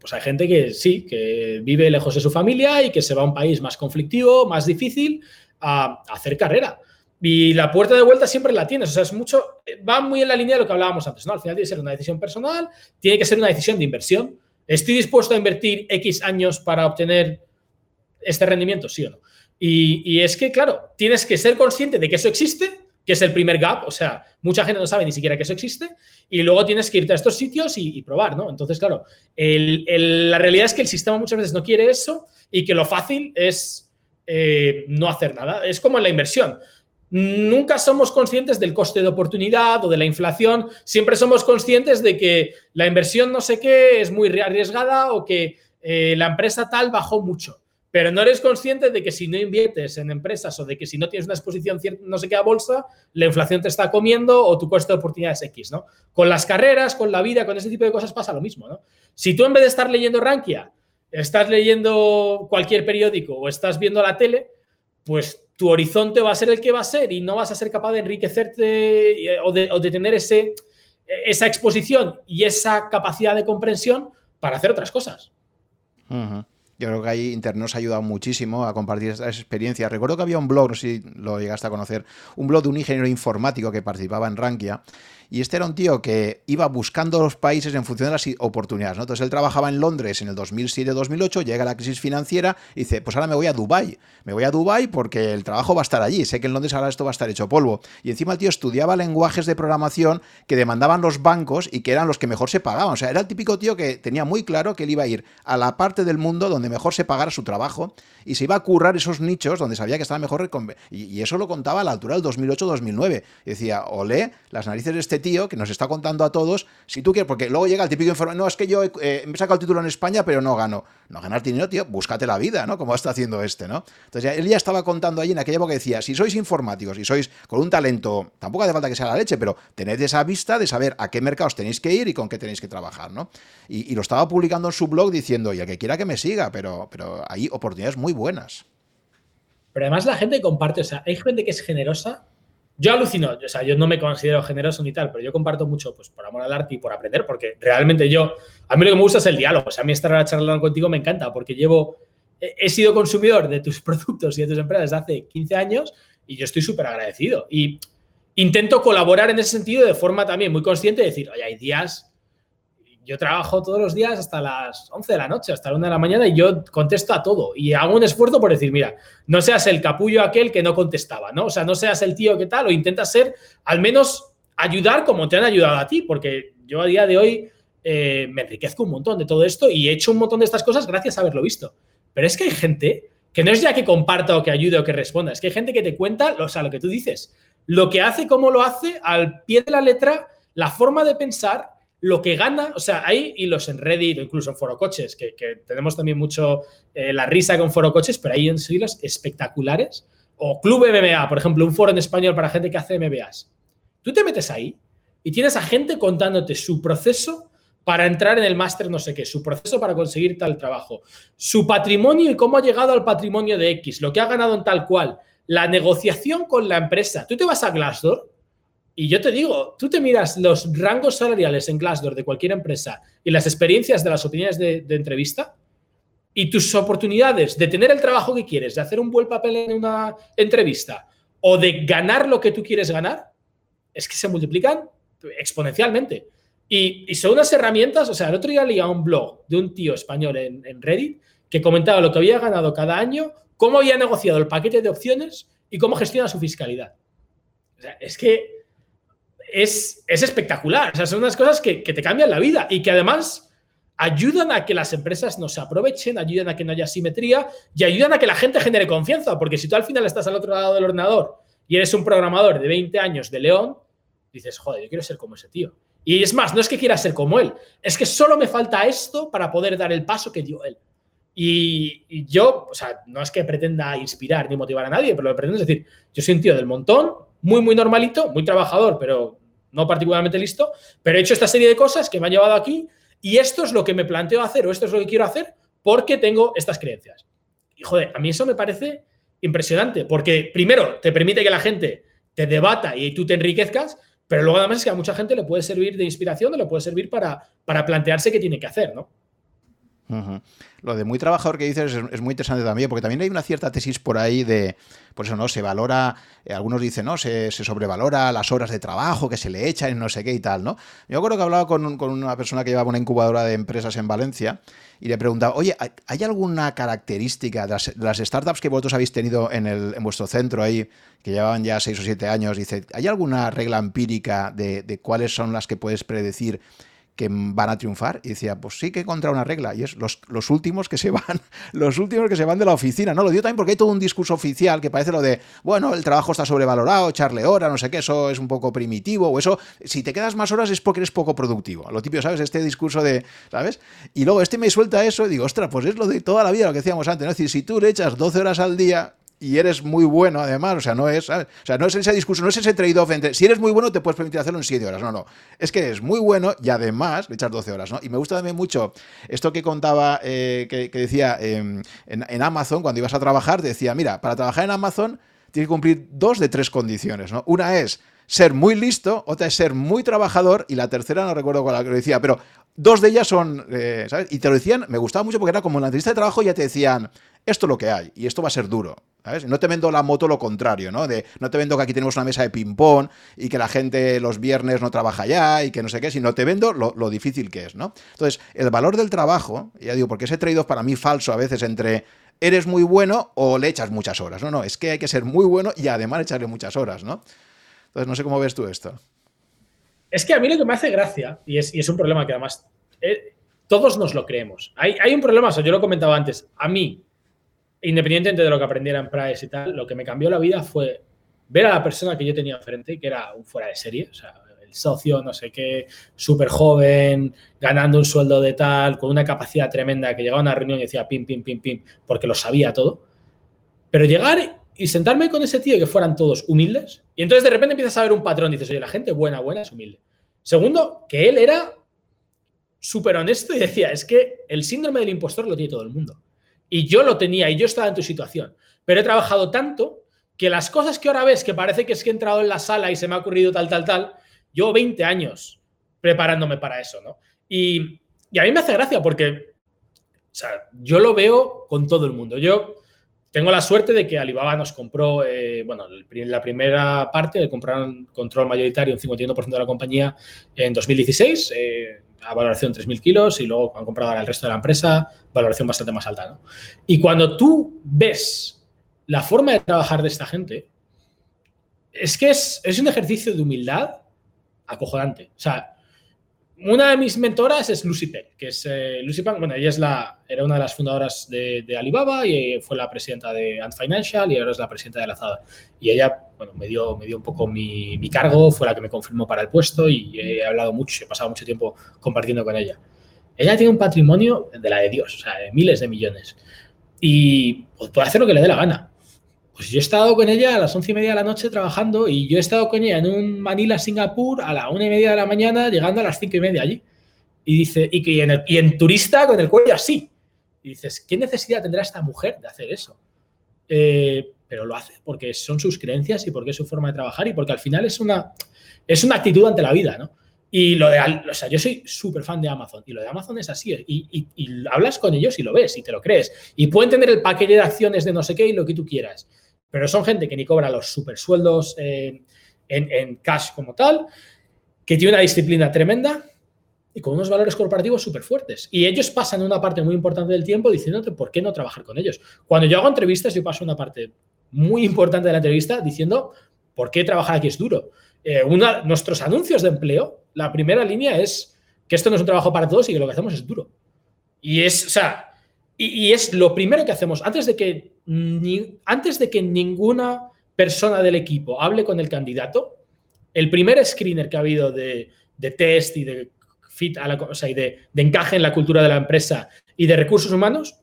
pues hay gente que sí, que vive lejos de su familia y que se va a un país más conflictivo, más difícil, a, hacer carrera. Y la puerta de vuelta siempre la tienes. O sea, es mucho, va muy en la línea de lo que hablábamos antes, ¿no? Al final tiene que ser una decisión personal, tiene que ser una decisión de inversión. ¿Estoy dispuesto a invertir X años para obtener este rendimiento? Sí o no. Y, es que, claro, tienes que ser consciente de que eso existe, que es el primer gap. O sea, mucha gente no sabe ni siquiera que eso existe. Y luego tienes que irte a estos sitios y, probar, ¿no? Entonces, claro, la realidad es que el sistema muchas veces no quiere eso y que lo fácil es eh, no hacer nada. Es como en la inversión. Nunca somos conscientes del coste de oportunidad o de la inflación. Siempre somos conscientes de que la inversión no sé qué es muy arriesgada o que eh, la empresa tal bajó mucho. Pero no eres consciente de que si no inviertes en empresas o de que si no tienes una exposición no sé qué a bolsa, la inflación te está comiendo o tu coste de oportunidad es X, ¿no? Con las carreras, con la vida, con ese tipo de cosas pasa lo mismo, ¿no? Si tú en vez de estar leyendo Rankia estás leyendo cualquier periódico o estás viendo la tele, pues tu horizonte va a ser el que va a ser y no vas a ser capaz de enriquecerte eh, o de, tener ese, esa exposición y esa capacidad de comprensión para hacer otras cosas. Yo creo que ahí Internet nos ha ayudado muchísimo a compartir estas experiencias. Recuerdo que había un blog, no sé si lo llegaste a conocer, un blog de un ingeniero informático que participaba en Rankia y este era un tío que iba buscando los países en función de las oportunidades. ¿no? Entonces él trabajaba en Londres en el 2007-2008, llega la crisis financiera y dice, pues ahora me voy a Dubai. Me voy a Dubai porque el trabajo va a estar allí. Sé que en Londres ahora esto va a estar hecho polvo. Y encima el tío estudiaba lenguajes de programación que demandaban los bancos y que eran los que mejor se pagaban. O sea, era el típico tío que tenía muy claro que él iba a ir a la parte del mundo donde mejor se pagara su trabajo y se iba a currar esos nichos donde sabía que estaba mejor. Y, eso lo contaba a la altura del 2008-2009. Y decía, olé, las narices de este tío que nos está contando a todos, si tú quieres, porque luego llega el típico informe, no, es que yo eh, me he sacado el título en España, pero no gano. No ganar dinero, tío, búscate la vida, ¿no? Como está haciendo este, ¿no? Entonces él ya estaba contando allí en aquella época que decía, si sois informáticos y sois con un talento, tampoco hace falta que sea la leche, pero tened esa vista de saber a qué mercados tenéis que ir y con qué tenéis que trabajar, ¿no? Y, lo estaba publicando en su blog diciendo, y el que quiera que me siga, pero, pero hay oportunidades muy buenas. Pero además la gente comparte, o sea, hay gente que es generosa yo alucino, o sea, yo no me considero generoso ni tal, pero yo comparto mucho pues, por amor al arte y por aprender, porque realmente yo, a mí lo que me gusta es el diálogo. O sea, a mí estar charlando contigo me encanta, porque llevo, he sido consumidor de tus productos y de tus empresas desde hace 15 años y yo estoy súper agradecido. Y intento colaborar en ese sentido de forma también muy consciente de decir, oye, hay días yo trabajo todos los días hasta las 11 de la noche, hasta la 1 de la mañana y yo contesto a todo y hago un esfuerzo por decir, mira, no seas el capullo aquel que no contestaba, ¿no? O sea, no seas el tío que tal o intenta ser, al menos ayudar como te han ayudado a ti, porque yo a día de hoy eh, me enriquezco un montón de todo esto y he hecho un montón de estas cosas gracias a haberlo visto. Pero es que hay gente que no es ya que comparta o que ayude o que responda, es que hay gente que te cuenta, o sea, lo que tú dices, lo que hace, cómo lo hace, al pie de la letra, la forma de pensar, lo que gana, o sea, hay hilos en Reddit o incluso en Foro Coches, que, tenemos también mucho eh, la risa con Foro Coches, pero hay hilos espectaculares. O Club MMA, por ejemplo, un foro en español para gente que hace MBAs. Tú te metes ahí y tienes a gente contándote su proceso para entrar en el máster no sé qué, su proceso para conseguir tal trabajo, su patrimonio y cómo ha llegado al patrimonio de X, lo que ha ganado en tal cual, la negociación con la empresa. Tú te vas a Glassdoor y yo te digo, tú te miras los rangos salariales en Glassdoor de cualquier empresa y las experiencias de las opiniones de, entrevista y tus oportunidades de tener el trabajo que quieres, de hacer un buen papel en una entrevista o de ganar lo que tú quieres ganar, es que se multiplican exponencialmente. Y, son unas herramientas, o sea, el otro día leía un blog de un tío español en, en Reddit que comentaba lo que había ganado cada año, cómo había negociado el paquete de opciones y cómo gestiona su fiscalidad. O sea, es que es, espectacular. O sea, son unas cosas que, te cambian la vida y que además ayudan a que las empresas no se aprovechen, ayudan a que no haya simetría y ayudan a que la gente genere confianza. Porque si tú al final estás al otro lado del ordenador y eres un programador de 20 años de León, dices, joder, yo quiero ser como ese tío. Y es más, no es que quiera ser como él, es que solo me falta esto para poder dar el paso que dio él. Y, y, yo, o sea, no es que pretenda inspirar ni motivar a nadie, pero lo que pretendo es decir, yo soy un tío del montón, muy, muy normalito, muy trabajador, pero no particularmente listo, pero he hecho esta serie de cosas que me han llevado aquí y esto es lo que me planteo hacer o esto es lo que quiero hacer porque tengo estas creencias. Y joder, a mí eso me parece impresionante, porque primero te permite que la gente te debata y tú te enriquezcas, pero luego además es que a mucha gente le puede servir de inspiración, le puede servir para, para plantearse qué tiene que hacer, ¿no? Lo de muy trabajador que dices es, muy interesante también, porque también hay una cierta tesis por ahí de, por eso no, se valora, eh, algunos dicen, no, se, sobrevalora las horas de trabajo que se le echan y no sé qué y tal, ¿no? Yo creo que hablaba con, con una persona que llevaba una incubadora de empresas en Valencia y le preguntaba, oye, ¿hay alguna característica de las, startups que vosotros habéis tenido en, el, en vuestro centro ahí, que llevaban ya seis o siete años? Dice, ¿hay alguna regla empírica de, de cuáles son las que puedes predecir? Que van a triunfar. Y decía, pues sí que contra una regla. Y es los, los, últimos que se van, los últimos que se van de la oficina. No, lo digo también porque hay todo un discurso oficial que parece lo de, bueno, el trabajo está sobrevalorado, echarle hora, no sé qué, eso es un poco primitivo, o eso, si te quedas más horas es porque eres poco productivo. Lo típico, ¿sabes? Este discurso de, ¿sabes? Y luego este me suelta eso y digo, ostras, pues es lo de toda la vida, lo que decíamos antes. Es decir, si tú le echas 12 horas al día, y eres muy bueno además, o sea, no es, o sea, no es ese discurso, no es ese trade-off entre si eres muy bueno te puedes permitir hacerlo en 7 horas, no, no, es que eres muy bueno y además le echas 12 horas, ¿no? Y me gusta también mucho esto que contaba, eh, que, decía em, en, Amazon, cuando ibas a trabajar, decía, mira, para trabajar en Amazon tienes que cumplir dos de tres condiciones, ¿no? Una es ser muy listo, otra es ser muy trabajador y la tercera no recuerdo cuál lo decía, pero dos de ellas son, eh, ¿sabes? Y te lo decían, me gustaba mucho porque era como en la entrevista de trabajo ya te decían, esto es lo que hay y esto va a ser duro. No te vendo la moto lo contrario, ¿no? De, no te vendo que aquí tenemos una mesa de ping-pong y que la gente los viernes no trabaja ya y que no sé qué, sino te vendo lo, difícil que es, ¿no? Entonces, el valor del trabajo, ya digo, porque ese trade-off para mí falso a veces entre eres muy bueno o le echas muchas horas. No, no, es que hay que ser muy bueno y además echarle muchas horas, ¿no? Entonces, no sé cómo ves tú esto. Es que a mí lo que me hace gracia, y es, y es un problema que además eh, todos nos lo creemos. Hay, hay un problema, yo lo comentaba antes, a mí, independientemente de lo que aprendiera en Price y tal, lo que me cambió la vida fue ver a la persona que yo tenía enfrente, que era un fuera de serie, o sea, el socio, no sé qué, súper joven, ganando un sueldo de tal, con una capacidad tremenda, que llegaba a una reunión y decía pim, pim, pim, pim, porque lo sabía todo. Pero llegar y sentarme con ese tío y que fueran todos humildes, y entonces de repente empiezas a ver un patrón, dices, oye, la gente buena, buena es humilde. Segundo, que él era súper honesto y decía, es que el síndrome del impostor lo tiene todo el mundo. Y yo lo tenía y yo estaba en tu situación. Pero he trabajado tanto que las cosas que ahora ves, que parece que es que he entrado en la sala y se me ha ocurrido tal, tal, tal, yo 20 años preparándome para eso, ¿no? Y, a mí me hace gracia porque, o sea, yo lo veo con todo el mundo. Yo tengo la suerte de que Alibaba nos compró, eh, bueno, la primera parte, de comprar un control mayoritario, un 51% de la compañía en 2016. Eh, a valoración 3.000 kilos y luego han comprado ahora el resto de la empresa, valoración bastante más alta. ¿no? Y cuando tú ves la forma de trabajar de esta gente, es que es, es un ejercicio de humildad acojonante. O sea, una de mis mentoras es Lucy Peng, que es eh, Lucy Peng, bueno, ella es la, era una de las fundadoras de, Alibaba y fue la presidenta de Ant Financial y ahora es la presidenta de la Zada. Y ella, bueno, me dio, me dio un poco mi, mi, cargo, fue la que me confirmó para el puesto y he hablado mucho, he pasado mucho tiempo compartiendo con ella. Ella tiene un patrimonio de la de Dios, o sea, de miles de millones. Y pues, puede hacer lo que le dé la gana. Pues yo he estado con ella a las once y media de la noche trabajando y yo he estado con ella en un Manila, Singapur, a la una y media de la mañana, llegando a las cinco y media allí. Y dice, y, en, y en turista con el cuello así. Y dices, ¿qué necesidad tendrá esta mujer de hacer eso? Eh, pero lo hace porque son sus creencias y porque es su forma de trabajar y porque al final es una, es una actitud ante la vida, ¿no? Y lo de, o sea, yo soy súper fan de Amazon y lo de Amazon es así. Y, y, hablas con ellos y lo ves y te lo crees. Y pueden tener el paquete de acciones de no sé qué y lo que tú quieras pero son gente que ni cobra los super sueldos eh, en, cash como tal, que tiene una disciplina tremenda y con unos valores corporativos súper fuertes. Y ellos pasan una parte muy importante del tiempo diciéndote por qué no trabajar con ellos. Cuando yo hago entrevistas, yo paso una parte muy importante de la entrevista diciendo por qué trabajar aquí es duro. Eh, nuestros anuncios de empleo, la primera línea es que esto no es un trabajo para todos y que lo que hacemos es duro. Y es, o sea, y, es lo primero que hacemos. Antes de, que antes de que ninguna persona del equipo hable con el candidato, el primer screener que ha habido de, test y de fit a la, o y de, encaje en la cultura de la empresa y de recursos humanos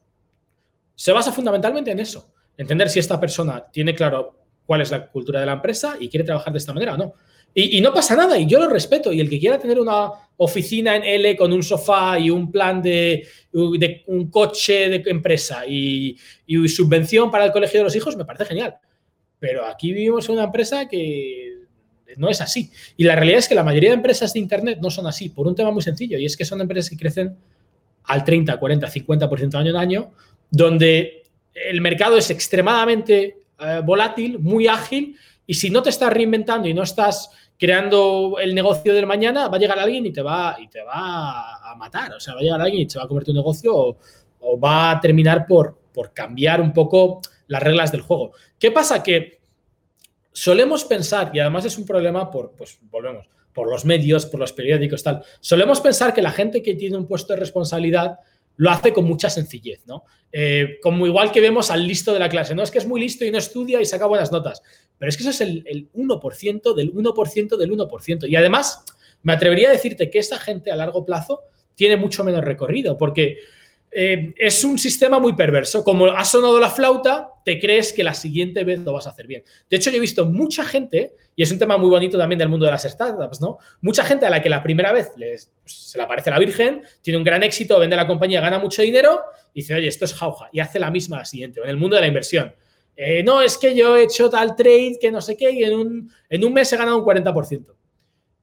se basa fundamentalmente en eso. Entender si esta persona tiene claro cuál es la cultura de la empresa y quiere trabajar de esta manera o no. Y, no pasa nada, y yo lo respeto. Y el que quiera tener una oficina en L con un sofá y un plan de, un coche de empresa y, subvención para el colegio de los hijos, me parece genial. Pero aquí vivimos en una empresa que no es así. Y la realidad es que la mayoría de empresas de Internet no son así, por un tema muy sencillo, y es que son empresas que crecen al 30, 40, 50% año en año, donde el mercado es extremadamente eh, volátil, muy ágil, y si no te estás reinventando y no estás creando el negocio del mañana, va a llegar alguien y te va, y te va a matar. O sea, va a llegar alguien y te va a comer tu negocio o, va a terminar por, por cambiar un poco las reglas del juego. ¿Qué pasa? Que solemos pensar, y además es un problema por, pues volvemos, por los medios, por los periódicos, tal, solemos pensar que la gente que tiene un puesto de responsabilidad lo hace con mucha sencillez, ¿no? Eh, como igual que vemos al listo de la clase, no es que es muy listo y no estudia y saca buenas notas, pero es que eso es el, 1% del 1% del 1%. Y además, me atrevería a decirte que esta gente a largo plazo tiene mucho menos recorrido, porque eh, es un sistema muy perverso. Como ha sonado la flauta, te crees que la siguiente vez lo vas a hacer bien. De hecho, yo he visto mucha gente, y es un tema muy bonito también del mundo de las startups, ¿no? Mucha gente a la que la primera vez pues, se le aparece la Virgen, tiene un gran éxito, vende la compañía, gana mucho dinero, y dice, oye, esto es jauja, y hace la misma la siguiente, en el mundo de la inversión. Eh, no, es que yo he hecho tal trade que no sé qué, y en un, en un mes he ganado un 40%.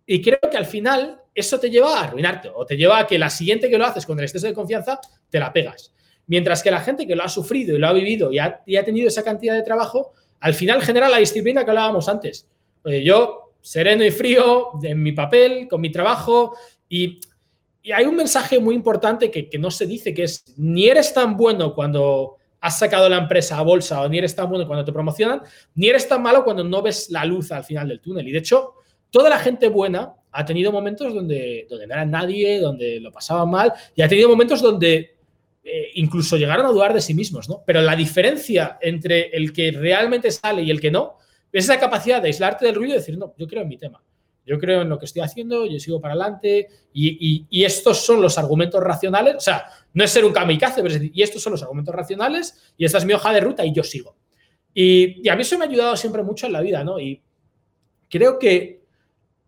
Y creo que al final eso te lleva a arruinarte o te lleva a que la siguiente que lo haces con el exceso de confianza te la pegas. Mientras que la gente que lo ha sufrido y lo ha vivido y ha, tenido esa cantidad de trabajo, al final genera la disciplina que hablábamos antes. yo, sereno y frío, en mi papel, con mi trabajo, y, hay un mensaje muy importante que, que, no se dice, que es, ni eres tan bueno cuando has sacado la empresa a bolsa o ni eres tan bueno cuando te promocionan, ni eres tan malo cuando no ves la luz al final del túnel. Y de hecho, toda la gente buena ha tenido momentos donde, donde no era nadie, donde lo pasaban mal, y ha tenido momentos donde eh, incluso llegaron a dudar de sí mismos, ¿no? Pero la diferencia entre el que realmente sale y el que no, es esa capacidad de aislarte del ruido y decir, no, yo creo en mi tema. Yo creo en lo que estoy haciendo, yo sigo para adelante y, estos son los argumentos racionales. O sea, no es ser un kamikaze, pero es decir, y estos son los argumentos racionales y esta es mi hoja de ruta y yo sigo. Y, a mí eso me ha ayudado siempre mucho en la vida, ¿no? Y creo que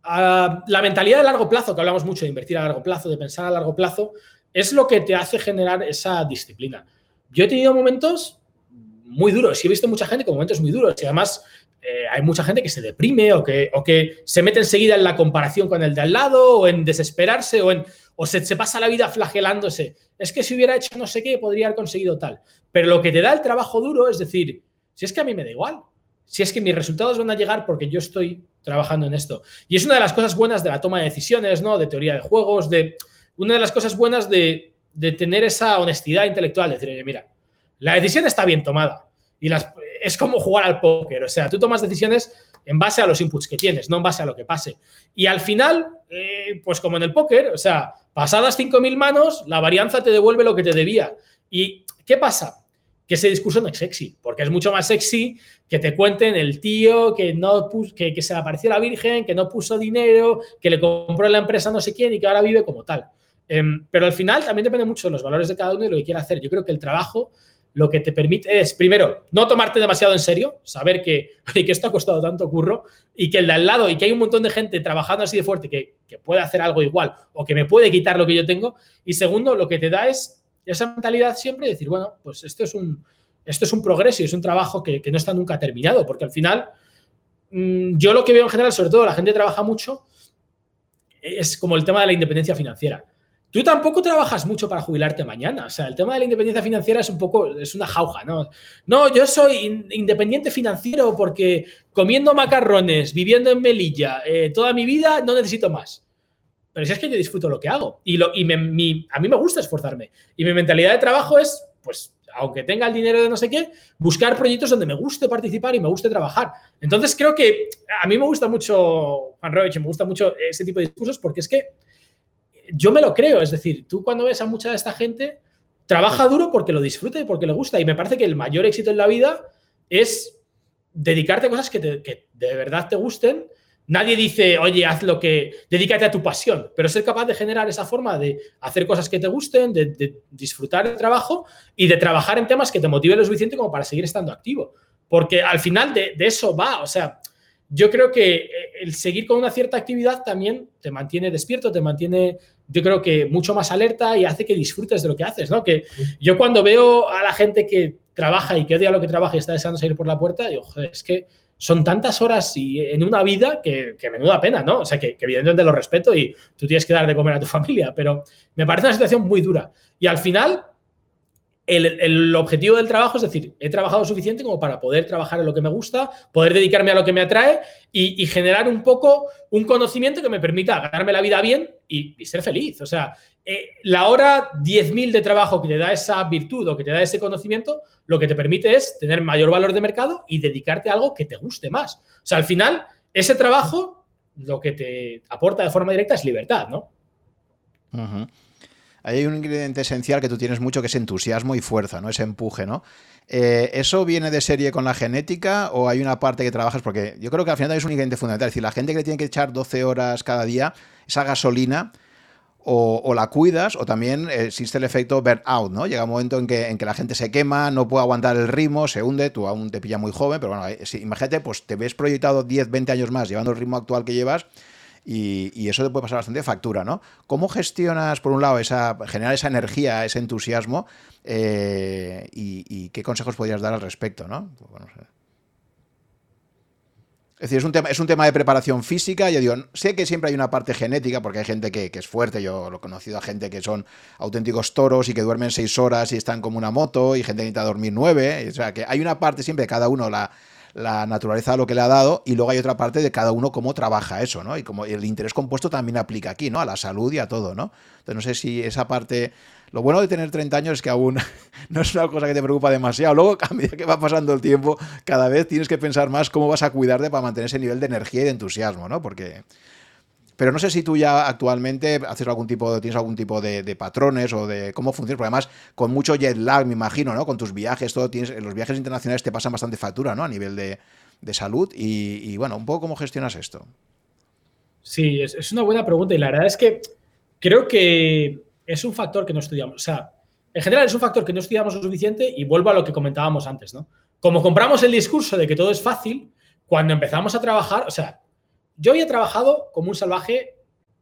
Ah, la mentalidad de largo plazo, que hablamos mucho de invertir a largo plazo, de pensar a largo plazo, es lo que te hace generar esa disciplina. Yo he tenido momentos muy duros y he visto mucha gente con momentos muy duros y además eh, hay mucha gente que se deprime o que, o que se mete enseguida en la comparación con el de al lado o en desesperarse o, en, o se, pasa la vida flagelándose. Es que si hubiera hecho no sé qué, podría haber conseguido tal. Pero lo que te da el trabajo duro es decir, si es que a mí me da igual, si es que mis resultados van a llegar porque yo estoy trabajando en esto. Y es una de las cosas buenas de la toma de decisiones, ¿no? De teoría de juegos, de una de las cosas buenas de, de tener esa honestidad intelectual, de decir, oye, mira, la decisión está bien tomada y las, es como jugar al póker, o sea, tú tomas decisiones en base a los inputs que tienes, no en base a lo que pase. Y al final, eh, pues como en el póker, o sea, pasadas 5.000 manos, la varianza te devuelve lo que te debía. ¿Y qué pasa? Que ese discurso no es sexy, porque es mucho más sexy que te cuenten el tío que, no que, que se le apareció la Virgen, que no puso dinero, que le compró la empresa no sé quién y que ahora vive como tal. Em, pero al final también depende mucho de los valores de cada uno y lo que quiera hacer. Yo creo que el trabajo lo que te permite es, primero, no tomarte demasiado en serio, saber que, que esto ha costado tanto curro y que el de al lado y que hay un montón de gente trabajando así de fuerte que, que puede hacer algo igual o que me puede quitar lo que yo tengo. Y segundo, lo que te da es esa mentalidad siempre de decir, bueno, pues esto es un, esto es un progreso y es un trabajo que, no está nunca terminado, porque al final, mmm, yo lo que veo en general, sobre todo la gente trabaja mucho, es como el tema de la independencia financiera tú tampoco trabajas mucho para jubilarte mañana. O sea, el tema de la independencia financiera es un poco, es una jauja, ¿no? No, yo soy independiente financiero porque comiendo macarrones, viviendo en Melilla, eh, toda mi vida no necesito más. Pero si es que yo disfruto lo que hago y, me, a mí me gusta esforzarme. Y mi mentalidad de trabajo es, pues, aunque tenga el dinero de no sé qué, buscar proyectos donde me guste participar y me guste trabajar. Entonces creo que a mí me gusta mucho, Juan Robich, me gusta mucho ese tipo de discursos porque es que yo me lo creo, es decir, tú cuando ves a mucha de esta gente, trabaja duro porque lo disfruta y porque le gusta. Y me parece que el mayor éxito en la vida es dedicarte a cosas que, te, que de verdad te gusten. Nadie dice, oye, haz lo que, dedícate a tu pasión, pero ser capaz de generar esa forma de hacer cosas que te gusten, de, de disfrutar el trabajo y de trabajar en temas que te motiven lo suficiente como para seguir estando activo. Porque al final de, de eso va, o sea, yo creo que eh, el seguir con una cierta actividad también te mantiene despierto, te mantiene, yo creo que mucho más alerta y hace que disfrutes de lo que haces, ¿no? Que yo cuando veo a la gente que trabaja y que odia lo que trabaja y está deseando salir por la puerta, digo, joder, es que son tantas horas y en una vida que, que menuda pena, ¿no? O sea, que, que, evidentemente lo respeto y tú tienes que dar de comer a tu familia, pero me parece una situación muy dura. Y al final, el, el, objetivo del trabajo es decir, he trabajado suficiente como para poder trabajar en lo que me gusta, poder dedicarme a lo que me atrae y, y generar un poco un conocimiento que me permita ganarme la vida bien y, y ser feliz. O sea, eh, la hora 10.000 de trabajo que te da esa virtud o que te da ese conocimiento, lo que te permite es tener mayor valor de mercado y dedicarte a algo que te guste más. O sea, al final, ese trabajo lo que te aporta de forma directa es libertad, ¿no? Hay un ingrediente esencial que tú tienes mucho que es entusiasmo y fuerza, ¿no? Ese empuje, ¿no? Eh, ¿Eso viene de serie con la genética o hay una parte que trabajas? Porque yo creo que al final es un ingrediente fundamental. Es decir, la gente que le tiene que echar 12 horas cada día, esa gasolina, o, la cuidas, o también existe el efecto burnout, ¿no? Llega un momento en que, en que la gente se quema, no puede aguantar el ritmo, se hunde, tú aún te pilla muy joven, pero bueno, si, imagínate, pues te ves proyectado 10, 20 años más llevando el ritmo actual que llevas y, eso te puede pasar bastante factura, ¿no? ¿Cómo gestionas, por un lado, esa, generar esa energía, ese entusiasmo eh, y, qué consejos podrías dar al respecto, ¿no? Pues bueno, es decir, es un, tema, es un tema de preparación física. Yo digo, sé que siempre hay una parte genética, porque hay gente que, es fuerte. Yo lo he conocido a gente que son auténticos toros y que duermen seis horas y están como una moto, y gente que necesita dormir nueve. O sea, que hay una parte siempre cada uno, la, la naturaleza lo que le ha dado y luego hay otra parte de cada uno cómo trabaja eso, ¿no? Y como el interés compuesto también aplica aquí, ¿no? A la salud y a todo, ¿no? Entonces no sé si esa parte... Lo bueno de tener 30 años es que aún no es una cosa que te preocupa demasiado. Luego, a medida que va pasando el tiempo, cada vez tienes que pensar más cómo vas a cuidarte para mantener ese nivel de energía y de entusiasmo, ¿no? Porque pero no sé si tú ya actualmente haces algún tipo, tienes algún tipo de, patrones o de cómo funciona, porque además con mucho jet lag, me imagino, ¿no? Con tus viajes, todo tienes, los viajes internacionales te pasan bastante factura, ¿no? A nivel de, salud y, bueno, un poco cómo gestionas esto. Sí, es, es, una buena pregunta y la verdad es que creo que es un factor que no estudiamos. O sea, en general es un factor que no estudiamos lo suficiente y vuelvo a lo que comentábamos antes, ¿no? Como compramos el discurso de que todo es fácil, cuando empezamos a trabajar, o sea, yo había trabajado como un salvaje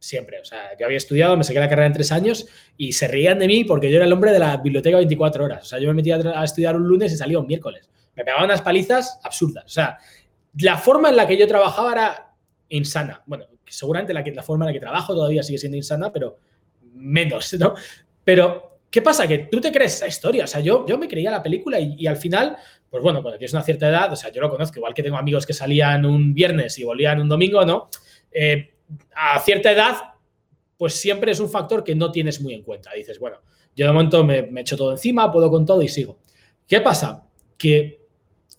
siempre. O sea, yo había estudiado, me saqué la carrera en tres años y se reían de mí porque yo era el hombre de la biblioteca 24 horas. O sea, yo me metía a estudiar un lunes y salía un miércoles. Me pegaban unas palizas absurdas. O sea, la forma en la que yo trabajaba era insana. Bueno, seguramente la, que, la forma en la que trabajo todavía sigue siendo insana, pero menos, ¿no? Pero, ¿qué pasa? Que tú te crees esa historia. O sea, yo, yo me creía la película y, y al final pues bueno, cuando tienes una cierta edad, o sea, yo lo conozco, igual que tengo amigos que salían un viernes y volvían un domingo, ¿no? Eh, a cierta edad, pues siempre es un factor que no tienes muy en cuenta. Dices, bueno, yo de momento me, me echo todo encima, puedo con todo y sigo. ¿Qué pasa? Que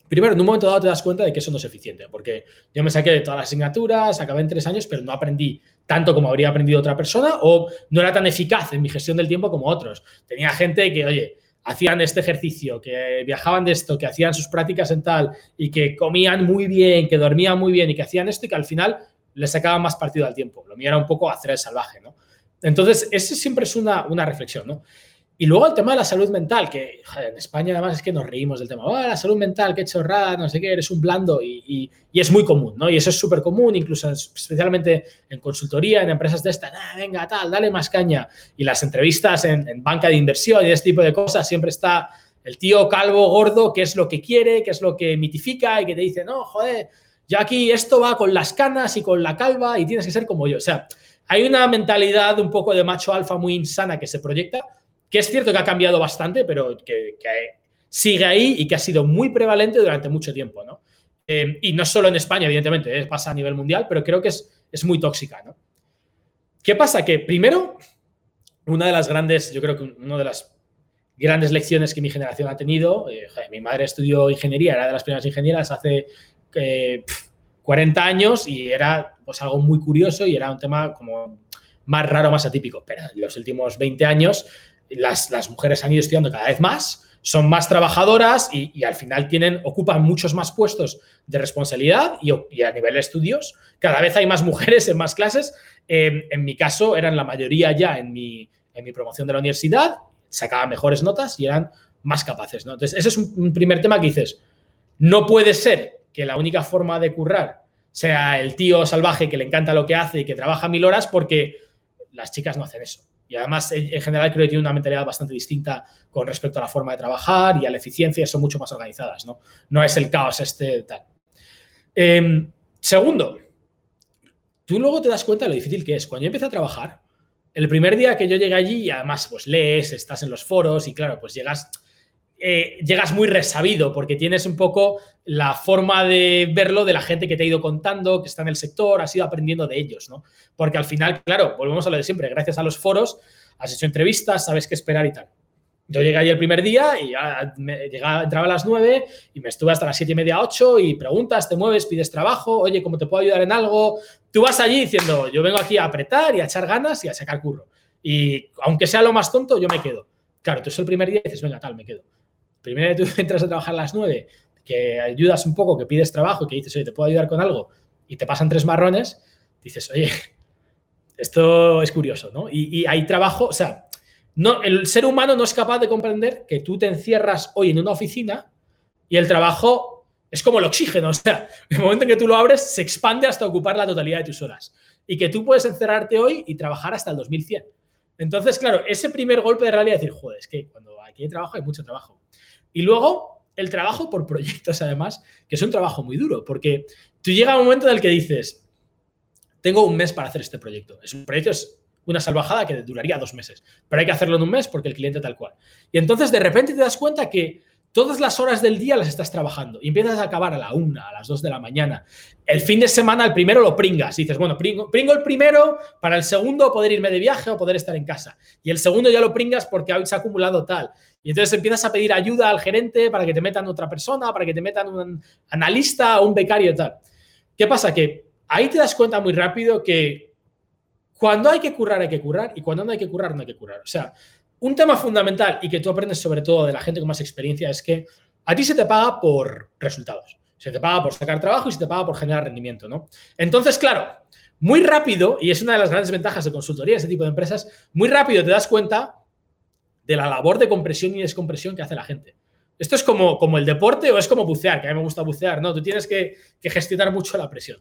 primero, en un momento dado te das cuenta de que eso no es eficiente, porque yo me saqué de todas las asignaturas, acabé en tres años, pero no aprendí tanto como habría aprendido otra persona o no era tan eficaz en mi gestión del tiempo como otros. Tenía gente que, oye, hacían este ejercicio, que viajaban de esto, que hacían sus prácticas en tal y que comían muy bien, que dormían muy bien y que hacían esto y que al final les sacaban más partido al tiempo. Lo mío era un poco hacer el salvaje, ¿no? Entonces, ese siempre es una, una reflexión, ¿no? Y luego el tema de la salud mental, que en España además es que nos reímos del tema, oh, la salud mental, qué chorrada, no sé qué, eres un blando y, y, es muy común, ¿no? Y eso es súper común, incluso especialmente en consultoría, en empresas de esta, ah, venga, tal, dale más caña. Y las entrevistas en, banca de inversión y este tipo de cosas, siempre está el tío calvo, gordo, que es lo que quiere, que es lo que mitifica y que te dice, no, joder, ya aquí esto va con las canas y con la calva y tienes que ser como yo. O sea, hay una mentalidad un poco de macho alfa muy insana que se proyecta que es cierto que ha cambiado bastante, pero que, sigue ahí y que ha sido muy prevalente durante mucho tiempo, ¿no? Eh, y no solo en España, evidentemente, eh, pasa a nivel mundial, pero creo que es, es muy tóxica, ¿no? ¿Qué pasa? Que primero, una de las grandes, yo creo que una de las grandes lecciones que mi generación ha tenido, eh, mi madre estudió ingeniería, era de las primeras ingenieras hace 40 años y era pues algo muy curioso y era un tema como más raro, más atípico. Pero los últimos 20 años las, mujeres han ido estudiando cada vez más, son más trabajadoras y, al final tienen, ocupan muchos más puestos de responsabilidad y, a nivel de estudios. Cada vez hay más mujeres en más clases. en mi caso, eran la mayoría ya en mi, en mi promoción de la universidad, sacaban mejores notas y eran más capaces. Entonces, ese es un, primer tema que dices, no puede ser que la única forma de currar sea el tío salvaje que le encanta lo que hace y que trabaja mil horas porque las chicas no hacen eso. Y además, en general, creo que tiene una mentalidad bastante distinta con respecto a la forma de trabajar y a la eficiencia, son mucho más organizadas, ¿no? No es el caos este tal. Em, segundo, tú luego te das cuenta de lo difícil que es. Cuando yo empecé a trabajar, el primer día que yo llegué allí, y además, pues lees, estás en los foros y claro, pues llegas eh, llegas muy resabido porque tienes un poco la forma de verlo de la gente que te ha ido contando, que está en el sector, has ido aprendiendo de ellos, ¿no? Porque al final, claro, volvemos a lo de siempre, gracias a los foros, has hecho entrevistas, sabes qué esperar y tal. Yo llegué allí el primer día y ya entraba a las 9 y me estuve hasta las 7 y media, 8 y preguntas, te mueves, pides trabajo, oye, ¿cómo te puedo ayudar en algo? Tú vas allí diciendo, yo vengo aquí a apretar y a echar ganas y a sacar curro. Y aunque sea lo más tonto, yo me quedo. Claro, tú es el primer día y dices, venga, tal, me quedo primero tú entras a trabajar a las 9, que ayudas un poco, que pides trabajo, que dices, oye, te puedo ayudar con algo, y te pasan tres marrones, dices, oye, esto es curioso, ¿no? Y, hay trabajo, o sea, no, el ser humano no es capaz de comprender que tú te encierras hoy en una oficina y el trabajo es como el oxígeno, o sea, el momento en que tú lo abres se expande hasta ocupar la totalidad de tus horas. Y que tú puedes encerrarte hoy y trabajar hasta el 2100. Entonces, claro, ese primer golpe de realidad es decir, joder, es que cuando aquí hay trabajo hay mucho trabajo. Y luego el trabajo por proyectos, además, que es un trabajo muy duro, porque tú llega un momento en el que dices, tengo un mes para hacer este proyecto. Es un proyecto, es una salvajada que duraría dos meses, pero hay que hacerlo en un mes porque el cliente tal cual. Y entonces de repente te das cuenta que todas las horas del día las estás trabajando y empiezas a acabar a la una, a las dos de la mañana. El fin de semana, el primero lo pringas y dices, bueno, pringo, pringo, el primero para el segundo poder irme de viaje o poder estar en casa. Y el segundo ya lo pringas porque se ha acumulado tal. Y entonces empiezas a pedir ayuda al gerente para que te metan otra persona, para que te metan un analista o un becario y tal. ¿Qué pasa? Que ahí te das cuenta muy rápido que cuando hay que currar, hay que currar y cuando no hay que currar, no hay que currar. O sea, un tema fundamental y que tú aprendes sobre todo de la gente con más experiencia es que a ti se te paga por resultados. Se te paga por sacar trabajo y se te paga por generar rendimiento, ¿no? Entonces, claro, muy rápido, y es una de las grandes ventajas de consultoría, ese tipo de empresas, muy rápido te das cuenta de la labor de compresión y descompresión que hace la gente. Esto es como, como el deporte o es como bucear, que a mí me gusta bucear, ¿no? Tú tienes que, gestionar mucho la presión.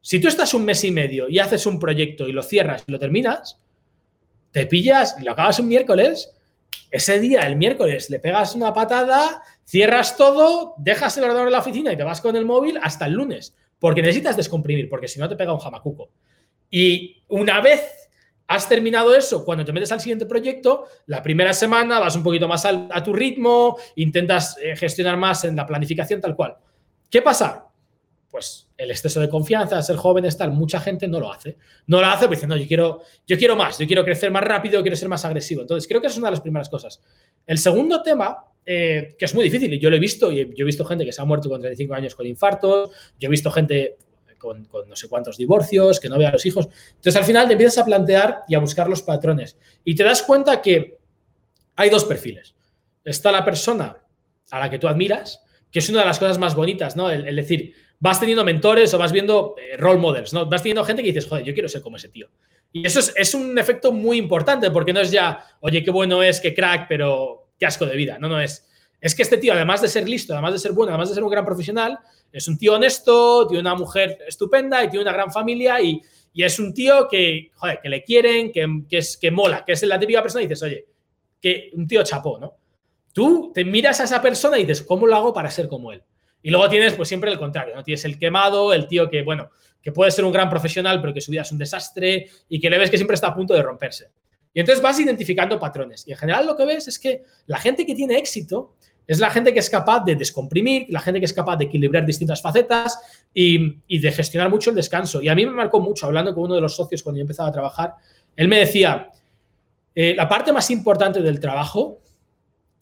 Si tú estás un mes y medio y haces un proyecto y lo cierras y lo terminas, te pillas, lo acabas un miércoles, ese día, el miércoles, le pegas una patada, cierras todo, dejas el ordenador en la oficina y te vas con el móvil hasta el lunes, porque necesitas descomprimir, porque si no te pega un jamacuco. Y una vez has terminado eso, cuando te metes al siguiente proyecto, la primera semana vas un poquito más a tu ritmo, intentas eh, gestionar más en la planificación tal cual. ¿Qué pasa? pues el exceso de confianza, ser joven, estar, mucha gente no lo hace. No lo hace no, yo quiero, yo quiero más, yo quiero crecer más rápido, quiero ser más agresivo. Entonces, creo que es una de las primeras cosas. El segundo tema, eh, que es muy difícil, y yo lo he visto, y yo he visto gente que se ha muerto con 35 años con infartos, yo he visto gente con, no sé cuántos divorcios, que no ve a los hijos. Entonces, al final te empiezas a plantear y a buscar los patrones. Y te das cuenta que hay dos perfiles. Está la persona a la que tú admiras, que es una de las cosas más bonitas, ¿no? El, decir, vas teniendo mentores o vas viendo eh, role models, ¿no? Vas teniendo gente que dices, joder, yo quiero ser como ese tío. Y eso es, un efecto muy importante porque no es ya, oye, qué bueno es, qué crack, pero qué asco de vida. No, no es. Es que este tío, además de ser listo, además de ser bueno, además de ser un gran profesional, es un tío honesto, tiene una mujer estupenda y tiene una gran familia y, es un tío que, joder, que le quieren, que, que, es, que mola, que es la típica persona y dices, oye, que un tío chapó, ¿no? Tú te miras a esa persona y dices, ¿cómo lo hago para ser como él? Y luego tienes, pues siempre el contrario, ¿no? Tienes el quemado, el tío que, bueno, que puede ser un gran profesional, pero que su vida es un desastre y que le ves que siempre está a punto de romperse. Y entonces vas identificando patrones. Y en general lo que ves es que la gente que tiene éxito es la gente que es capaz de descomprimir, la gente que es capaz de equilibrar distintas facetas y, de gestionar mucho el descanso. Y a mí me marcó mucho, hablando con uno de los socios cuando yo empezaba a trabajar, él me decía, eh, la parte más importante del trabajo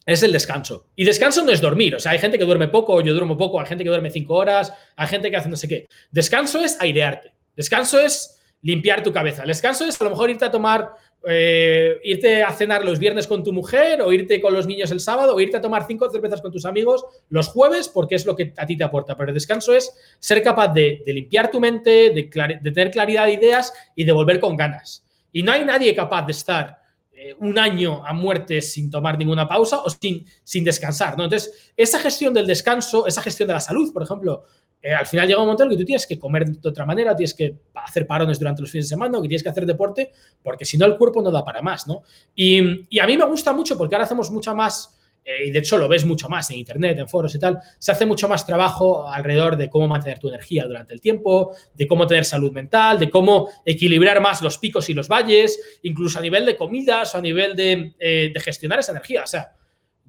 es el descanso. Y descanso no es dormir. O sea, hay gente que duerme poco, yo duermo poco, hay gente que duerme cinco horas, hay gente que hace no sé qué. Descanso es airearte. Descanso es limpiar tu cabeza. descanso es a lo mejor irte a tomar, eh, irte a cenar los viernes con tu mujer o irte con los niños el sábado o irte a tomar cinco cervezas con tus amigos los jueves porque es lo que a ti te aporta. Pero el descanso es ser capaz de, limpiar tu mente, de, tener claridad de ideas y de volver con ganas. Y no hay nadie capaz de estar eh, un año a muerte sin tomar ninguna pausa o sin, sin descansar. ¿no? Entonces, esa gestión del descanso, esa gestión de la salud, por ejemplo, eh, al final llega un momento en que tú tienes que comer de otra manera, tienes que hacer parones durante los fines de semana, que tienes que hacer deporte, porque si no el cuerpo no da para más. ¿no? Y, a mí me gusta mucho porque ahora hacemos mucha más eh, y de hecho lo ves mucho más en internet, en foros y tal, se hace mucho más trabajo alrededor de cómo mantener tu energía durante el tiempo, de cómo tener salud mental, de cómo equilibrar más los picos y los valles, incluso a nivel de comidas o a nivel de, eh, gestionar esa energía. O sea,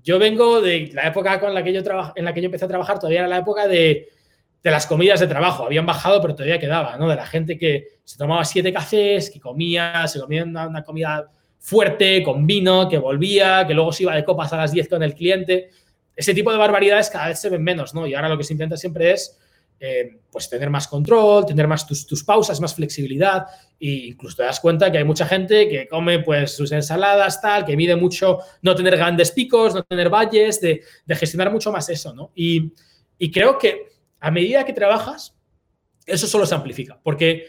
yo vengo de la época con la que yo en la que yo empecé a trabajar, todavía era la época de, de las comidas de trabajo. Habían bajado, pero todavía quedaba, ¿no? De la gente que se tomaba siete cafés, que comía, se comía una comida fuerte, con vino, que volvía, que luego se iba de copas a las 10 con el cliente. Ese tipo de barbaridades cada vez se ven menos, ¿no? Y ahora lo que se intenta siempre es eh, pues tener más control, tener más tus, tus, pausas, más flexibilidad e incluso te das cuenta que hay mucha gente que come pues sus ensaladas, tal, que mide mucho no tener grandes picos, no tener valles, de, gestionar mucho más eso, ¿no? Y, y, creo que a medida que trabajas, eso solo se amplifica, porque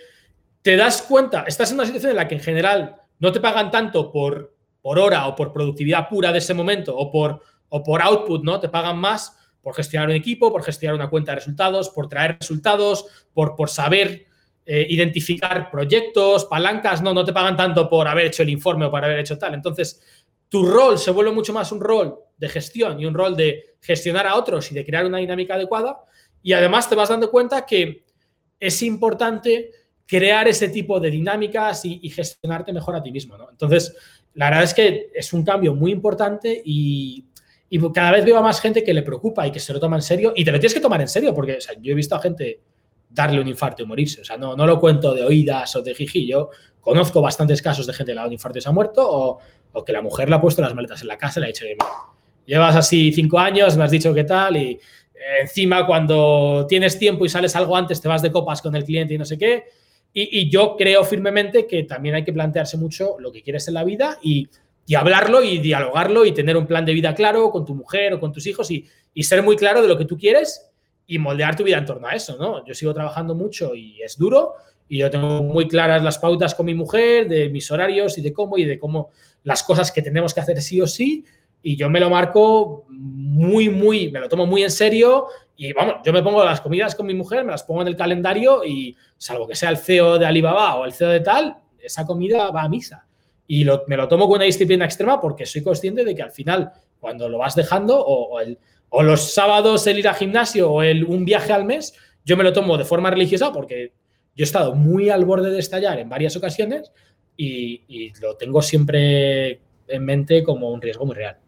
te das cuenta, estás en una situación en la que en general no te pagan tanto por, por hora o por productividad pura de ese momento o por, o por output, ¿no? Te pagan más por gestionar un equipo, por gestionar una cuenta de resultados, por traer resultados, por, por saber eh, identificar proyectos, palancas, no, no te pagan tanto por haber hecho el informe o por haber hecho tal. Entonces, tu rol se vuelve mucho más un rol de gestión y un rol de gestionar a otros y de crear una dinámica adecuada. Y además te vas dando cuenta que es importante crear ese tipo de dinámicas y, gestionarte mejor a ti mismo. ¿no? Entonces, la verdad es que es un cambio muy importante y, cada vez veo a más gente que le preocupa y que se lo toma en serio. Y te lo tienes que tomar en serio, porque yo he visto a gente darle un infarto y morirse. O sea, no, no lo cuento de oídas o de jiji. Yo conozco bastantes casos de gente que le ha dado un infarto y se ha muerto, o, que la mujer le ha puesto las maletas en la casa y le ha dicho, llevas así cinco años, me has dicho qué tal, y encima cuando tienes tiempo y sales algo antes, te vas de copas con el cliente y no sé qué y, yo creo firmemente que también hay que plantearse mucho lo que quieres en la vida y, hablarlo y dialogarlo y tener un plan de vida claro con tu mujer o con tus hijos y, ser muy claro de lo que tú quieres y moldear tu vida en torno a eso, ¿no? Yo sigo trabajando mucho y es duro y yo tengo muy claras las pautas con mi mujer de mis horarios y de cómo y de cómo las cosas que tenemos que hacer sí o sí y yo me lo marco muy, muy, me lo tomo muy en serio y vamos, yo me pongo las comidas con mi mujer, me las pongo en el calendario y salvo que sea el CEO de Alibaba o el CEO de tal, esa comida va a misa. Y me lo tomo con una disciplina extrema porque soy consciente de que al final, cuando lo vas dejando, o, los sábados el ir al gimnasio o el, un viaje al mes, yo me lo tomo de forma religiosa porque yo he estado muy al borde de estallar en varias ocasiones y lo tengo siempre en mente como un riesgo muy real.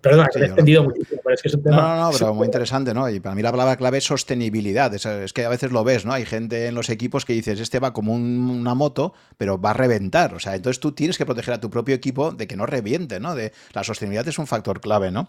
Perdona, que he entendido muchísimo, pero es que es un tema. No, no, no, pero muy interesante, ¿no? Y para mí la palabra clave es sostenibilidad. Es, que a veces lo ves, ¿no? Hay gente en los equipos que dices, este va como una moto, pero va a reventar. O sea, entonces tú tienes que proteger a tu propio equipo de que no reviente, ¿no? De, la sostenibilidad es un factor clave, ¿no?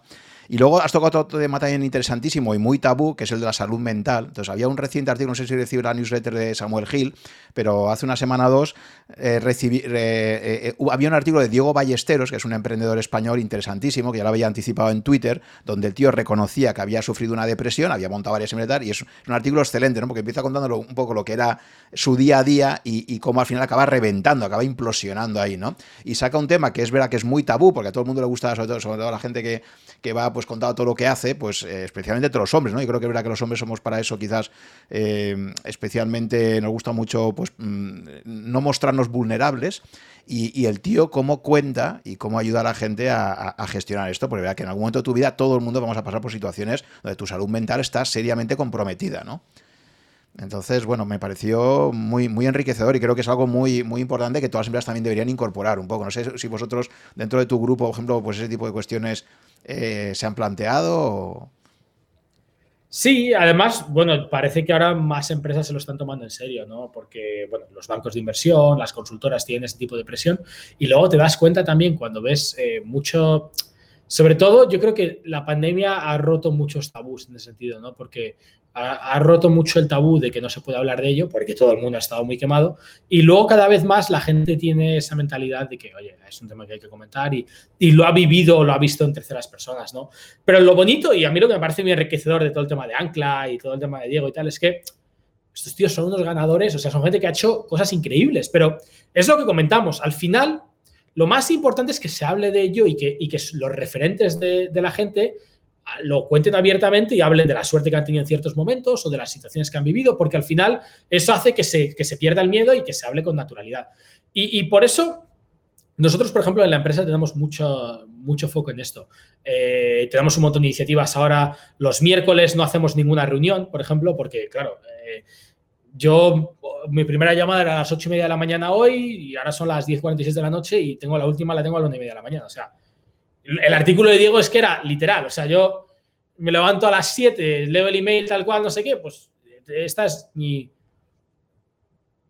Y luego has tocado otro tema también interesantísimo y muy tabú, que es el de la salud mental. Entonces, había un reciente artículo, no sé si recibió la newsletter de Samuel Gil, pero hace una semana o dos eh, recibí, eh, eh, había un artículo de Diego Ballesteros, que es un emprendedor español interesantísimo, que ya lo había anticipado en Twitter, donde el tío reconocía que había sufrido una depresión, había montado varias empresas y es un artículo excelente, ¿no? Porque empieza contándolo un poco lo que era su día a día y, cómo al final acaba reventando, acaba implosionando ahí, ¿no? Y saca un tema que es verdad que es muy tabú, porque a todo el mundo le gusta, sobre todo, sobre todo a la gente que, que va pues contado todo lo que hace, pues eh, especialmente todos los hombres, ¿no? Y creo que es verdad que los hombres somos para eso quizás eh, especialmente nos gusta mucho pues mm, no mostrarnos vulnerables y, el tío cómo cuenta y cómo ayuda a la gente a, gestionar esto, porque verdad que en algún momento de tu vida todo el mundo vamos a pasar por situaciones donde tu salud mental está seriamente comprometida, ¿no? Entonces, bueno, me pareció muy, muy enriquecedor y creo que es algo muy, muy importante que todas las empresas también deberían incorporar un poco. No sé si vosotros, dentro de tu grupo, por ejemplo, pues ese tipo de cuestiones eh, se han planteado. Sí, además, bueno, parece que ahora más empresas se lo están tomando en serio, ¿no? Porque, bueno, los bancos de inversión, las consultoras tienen ese tipo de presión y luego te das cuenta también cuando ves eh, mucho sobre todo, yo creo que la pandemia ha roto muchos tabús en ese sentido, ¿no? Porque ha, roto mucho el tabú de que no se puede hablar de ello, porque todo el mundo ha estado muy quemado. Y luego cada vez más la gente tiene esa mentalidad de que, oye, es un tema que hay que comentar y, y lo ha vivido, lo ha visto en terceras personas, ¿no? Pero lo bonito, y a mí lo que me parece muy enriquecedor de todo el tema de Ancla y todo el tema de Diego y tal, es que estos tíos son unos ganadores, o sea, son gente que ha hecho cosas increíbles, pero es lo que comentamos, al final lo más importante es que se hable de ello y que, que los referentes de, la gente lo cuenten abiertamente y hablen de la suerte que han tenido en ciertos momentos o de las situaciones que han vivido, porque al final eso hace que se, se pierda el miedo y que se hable con naturalidad. Y, por eso nosotros, por ejemplo, en la empresa tenemos mucho, mucho foco en esto. Eh, tenemos un montón de iniciativas ahora. Los miércoles no hacemos ninguna reunión, por ejemplo, porque, claro, eh, yo, mi primera llamada era a las 8 y media de la mañana hoy y ahora son las 10.46 de la noche y tengo la última, la tengo a las 9 y media de la mañana. O sea, el artículo de Diego es que era literal. O sea, yo me levanto a las 7, leo el email tal cual, no sé qué, pues esta es mi...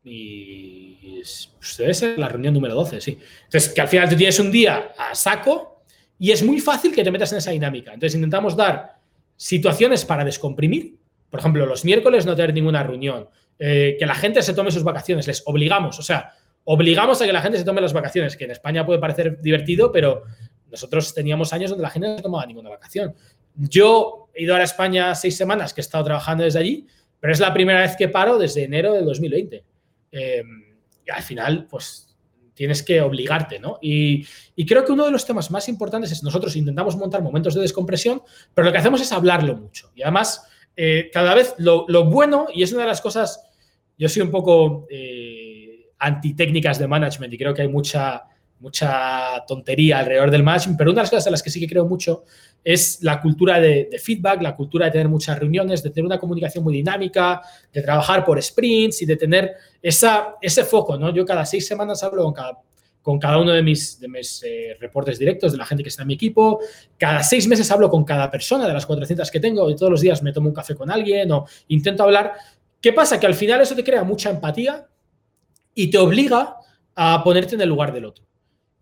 mi pues debe ser la reunión número 12, sí. Entonces, que al final tú tienes un día a saco y es muy fácil que te metas en esa dinámica. Entonces, intentamos dar situaciones para descomprimir. Por ejemplo, los miércoles no tener ninguna reunión. Eh, que la gente se tome sus vacaciones, les obligamos, o sea, obligamos a que la gente se tome las vacaciones, que en España puede parecer divertido, pero nosotros teníamos años donde la gente no tomaba ninguna vacación. Yo he ido a España seis semanas, que he estado trabajando desde allí, pero es la primera vez que paro desde enero del 2020. Eh, y al final, pues tienes que obligarte, ¿no? Y, creo que uno de los temas más importantes es nosotros intentamos montar momentos de descompresión, pero lo que hacemos es hablarlo mucho. Y además, eh, cada vez lo, lo, bueno, y es una de las cosas yo soy un poco eh, anti-técnicas de management y creo que hay mucha, mucha tontería alrededor del management, pero una de las cosas en las que sí que creo mucho es la cultura de, feedback, la cultura de tener muchas reuniones, de tener una comunicación muy dinámica, de trabajar por sprints y de tener ese foco. ¿no? Yo cada seis semanas hablo con cada, uno de mis, de eh, reportes directos, de la gente que está en mi equipo. Cada seis meses hablo con cada persona de las 400 que tengo y todos los días me tomo un café con alguien o intento hablar ¿Qué pasa? Que al final eso te crea mucha empatía y te obliga a ponerte en el lugar del otro.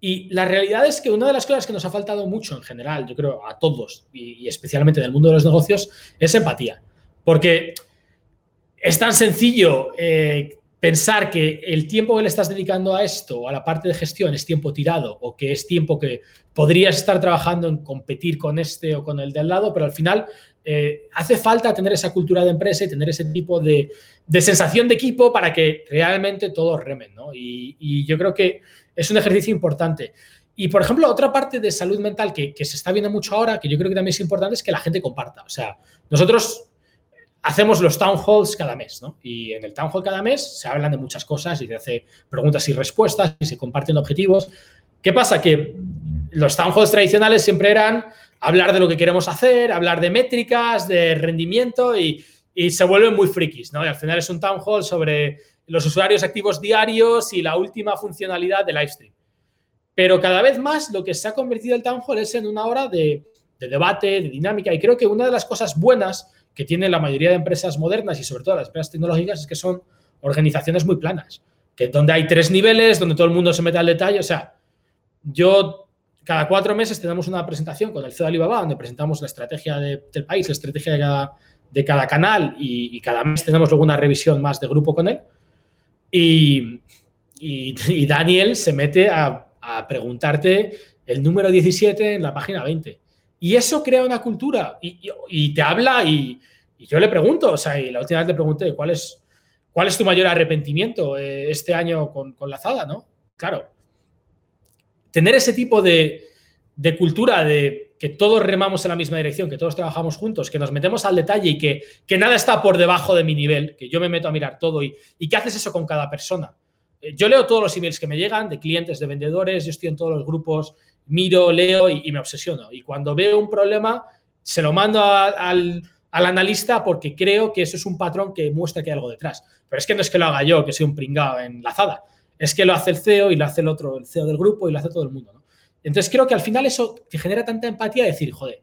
Y la realidad es que una de las cosas que nos ha faltado mucho en general, yo creo a todos, y, especialmente en el mundo de los negocios, es empatía. Porque es tan sencillo eh, pensar que el tiempo que le estás dedicando a esto, a la parte de gestión, es tiempo tirado, o que es tiempo que podrías estar trabajando en competir con este o con el de al lado, pero al final eh, hace falta tener esa cultura de empresa y tener ese tipo de, sensación de equipo para que realmente todos remen, ¿no? Y, yo creo que es un ejercicio importante. Y, por ejemplo, otra parte de salud mental que, se está viendo mucho ahora, que yo creo que también es importante, es que la gente comparta. O sea, nosotros hacemos los town halls cada mes, ¿no? Y en el town hall cada mes se hablan de muchas cosas y se hace preguntas y respuestas y se comparten objetivos. ¿Qué pasa? Que los town halls tradicionales siempre eran hablar de lo que queremos hacer, hablar de métricas, de rendimiento y, se vuelven muy frikis, ¿no? Y al final es un town hall sobre los usuarios activos diarios y la última funcionalidad de Livestream. Pero cada vez más lo que se ha convertido el Town Hall es en una hora de, debate, de dinámica. Y creo que una de las cosas buenas que tienen la mayoría de empresas modernas y sobre todo las empresas tecnológicas es que son organizaciones muy planas, que donde hay tres niveles, donde todo el mundo se mete al detalle. O sea, yo cada cuatro meses tenemos una presentación con el CEO de Alibaba donde presentamos la estrategia del país, la estrategia de cada, canal y, cada mes tenemos luego una revisión más de grupo con él. Y, y Daniel se mete a a preguntarte el número 17 en la página 20. Y eso crea una cultura y, te habla y, yo le pregunto, o sea, y la última vez le pregunté, ¿cuál es, cuál es tu mayor arrepentimiento eh, este año con, con, la Zada, no? Claro, tener ese tipo de, cultura de que todos remamos en la misma dirección, que todos trabajamos juntos, que nos metemos al detalle y que, que nada está por debajo de mi nivel, que yo me meto a mirar todo y, y que haces eso con cada persona. Eh, yo leo todos los emails que me llegan de clientes, de vendedores, yo estoy en todos los grupos, miro, leo y, me obsesiono. Y cuando veo un problema, se lo mando al, analista porque creo que eso es un patrón que muestra que hay algo detrás. Pero es que no es que lo haga yo, que soy un pringado enlazada. Es que lo hace el CEO y lo hace el otro, el CEO del grupo y lo hace todo el mundo. Entonces creo que al final eso te genera tanta empatía de decir, joder,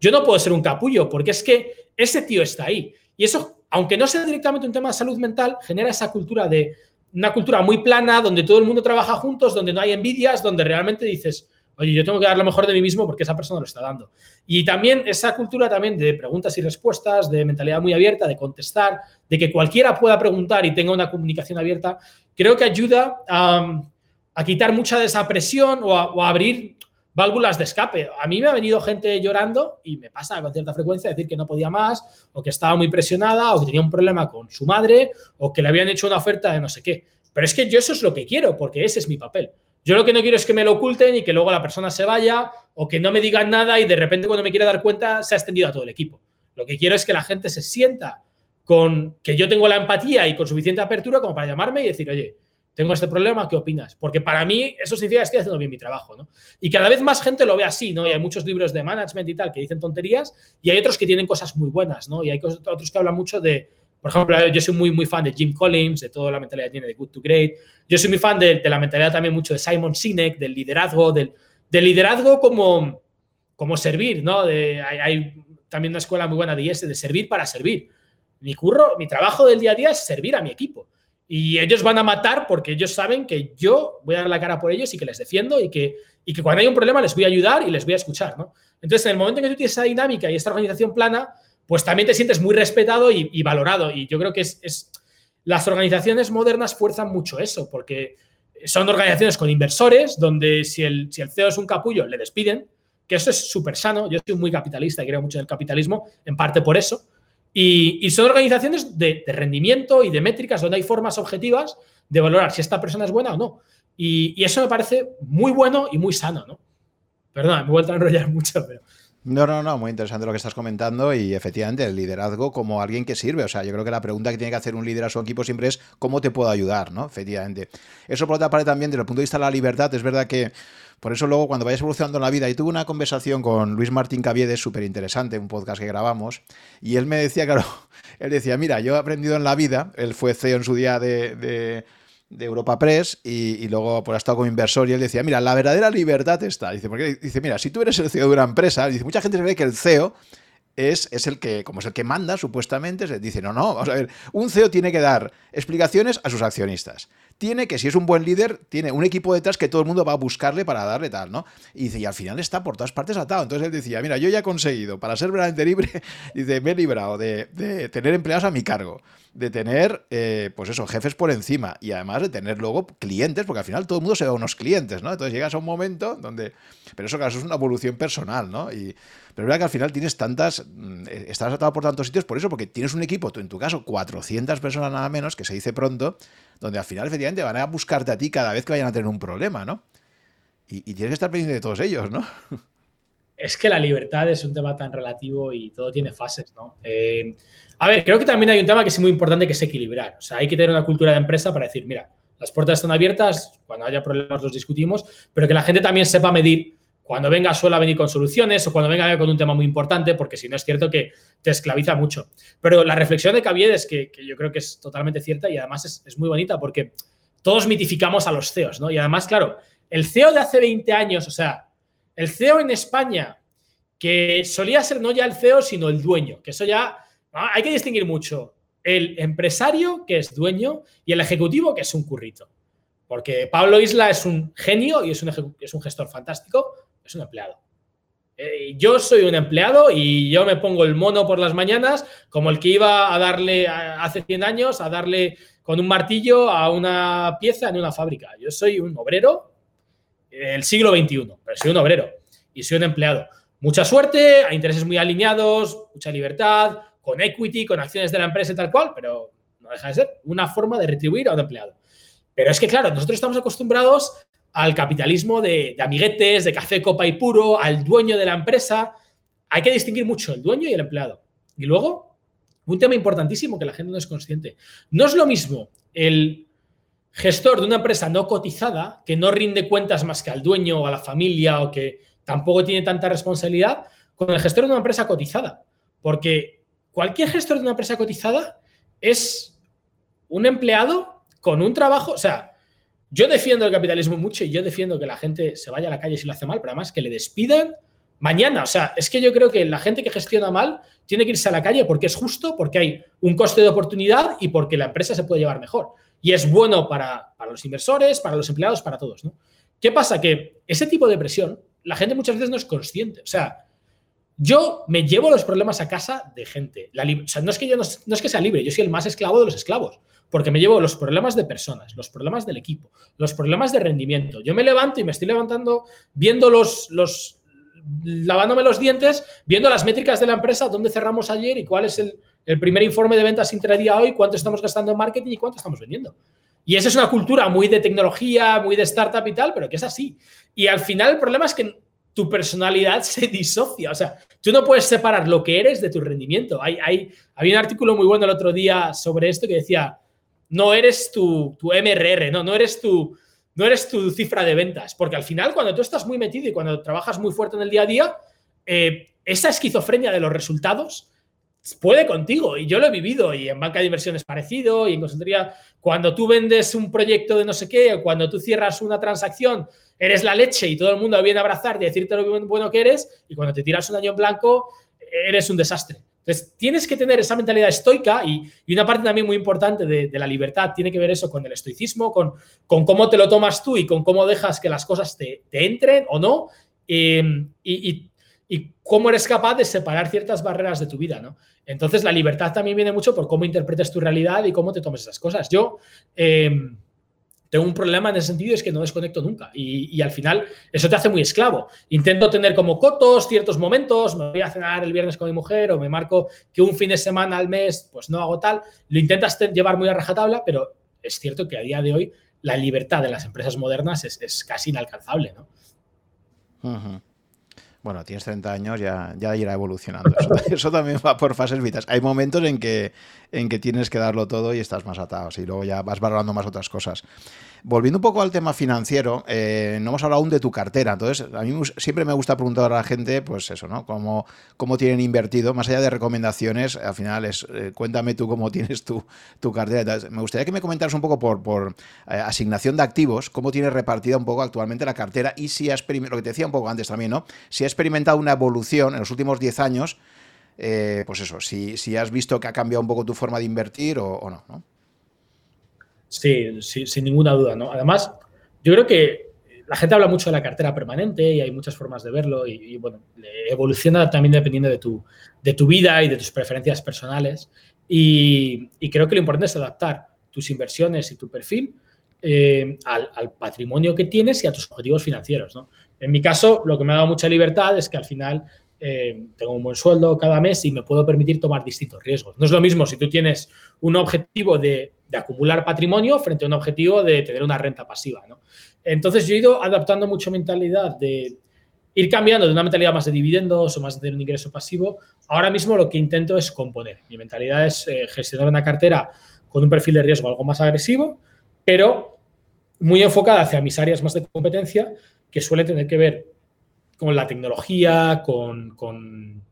yo no puedo ser un capullo porque es que ese tío está ahí. Y eso, aunque no sea directamente un tema de salud mental, genera esa cultura de una cultura muy plana, donde todo el mundo trabaja juntos, donde no hay envidias, donde realmente dices, oye, yo tengo que dar lo mejor de mí mismo porque esa persona lo está dando. Y también esa cultura también de preguntas y respuestas, de mentalidad muy abierta, de contestar, de que cualquiera pueda preguntar y tenga una comunicación abierta, creo que ayuda a, quitar mucha de esa presión o a abrir válvulas de escape. A mí me ha venido gente llorando y me pasa con cierta frecuencia decir que no podía más o que estaba muy presionada o que tenía un problema con su madre o que le habían hecho una oferta de no sé qué. Pero es que yo eso es lo que quiero porque ese es mi papel. Yo lo que no quiero es que me lo oculten y que luego la persona se vaya o que no me digan nada y de repente cuando me quiera dar cuenta se ha extendido a todo el equipo. Lo que quiero es que la gente se sienta con que yo tengo la empatía y con suficiente apertura como para llamarme y decir, oye, tengo este problema, ¿qué opinas? Porque para mí eso significa que estoy haciendo bien mi trabajo, ¿no? Y cada vez más gente lo ve así, ¿no? Y hay muchos libros de management y tal que dicen tonterías y hay otros que tienen cosas muy buenas, ¿no? Y hay otros que hablan mucho de, por ejemplo, yo soy muy, muy fan de Jim Collins, de toda la mentalidad que tiene de Good to Great. Yo soy muy fan de, la mentalidad también mucho de Simon Sinek, del liderazgo, del, liderazgo como, como servir, ¿no? De, hay, también una escuela muy buena de IS, de servir para servir. Mi curro, mi trabajo del día a día es servir a mi equipo. Y ellos van a matar porque ellos saben que yo voy a dar la cara por ellos y que les defiendo y que, y que cuando hay un problema les voy a ayudar y les voy a escuchar. ¿no? Entonces, en el momento en que tú tienes esa dinámica y esta organización plana, pues también te sientes muy respetado y, valorado. Y yo creo que es, es, las organizaciones modernas fuerzan mucho eso, porque son organizaciones con inversores, donde si el, si el CEO es un capullo, le despiden, que eso es súper sano. Yo soy muy capitalista y creo mucho en el capitalismo, en parte por eso. Y, son organizaciones de, rendimiento y de métricas donde hay formas objetivas de valorar si esta persona es buena o no. Y, eso me parece muy bueno y muy sano, ¿no? Perdón, me he vuelto a enrollar mucho, pero... No, no, no, muy interesante lo que estás comentando y efectivamente el liderazgo como alguien que sirve. O sea, yo creo que la pregunta que tiene que hacer un líder a su equipo siempre es ¿cómo te puedo ayudar? ¿no? Efectivamente. Eso por otra parte también, desde el punto de vista de la libertad, es verdad que por eso luego cuando vayas evolucionando en la vida, y tuve una conversación con Luis Martín Caviedes, súper interesante, un podcast que grabamos, y él me decía, claro, él decía, mira, yo he aprendido en la vida, él fue CEO en su día de, Europa Press y, luego pues, ha estado como inversor y él decía, mira, la verdadera libertad está. Dice, porque dice, mira, si tú eres el CEO de una empresa, dice, mucha gente se ve que el CEO es, es, el que, como es el que manda, supuestamente, se dice, no, no, vamos a ver, un CEO tiene que dar explicaciones a sus accionistas tiene que, si es un buen líder, tiene un equipo detrás que todo el mundo va a buscarle para darle tal, ¿no? Y al final está por todas partes atado. Entonces él decía, mira, yo ya he conseguido, para ser verdaderamente libre, me he librado de, tener empleados a mi cargo, de tener, eh, pues eso, jefes por encima y además de tener luego clientes, porque al final todo el mundo se va a unos clientes, ¿no? Entonces llegas a un momento donde, pero eso claro, es una evolución personal, ¿no? Y, pero es verdad que al final tienes tantas, mm, estás atado por tantos sitios por eso, porque tienes un equipo, tú en tu caso, 400 personas nada menos, que se dice pronto, donde al final efectivamente van a buscarte a ti cada vez que vayan a tener un problema, ¿no? Y, tienes que estar pendiente de todos ellos, ¿no? Es que la libertad es un tema tan relativo y todo tiene fases, ¿no? Eh, a ver, creo que también hay un tema que es muy importante que es equilibrar. O sea, hay que tener una cultura de empresa para decir, mira, las puertas están abiertas, cuando haya problemas los discutimos, pero que la gente también sepa medir cuando venga suele venir con soluciones o cuando venga con un tema muy importante, porque si no es cierto que te esclaviza mucho. Pero la reflexión de Caviedes, que, que yo creo que es totalmente cierta y además es, muy bonita porque todos mitificamos a los CEOs, ¿no? Y además, claro, el CEO de hace 20 años, o sea, el CEO en España, que solía ser no ya el CEO, sino el dueño, que eso ya hay que distinguir mucho el empresario, que es dueño, y el ejecutivo, que es un currito. Porque Pablo Isla es un genio y es un, es un gestor fantástico, es un empleado. Eh, yo soy un empleado y yo me pongo el mono por las mañanas, como el que iba a darle hace 100 años, a darle con un martillo a una pieza en una fábrica. Yo soy un obrero del siglo XXI, pero soy un obrero y soy un empleado. Mucha suerte, a intereses muy alineados, mucha libertad, con equity, con acciones de la empresa y tal cual, pero no deja de ser una forma de retribuir a un empleado. Pero es que, claro, nosotros estamos acostumbrados al capitalismo de, amiguetes, de café, copa y puro, al dueño de la empresa. Hay que distinguir mucho el dueño y el empleado. Y luego, un tema importantísimo que la gente no es consciente. No es lo mismo el gestor de una empresa no cotizada, que no rinde cuentas más que al dueño o a la familia o que tampoco tiene tanta responsabilidad, con el gestor de una empresa cotizada. Porque cualquier gestor de una empresa cotizada es un empleado con un trabajo, o sea, yo defiendo el capitalismo mucho y yo defiendo que la gente se vaya a la calle si lo hace mal, pero además que le despidan mañana. O sea, es que yo creo que la gente que gestiona mal tiene que irse a la calle porque es justo, porque hay un coste de oportunidad y porque la empresa se puede llevar mejor. Y es bueno para, los inversores, para los empleados, para todos. ¿no? ¿Qué pasa? Que ese tipo de presión la gente muchas veces no es consciente. O sea, yo me llevo los problemas a casa de gente. sea, no es, que yo no, es que sea libre, yo soy el más esclavo de los esclavos porque me llevo los problemas de personas, los problemas del equipo, los problemas de rendimiento. Yo me levanto y me estoy levantando viendo los, los lavándome los dientes, viendo las métricas de la empresa, dónde cerramos ayer y cuál es el, primer informe de ventas intradía hoy, cuánto estamos gastando en marketing y cuánto estamos vendiendo. Y esa es una cultura muy de tecnología, muy de startup y tal, pero que es así. Y al final el problema es que tu personalidad se disocia. O sea, tú no puedes separar lo que eres de tu rendimiento. Hay, hay, había un artículo muy bueno el otro día sobre esto que decía, no eres tu, tu MRR, no, no eres tu, no eres tu cifra de ventas, porque al final cuando tú estás muy metido y cuando trabajas muy fuerte en el día a día, eh, esa esquizofrenia de los resultados puede contigo y yo lo he vivido y en banca de inversión es parecido y en consultoría cuando tú vendes un proyecto de no sé qué cuando tú cierras una transacción eres la leche y todo el mundo viene a abrazarte y decirte lo bueno que eres y cuando te tiras un año en blanco eres un desastre. Entonces, tienes que tener esa mentalidad estoica y, una parte también muy importante de, la libertad tiene que ver eso con el estoicismo, con, cómo te lo tomas tú y con cómo dejas que las cosas te, entren o no, y, cómo eres capaz de separar ciertas barreras de tu vida, ¿no? Entonces, la libertad también viene mucho por cómo interpretes tu realidad y cómo te tomes esas cosas. Yo... Em, tengo un problema en ese sentido, es que no desconecto nunca. Y, al final eso te hace muy esclavo. Intento tener como cotos ciertos momentos, me voy a cenar el viernes con mi mujer o me marco que un fin de semana al mes pues no hago tal. Lo intentas llevar muy a rajatabla, pero es cierto que a día de hoy la libertad de las empresas modernas es, casi inalcanzable. ¿no? Bueno, tienes 30 años, ya, ya irá evolucionando. Eso, también va por fases vitas. Hay momentos en que, en que tienes que darlo todo y estás más atado, y luego ya vas valorando más otras cosas. Volviendo un poco al tema financiero, eh, no hemos hablado aún de tu cartera. Entonces, a mí siempre me gusta preguntar a la gente, pues eso, ¿no? Cómo, cómo tienen invertido, más allá de recomendaciones, al final es, eh, cuéntame tú cómo tienes tu, tu cartera. me gustaría que me comentaras un poco por, por eh, asignación de activos, cómo tienes repartida un poco actualmente la cartera y si has, lo que te decía un poco antes también, ¿no? Si has experimentado una evolución en los últimos 10 años, pues eso, si, si has visto que ha cambiado un poco tu forma de invertir o, o no, ¿no? Sí, sin ninguna duda, ¿no? Además, yo creo que la gente habla mucho de la cartera permanente y hay muchas formas de verlo y, bueno, evoluciona también dependiendo de tu, de tu vida y de tus preferencias personales. Y, creo que lo importante es adaptar tus inversiones y tu perfil eh, al, patrimonio que tienes y a tus objetivos financieros. ¿no? En mi caso, lo que me ha dado mucha libertad es que al final eh, tengo un buen sueldo cada mes y me puedo permitir tomar distintos riesgos. No es lo mismo si tú tienes un objetivo de, acumular patrimonio frente a un objetivo de tener una renta pasiva. Entonces yo he ido adaptando mucho mentalidad de ir cambiando de una mentalidad más de dividendos o más de un ingreso pasivo. Ahora mismo lo que intento es componer. Mi mentalidad es eh, gestionar una cartera con un perfil de riesgo algo más agresivo, pero muy enfocada hacia mis áreas más de competencia que suele tener que ver con la tecnología, con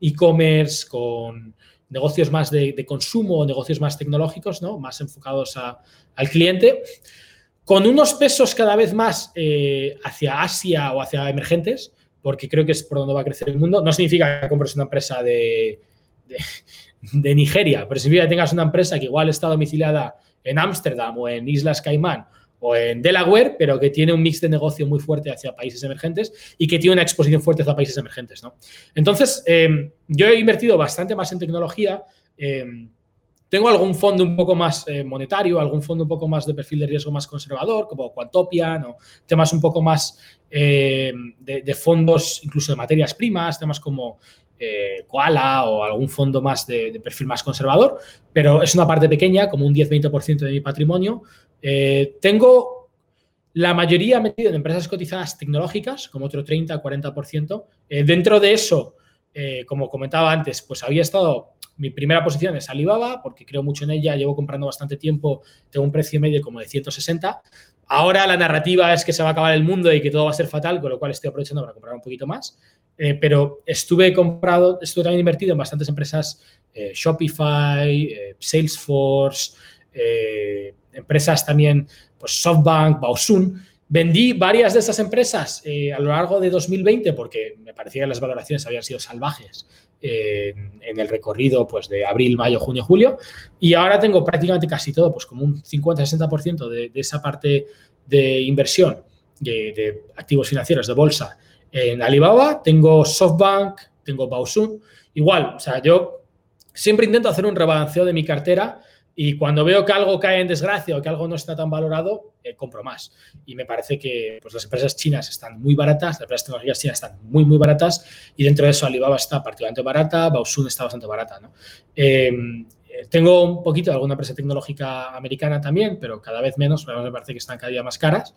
e-commerce, con, negocios más de, consumo negocios más tecnológicos, ¿no? más enfocados al cliente, con unos pesos cada vez más eh, hacia Asia o hacia emergentes, porque creo que es por donde va a crecer el mundo. No significa que compres una empresa de, de, Nigeria, pero significa que tengas una empresa que igual está domiciliada en Ámsterdam o en Islas Caimán o en Delaware, pero que tiene un mix de negocio muy fuerte hacia países emergentes y que tiene una exposición fuerte hacia países emergentes. ¿no? Entonces, eh, yo he invertido bastante más en tecnología. Eh, tengo algún fondo un poco más eh, monetario, algún fondo un poco más de perfil de riesgo más conservador, como Quantopian, o temas un poco más de, de, fondos, incluso de materias primas, temas como eh, Koala o algún fondo más de, perfil más conservador, pero es una parte pequeña, como un 10-20% de mi patrimonio. Eh, tengo la mayoría metido en empresas cotizadas tecnológicas, como otro 30-40%. Eh, dentro de eso, como comentaba antes, pues había estado, mi primera posición es Alibaba, porque creo mucho en ella, llevo comprando bastante tiempo, tengo un precio medio como de 160. Ahora la narrativa es que se va a acabar el mundo y que todo va a ser fatal, con lo cual estoy aprovechando para comprar un poquito más. Eh, pero estuve comprado, estuve también invertido en bastantes empresas, eh, Shopify, eh, Salesforce, empresas también, pues SoftBank, Baosun. Vendí varias de esas empresas a lo largo de 2020 porque me parecía que las valoraciones habían sido salvajes en el recorrido pues, de abril, mayo, junio, julio. Y ahora tengo prácticamente casi todo, pues como un 50-60% de, de, esa parte de inversión de, de activos financieros de bolsa en Alibaba, tengo SoftBank, tengo Baosun. Igual, o sea, yo siempre intento hacer un rebalanceo de mi cartera y cuando veo que algo cae en desgracia o que algo no está tan valorado, eh, compro más. Y me parece que pues, las empresas chinas están muy baratas, las empresas chinas están muy, muy baratas y dentro de eso Alibaba está particularmente barata, Baosun está bastante barata. ¿no? Em, eh, tengo un poquito de alguna empresa tecnológica americana también, pero cada vez menos, me parece que están cada día más caras.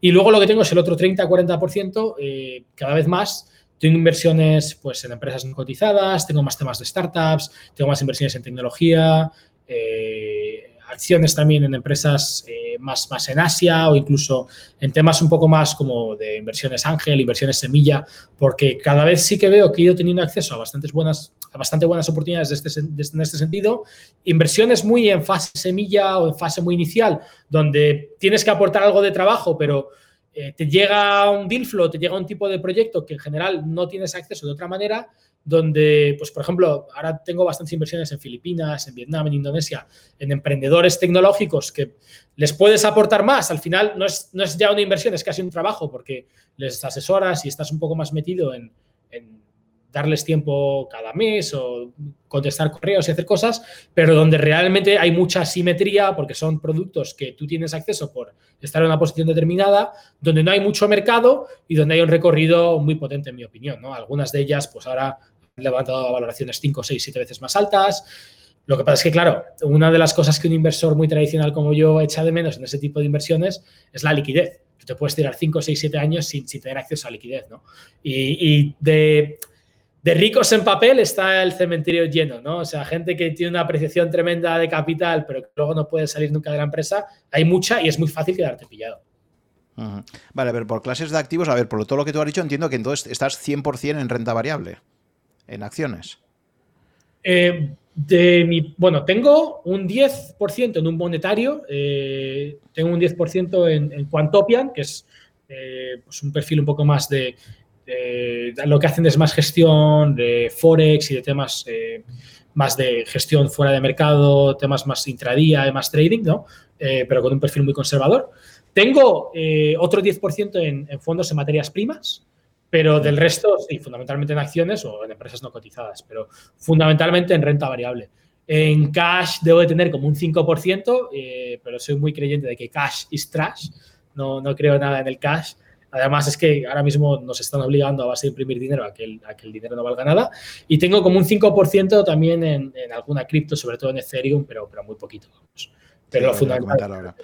Y luego lo que tengo es el otro 30-40%, eh, cada vez más. Tengo inversiones pues, en empresas no cotizadas, tengo más temas de startups, tengo más inversiones en tecnología, eh, acciones también en empresas eh, más, más en Asia o incluso en temas un poco más como de inversiones ángel, inversiones semilla, porque cada vez sí que veo que he ido teniendo acceso a bastantes buenas, a bastante buenas oportunidades de este, en este sentido. Inversiones muy en fase semilla o en fase muy inicial, donde tienes que aportar algo de trabajo, pero eh, te llega un deal flow, te llega un tipo de proyecto que en general no tienes acceso de otra manera donde, pues, por ejemplo, ahora tengo bastantes inversiones en Filipinas, en Vietnam, en Indonesia, en emprendedores tecnológicos que les puedes aportar más. Al final no es, no es ya una inversión, es casi un trabajo porque les asesoras y estás un poco más metido en, darles tiempo cada mes o contestar correos y hacer cosas, pero donde realmente hay mucha simetría porque son productos que tú tienes acceso por estar en una posición determinada, donde no hay mucho mercado y donde hay un recorrido muy potente, en mi opinión. ¿no? Algunas de ellas, pues ahora levantado valoraciones 5, 6, 7 veces más altas. Lo que pasa es que, claro, una de las cosas que un inversor muy tradicional como yo echa de menos en ese tipo de inversiones es la liquidez. Tú te puedes tirar 5, 6, 7 años sin, tener acceso a liquidez, ¿no? Y, de, de, ricos en papel está el cementerio lleno, ¿no? O sea, gente que tiene una apreciación tremenda de capital, pero que luego no puede salir nunca de la empresa, hay mucha y es muy fácil quedarte pillado. Vale, pero por clases de activos, a ver, por todo lo que tú has dicho, entiendo que entonces estás 100% en renta variable en acciones? Eh, de mi, bueno, tengo un 10% en un monetario, eh, tengo un 10% en, en, Quantopian, que es eh, pues un perfil un poco más de, Lo que hacen es más gestión de Forex y de temas más de gestión fuera de mercado, temas más intradía, más trading, ¿no? pero con un perfil muy conservador. Tengo otro 10% en, en fondos en materias primas, pero del resto, sí, fundamentalmente en acciones o en empresas no cotizadas, pero fundamentalmente en renta variable. En cash debo de tener como un 5%, eh, pero soy muy creyente de que cash is trash. No, no creo nada en el cash. Además es que ahora mismo nos están obligando a base de imprimir dinero a que el, a que el dinero no valga nada. Y tengo como un 5% también en, en, alguna cripto, sobre todo en Ethereum, pero, pero muy poquito. Pero lo fundamental.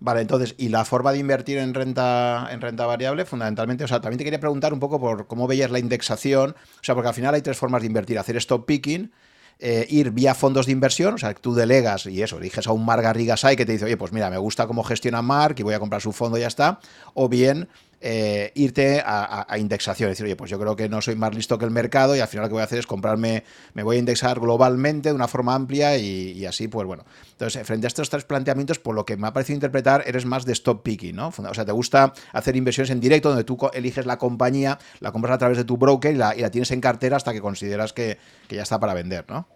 Vale, entonces, y la forma de invertir en renta, en renta variable, fundamentalmente, o sea, también te quería preguntar un poco por cómo veías la indexación, o sea, porque al final hay tres formas de invertir, hacer stop picking, eh, ir vía fondos de inversión, o sea, tú delegas y eso, eliges a un Mark Garrigasay que te dice, oye, pues mira, me gusta cómo gestiona Mark y voy a comprar su fondo y ya está, o bien eh, irte a, indexación. Decir, oye, pues yo creo que no soy más listo que el mercado y al final lo que voy a hacer es comprarme, me voy a indexar globalmente de una forma amplia y, así, pues bueno. Entonces, frente a estos tres planteamientos, por lo que me ha parecido interpretar, eres más de stop picking, ¿no? O sea, te gusta hacer inversiones en directo donde tú eliges la compañía, la compras a través de tu broker y la, tienes en cartera hasta que consideras que, que ya está para vender, ¿no?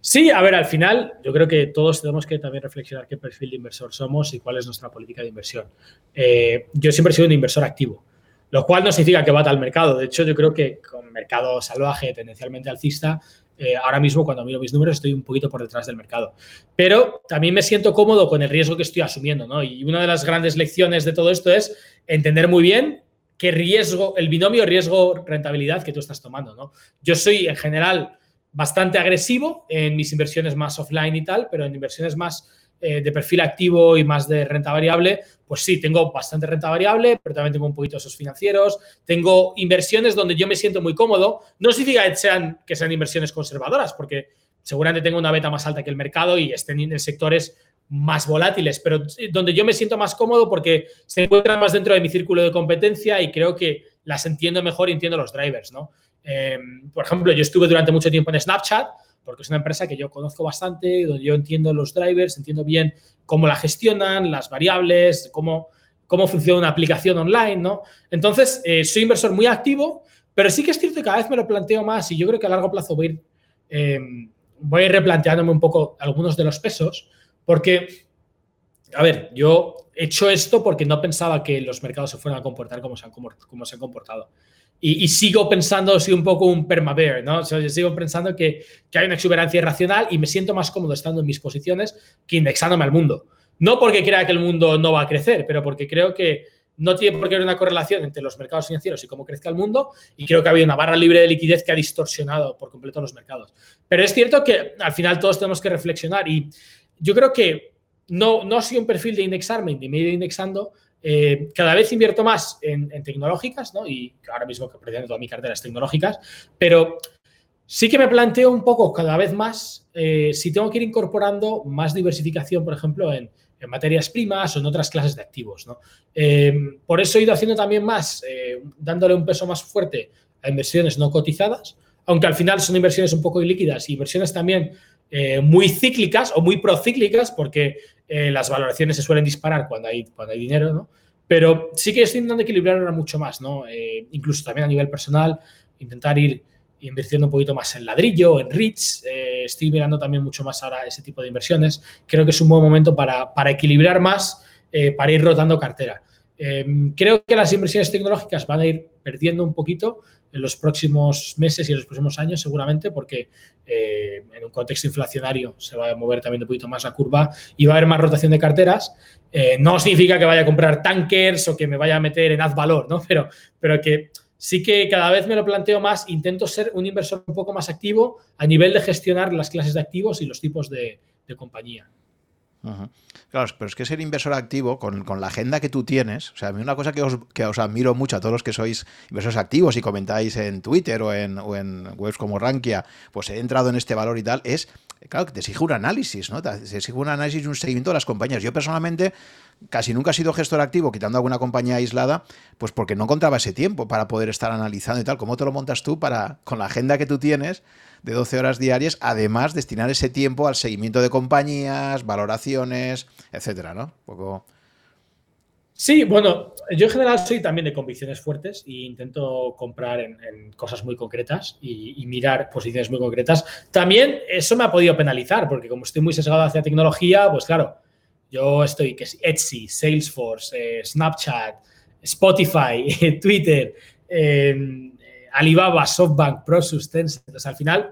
Sí, a ver, al final yo creo que todos tenemos que también reflexionar qué perfil de inversor somos y cuál es nuestra política de inversión. Eh, yo siempre he sido un inversor activo, lo cual no significa que bata al mercado. De hecho, yo creo que con mercado salvaje, tendencialmente alcista, eh, ahora mismo cuando miro mis números estoy un poquito por detrás del mercado. Pero también me siento cómodo con el riesgo que estoy asumiendo, ¿no? Y una de las grandes lecciones de todo esto es entender muy bien qué riesgo, el binomio riesgo-rentabilidad que tú estás tomando, ¿no? Yo soy en general bastante agresivo en mis inversiones más offline y tal, pero en inversiones más eh, de perfil activo y más de renta variable, pues sí, tengo bastante renta variable, pero también tengo un poquito de esos financieros. Tengo inversiones donde yo me siento muy cómodo. No significa que sean, que sean inversiones conservadoras, porque seguramente tengo una beta más alta que el mercado y estén en sectores más volátiles, pero donde yo me siento más cómodo porque se encuentran más dentro de mi círculo de competencia y creo que las entiendo mejor y entiendo los drivers, ¿no? Em, por ejemplo, yo estuve durante mucho tiempo en Snapchat, porque es una empresa que yo conozco bastante, donde yo entiendo los drivers, entiendo bien cómo la gestionan, las variables, cómo, cómo funciona una aplicación online, ¿no? Entonces, eh, soy inversor muy activo, pero sí que es cierto que cada vez me lo planteo más y yo creo que a largo plazo voy a ir, em, voy replanteándome un poco algunos de los pesos, porque, a ver, yo he hecho esto porque no pensaba que los mercados se fueran a comportar como se han, como se han comportado. Y, sigo pensando, así un poco un permabear, ¿no? Sigo pensando que, que, hay una exuberancia irracional y me siento más cómodo estando en mis posiciones que indexándome al mundo. No porque crea que el mundo no va a crecer, pero porque creo que no tiene por qué haber una correlación entre los mercados financieros y cómo crezca el mundo. Y creo que ha habido una barra libre de liquidez que ha distorsionado por completo los mercados. Pero es cierto que al final todos tenemos que reflexionar y yo creo que no, no soy un perfil de indexarme ni medio indexando, eh, cada vez invierto más en, tecnológicas, ¿no? Y ahora mismo que pretendo toda mi cartera es tecnológicas, pero sí que me planteo un poco cada vez más eh, si tengo que ir incorporando más diversificación, por ejemplo, en, materias primas o en otras clases de activos. Eh, por eso he ido haciendo también más, dándole un peso más fuerte a inversiones no cotizadas, aunque al final son inversiones un poco ilíquidas y inversiones también muy cíclicas o muy procíclicas, porque eh, las valoraciones se suelen disparar cuando hay, cuando hay dinero, ¿no? Pero sí que estoy intentando equilibrar ahora mucho más, ¿no? Eh, incluso también a nivel personal, intentar ir invirtiendo un poquito más en ladrillo, en REITs. Eh, estoy mirando también mucho más ahora ese tipo de inversiones. Creo que es un buen momento para, para equilibrar más, para ir rotando cartera. creo que las inversiones tecnológicas van a ir perdiendo un poquito en los próximos meses y en los próximos años, seguramente, porque eh, en un contexto inflacionario se va a mover también un poquito más la curva y va a haber más rotación de carteras. Eh, no significa que vaya a comprar tankers o que me vaya a meter en ad valor, ¿no? Pero, pero que sí que cada vez me lo planteo más, intento ser un inversor un poco más activo a nivel de gestionar las clases de activos y los tipos de compañía. Claro, pero es que ser inversor activo, con, la agenda que tú tienes, o sea, a mí una cosa que os, que os, admiro mucho a todos los que sois inversores activos y comentáis en Twitter o en, o en webs como Rankia, pues he entrado en este valor y tal, es, claro, que te exige un análisis, ¿no? Te exige un análisis y un seguimiento de las compañías. Yo personalmente casi nunca he sido gestor activo, quitando alguna compañía aislada, pues porque no encontraba ese tiempo para poder estar analizando y tal. ¿Cómo te lo montas tú para, con la agenda que tú tienes, de 12 horas diarias, además destinar ese tiempo al seguimiento de compañías, valoraciones, etcétera, ¿no? poco... Sí, bueno, yo en general soy también de convicciones fuertes e intento comprar en, cosas muy concretas y, mirar posiciones muy concretas. También eso me ha podido penalizar, porque como estoy muy sesgado hacia tecnología, pues claro, yo estoy que es Etsy, Salesforce, eh, Snapchat, Spotify, Twitter, eh, Alibaba, SoftBank, Prosus, Tencent. Al final,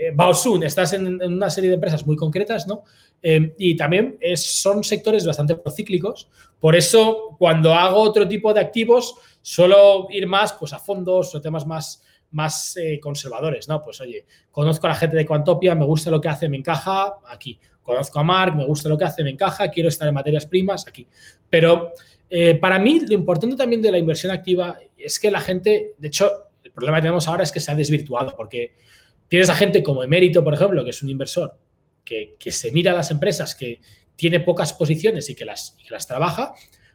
eh, Baosun, estás en, una serie de empresas muy concretas, ¿no? Eh, y también son sectores bastante procíclicos. Por eso, cuando hago otro tipo de activos, suelo ir más pues, a fondos o temas más, más eh, conservadores, ¿no? Pues oye, conozco a la gente de Quantopia, me gusta lo que hace, me encaja aquí. Conozco a Mark, me gusta lo que hace, me encaja, quiero estar en materias primas aquí. Pero para mí, lo importante también de la inversión activa es que la gente, de hecho, el problema que tenemos ahora es que se ha desvirtuado, porque tienes a gente como Emérito, por ejemplo, que es un inversor que, se mira a las empresas, que tiene pocas posiciones y que las, las trabaja,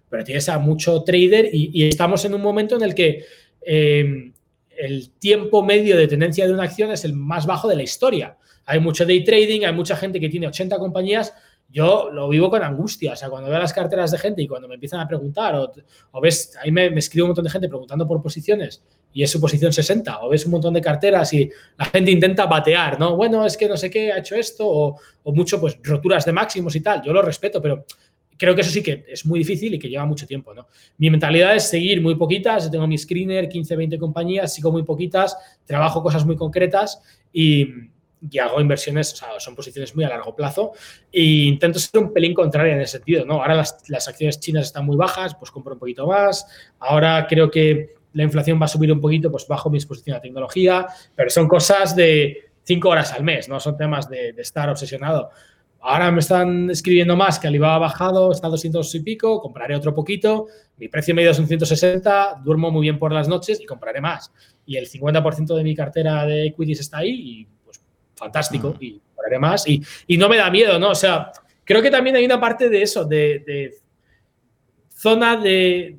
pero tienes a mucho trader y, estamos en un momento en el que em, el tiempo medio de tendencia de una acción es el más bajo de la historia. Hay mucho day trading, hay mucha gente que tiene 80 compañías. Yo lo vivo con angustia. O sea, cuando veo las carteras de gente y cuando me empiezan a preguntar, o, ves, ahí me, me escribe un montón de gente preguntando por posiciones y es su posición 60, o ves un montón de carteras y la gente intenta batear, ¿no? Bueno, es que no sé qué ha hecho esto, o, o mucho, pues, roturas de máximos y tal. Yo lo respeto, pero creo que eso sí que es muy difícil y que lleva mucho tiempo, ¿no? Mi mentalidad es seguir muy poquitas, tengo mi screener, 15, 20 compañías, sigo muy poquitas, trabajo cosas muy concretas y, hago inversiones, o sea, son posiciones muy a largo plazo e intento ser un pelín contrario en ese sentido, ¿no? Ahora las, las acciones chinas están muy bajas, pues compro un poquito más, ahora creo que la inflación va a subir un poquito, pues bajo mi exposición a tecnología, pero son cosas de cinco horas al mes, no son temas de, de estar obsesionado. Ahora me están escribiendo más que Alibaba ha bajado, está a 200 y pico, compraré otro poquito, mi precio medio es un 160, duermo muy bien por las noches y compraré más. Y el 50% de mi cartera de equities está ahí y fantástico, y compraré más. Y, y, no me da miedo, ¿no? O sea, creo que también hay una parte de eso, de, de zona de,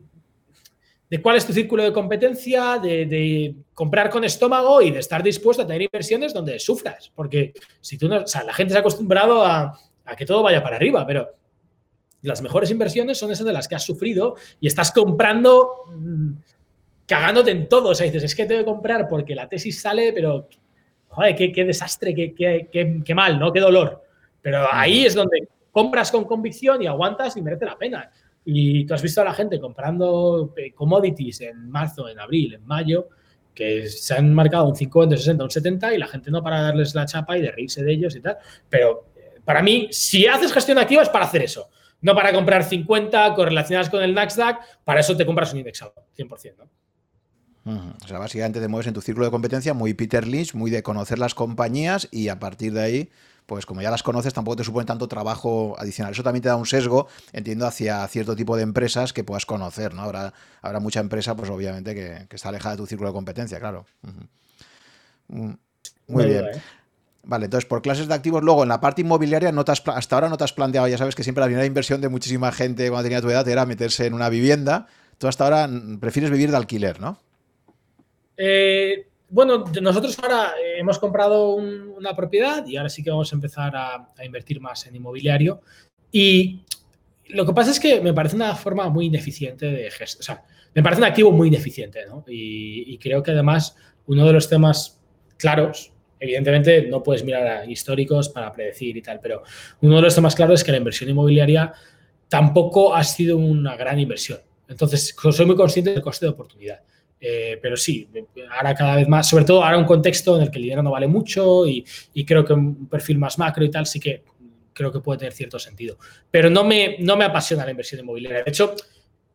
de cuál es tu círculo de competencia, de, comprar con estómago y de estar dispuesto a tener inversiones donde sufras. Porque si tú no, o sea, la gente se ha acostumbrado a, que todo vaya para arriba, pero las mejores inversiones son esas de las que has sufrido y estás comprando mm, cagándote en todo. O sea, dices, es que tengo que comprar porque la tesis sale, pero joder, qué, desastre, qué, qué, mal, ¿no? Qué dolor. Pero ahí es donde compras con convicción y aguantas y merece la pena. Y tú has visto a la gente comprando eh, commodities en marzo, en abril, en mayo, que se han marcado un 50, un 60, un 70 y la gente no para darles la chapa y de reírse de ellos y tal. Pero eh, para mí, si haces gestión activa es para hacer eso. No para comprar 50 correlacionadas con el Nasdaq, para eso te compras un indexado, 100%. ¿no? O sea, básicamente te mueves en tu círculo de competencia muy Peter Lynch, muy de conocer las compañías y a partir de ahí pues como ya las conoces, tampoco te supone tanto trabajo adicional. Eso también te da un sesgo, entiendo, hacia cierto tipo de empresas que puedas conocer, ¿no? Habrá, habrá mucha empresa, pues obviamente, que, está alejada de tu círculo de competencia, claro. Mm, muy bien. Vale, entonces por clases de activos, luego en la parte inmobiliaria no hasta ahora no te has planteado, ya sabes que siempre la primera inversión de muchísima gente cuando tenía tu edad era meterse en una vivienda. Tú hasta ahora prefieres vivir de alquiler, ¿no? Eh, bueno, nosotros ahora eh, hemos comprado una propiedad y ahora sí que vamos a empezar a, invertir más en inmobiliario. Y lo que pasa es que me parece una forma muy ineficiente de gestión. O sea, me parece un activo muy ineficiente, ¿no? Y, creo que además uno de los temas claros, evidentemente no puedes mirar a históricos para predecir y tal, pero uno de los temas claros es que la inversión inmobiliaria tampoco ha sido una gran inversión. Entonces, soy muy consciente del coste de oportunidad. Eh, pero sí, ahora cada vez más, sobre todo ahora un contexto en el que el dinero no vale mucho y, creo que un perfil más macro y tal sí que creo que puede tener cierto sentido. Pero no me, no me apasiona la inversión inmobiliaria. De hecho,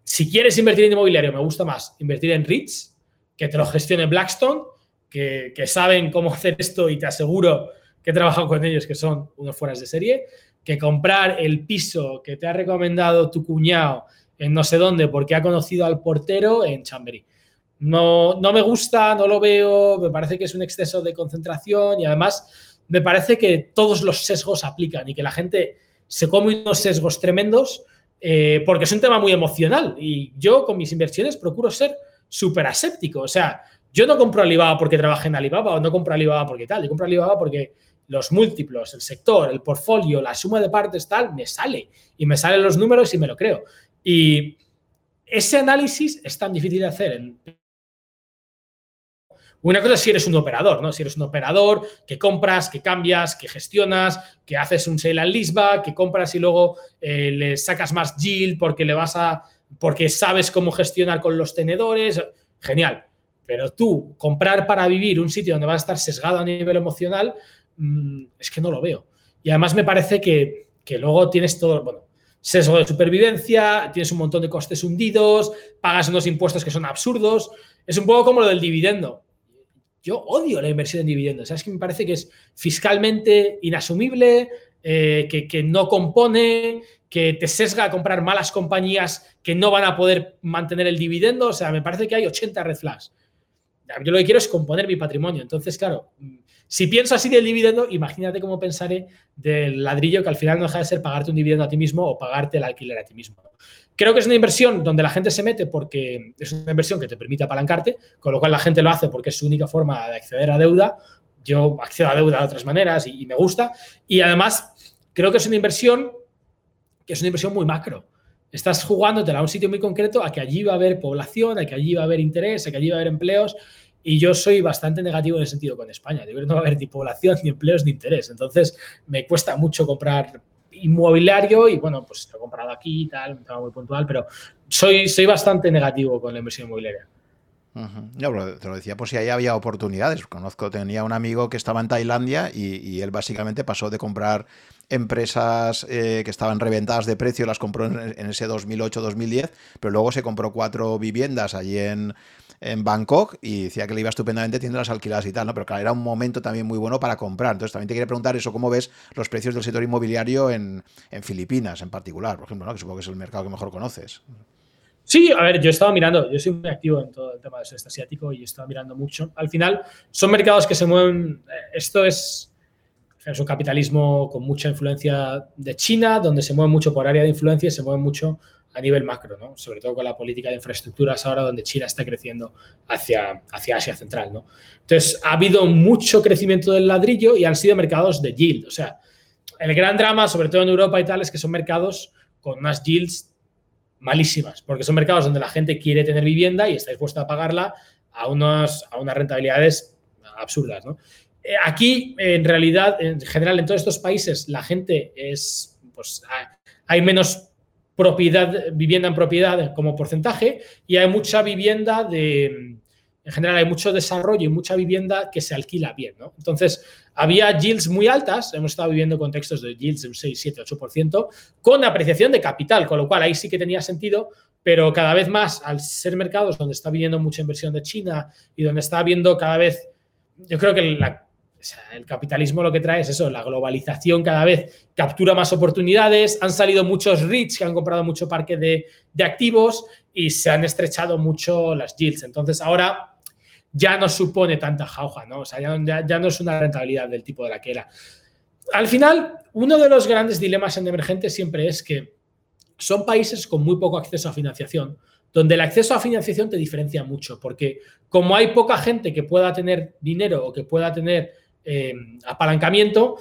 si quieres invertir en inmobiliario, me gusta más invertir en REITs, que te lo gestione Blackstone, que, saben cómo hacer esto y te aseguro que he trabajado con ellos, que son unos fueras de serie, que comprar el piso que te ha recomendado tu cuñado en no sé dónde porque ha conocido al portero en Chamberí. No, no me gusta, no lo veo, me parece que es un exceso de concentración y además me parece que todos los sesgos aplican y que la gente se come unos sesgos tremendos eh, porque es un tema muy emocional y yo con mis inversiones procuro ser súper aséptico. O sea, yo no compro Alibaba porque trabaje en Alibaba o no compro Alibaba porque tal, yo compro Alibaba porque los múltiplos, el sector, el portfolio, la suma de partes tal, me sale y me salen los números y me lo creo. Y ese análisis es tan difícil de hacer en una cosa es si eres un operador, ¿no? Si eres un operador que compras, que cambias, que gestionas, que haces un sale and leaseback, que compras y luego eh, le sacas más yield porque le vas a. porque sabes cómo gestionar con los tenedores. Genial. Pero tú, comprar para vivir un sitio donde vas a estar sesgado a nivel emocional, mm, es que no lo veo. Y además me parece que, que luego tienes todo, bueno, sesgo de supervivencia, tienes un montón de costes hundidos, pagas unos impuestos que son absurdos. Es un poco como lo del dividendo yo odio la inversión en dividendos. Es que me parece que es fiscalmente inasumible, eh, que, no compone, que te sesga a comprar malas compañías que no van a poder mantener el dividendo. O sea, me parece que hay 80 red flags. Yo lo que quiero es componer mi patrimonio. Entonces, claro, si pienso así del dividendo, imagínate cómo pensaré del ladrillo que al final no deja de ser pagarte un dividendo a ti mismo o pagarte el alquiler a ti mismo. Creo que es una inversión donde la gente se mete porque es una inversión que te permite apalancarte, con lo cual la gente lo hace porque es su única forma de acceder a deuda. Yo accedo a deuda de otras maneras y, me gusta. Y además, creo que es una inversión que es una inversión muy macro. Estás jugándotela a un sitio muy concreto, a que allí va a haber población, a que allí va a haber interés, a que allí va a haber empleos. Y yo soy bastante negativo en ese sentido con España. Yo creo que no va a haber ni población, ni empleos, ni interés. Entonces, me cuesta mucho comprar inmobiliario y bueno, pues lo he comprado aquí y tal, un tema muy puntual, pero soy, soy bastante negativo con la inversión inmobiliaria. te lo decía por si ahí había oportunidades. Conozco, tenía un amigo que estaba en Tailandia y, él básicamente pasó de comprar empresas eh, que estaban reventadas de precio, las compró en, en ese 2008-2010, pero luego se compró cuatro viviendas allí en, en Bangkok y decía que le iba estupendamente teniendo las alquiladas y tal, ¿no? Pero claro, era un momento también muy bueno para comprar. Entonces también te quería preguntar eso, ¿cómo ves los precios del sector inmobiliario en, Filipinas en particular, por ejemplo, ¿no? que supongo que es el mercado que mejor conoces? Sí, a ver, yo he estado mirando, yo soy muy activo en todo el tema del sudeste asiático y he estado mirando mucho. Al final, son mercados que se mueven, eh, esto es, es un capitalismo con mucha influencia de China, donde se mueve mucho por área de influencia y se mueve mucho a nivel macro, ¿no? sobre todo con la política de infraestructuras ahora donde China está creciendo hacia, hacia Asia Central. ¿no? Entonces, ha habido mucho crecimiento del ladrillo y han sido mercados de yield. O sea, el gran drama, sobre todo en Europa y tal, es que son mercados con unas yields malísimas, porque son mercados donde la gente quiere tener vivienda y está dispuesta a pagarla a, unos, a unas rentabilidades absurdas. ¿no? Eh, aquí, en realidad, en general, en todos estos países, la gente es, pues, hay menos propiedad, vivienda en propiedad como porcentaje y hay mucha vivienda de, en general hay mucho desarrollo y mucha vivienda que se alquila bien, ¿no? Entonces, había yields muy altas, hemos estado viviendo contextos de yields de un 6, 7, 8%, con apreciación de capital, con lo cual ahí sí que tenía sentido, pero cada vez más, al ser mercados donde está viniendo mucha inversión de China y donde está habiendo cada vez, yo creo que la el capitalismo lo que trae es eso, la globalización cada vez captura más oportunidades, han salido muchos REITs que han comprado mucho parque de, activos y se han estrechado mucho las yields. Entonces ahora ya no supone tanta jauja, ¿no? O sea, ya, ya, no es una rentabilidad del tipo de la que era. Al final, uno de los grandes dilemas en emergente siempre es que son países con muy poco acceso a financiación, donde el acceso a financiación te diferencia mucho, porque como hay poca gente que pueda tener dinero o que pueda tener eh, apalancamiento,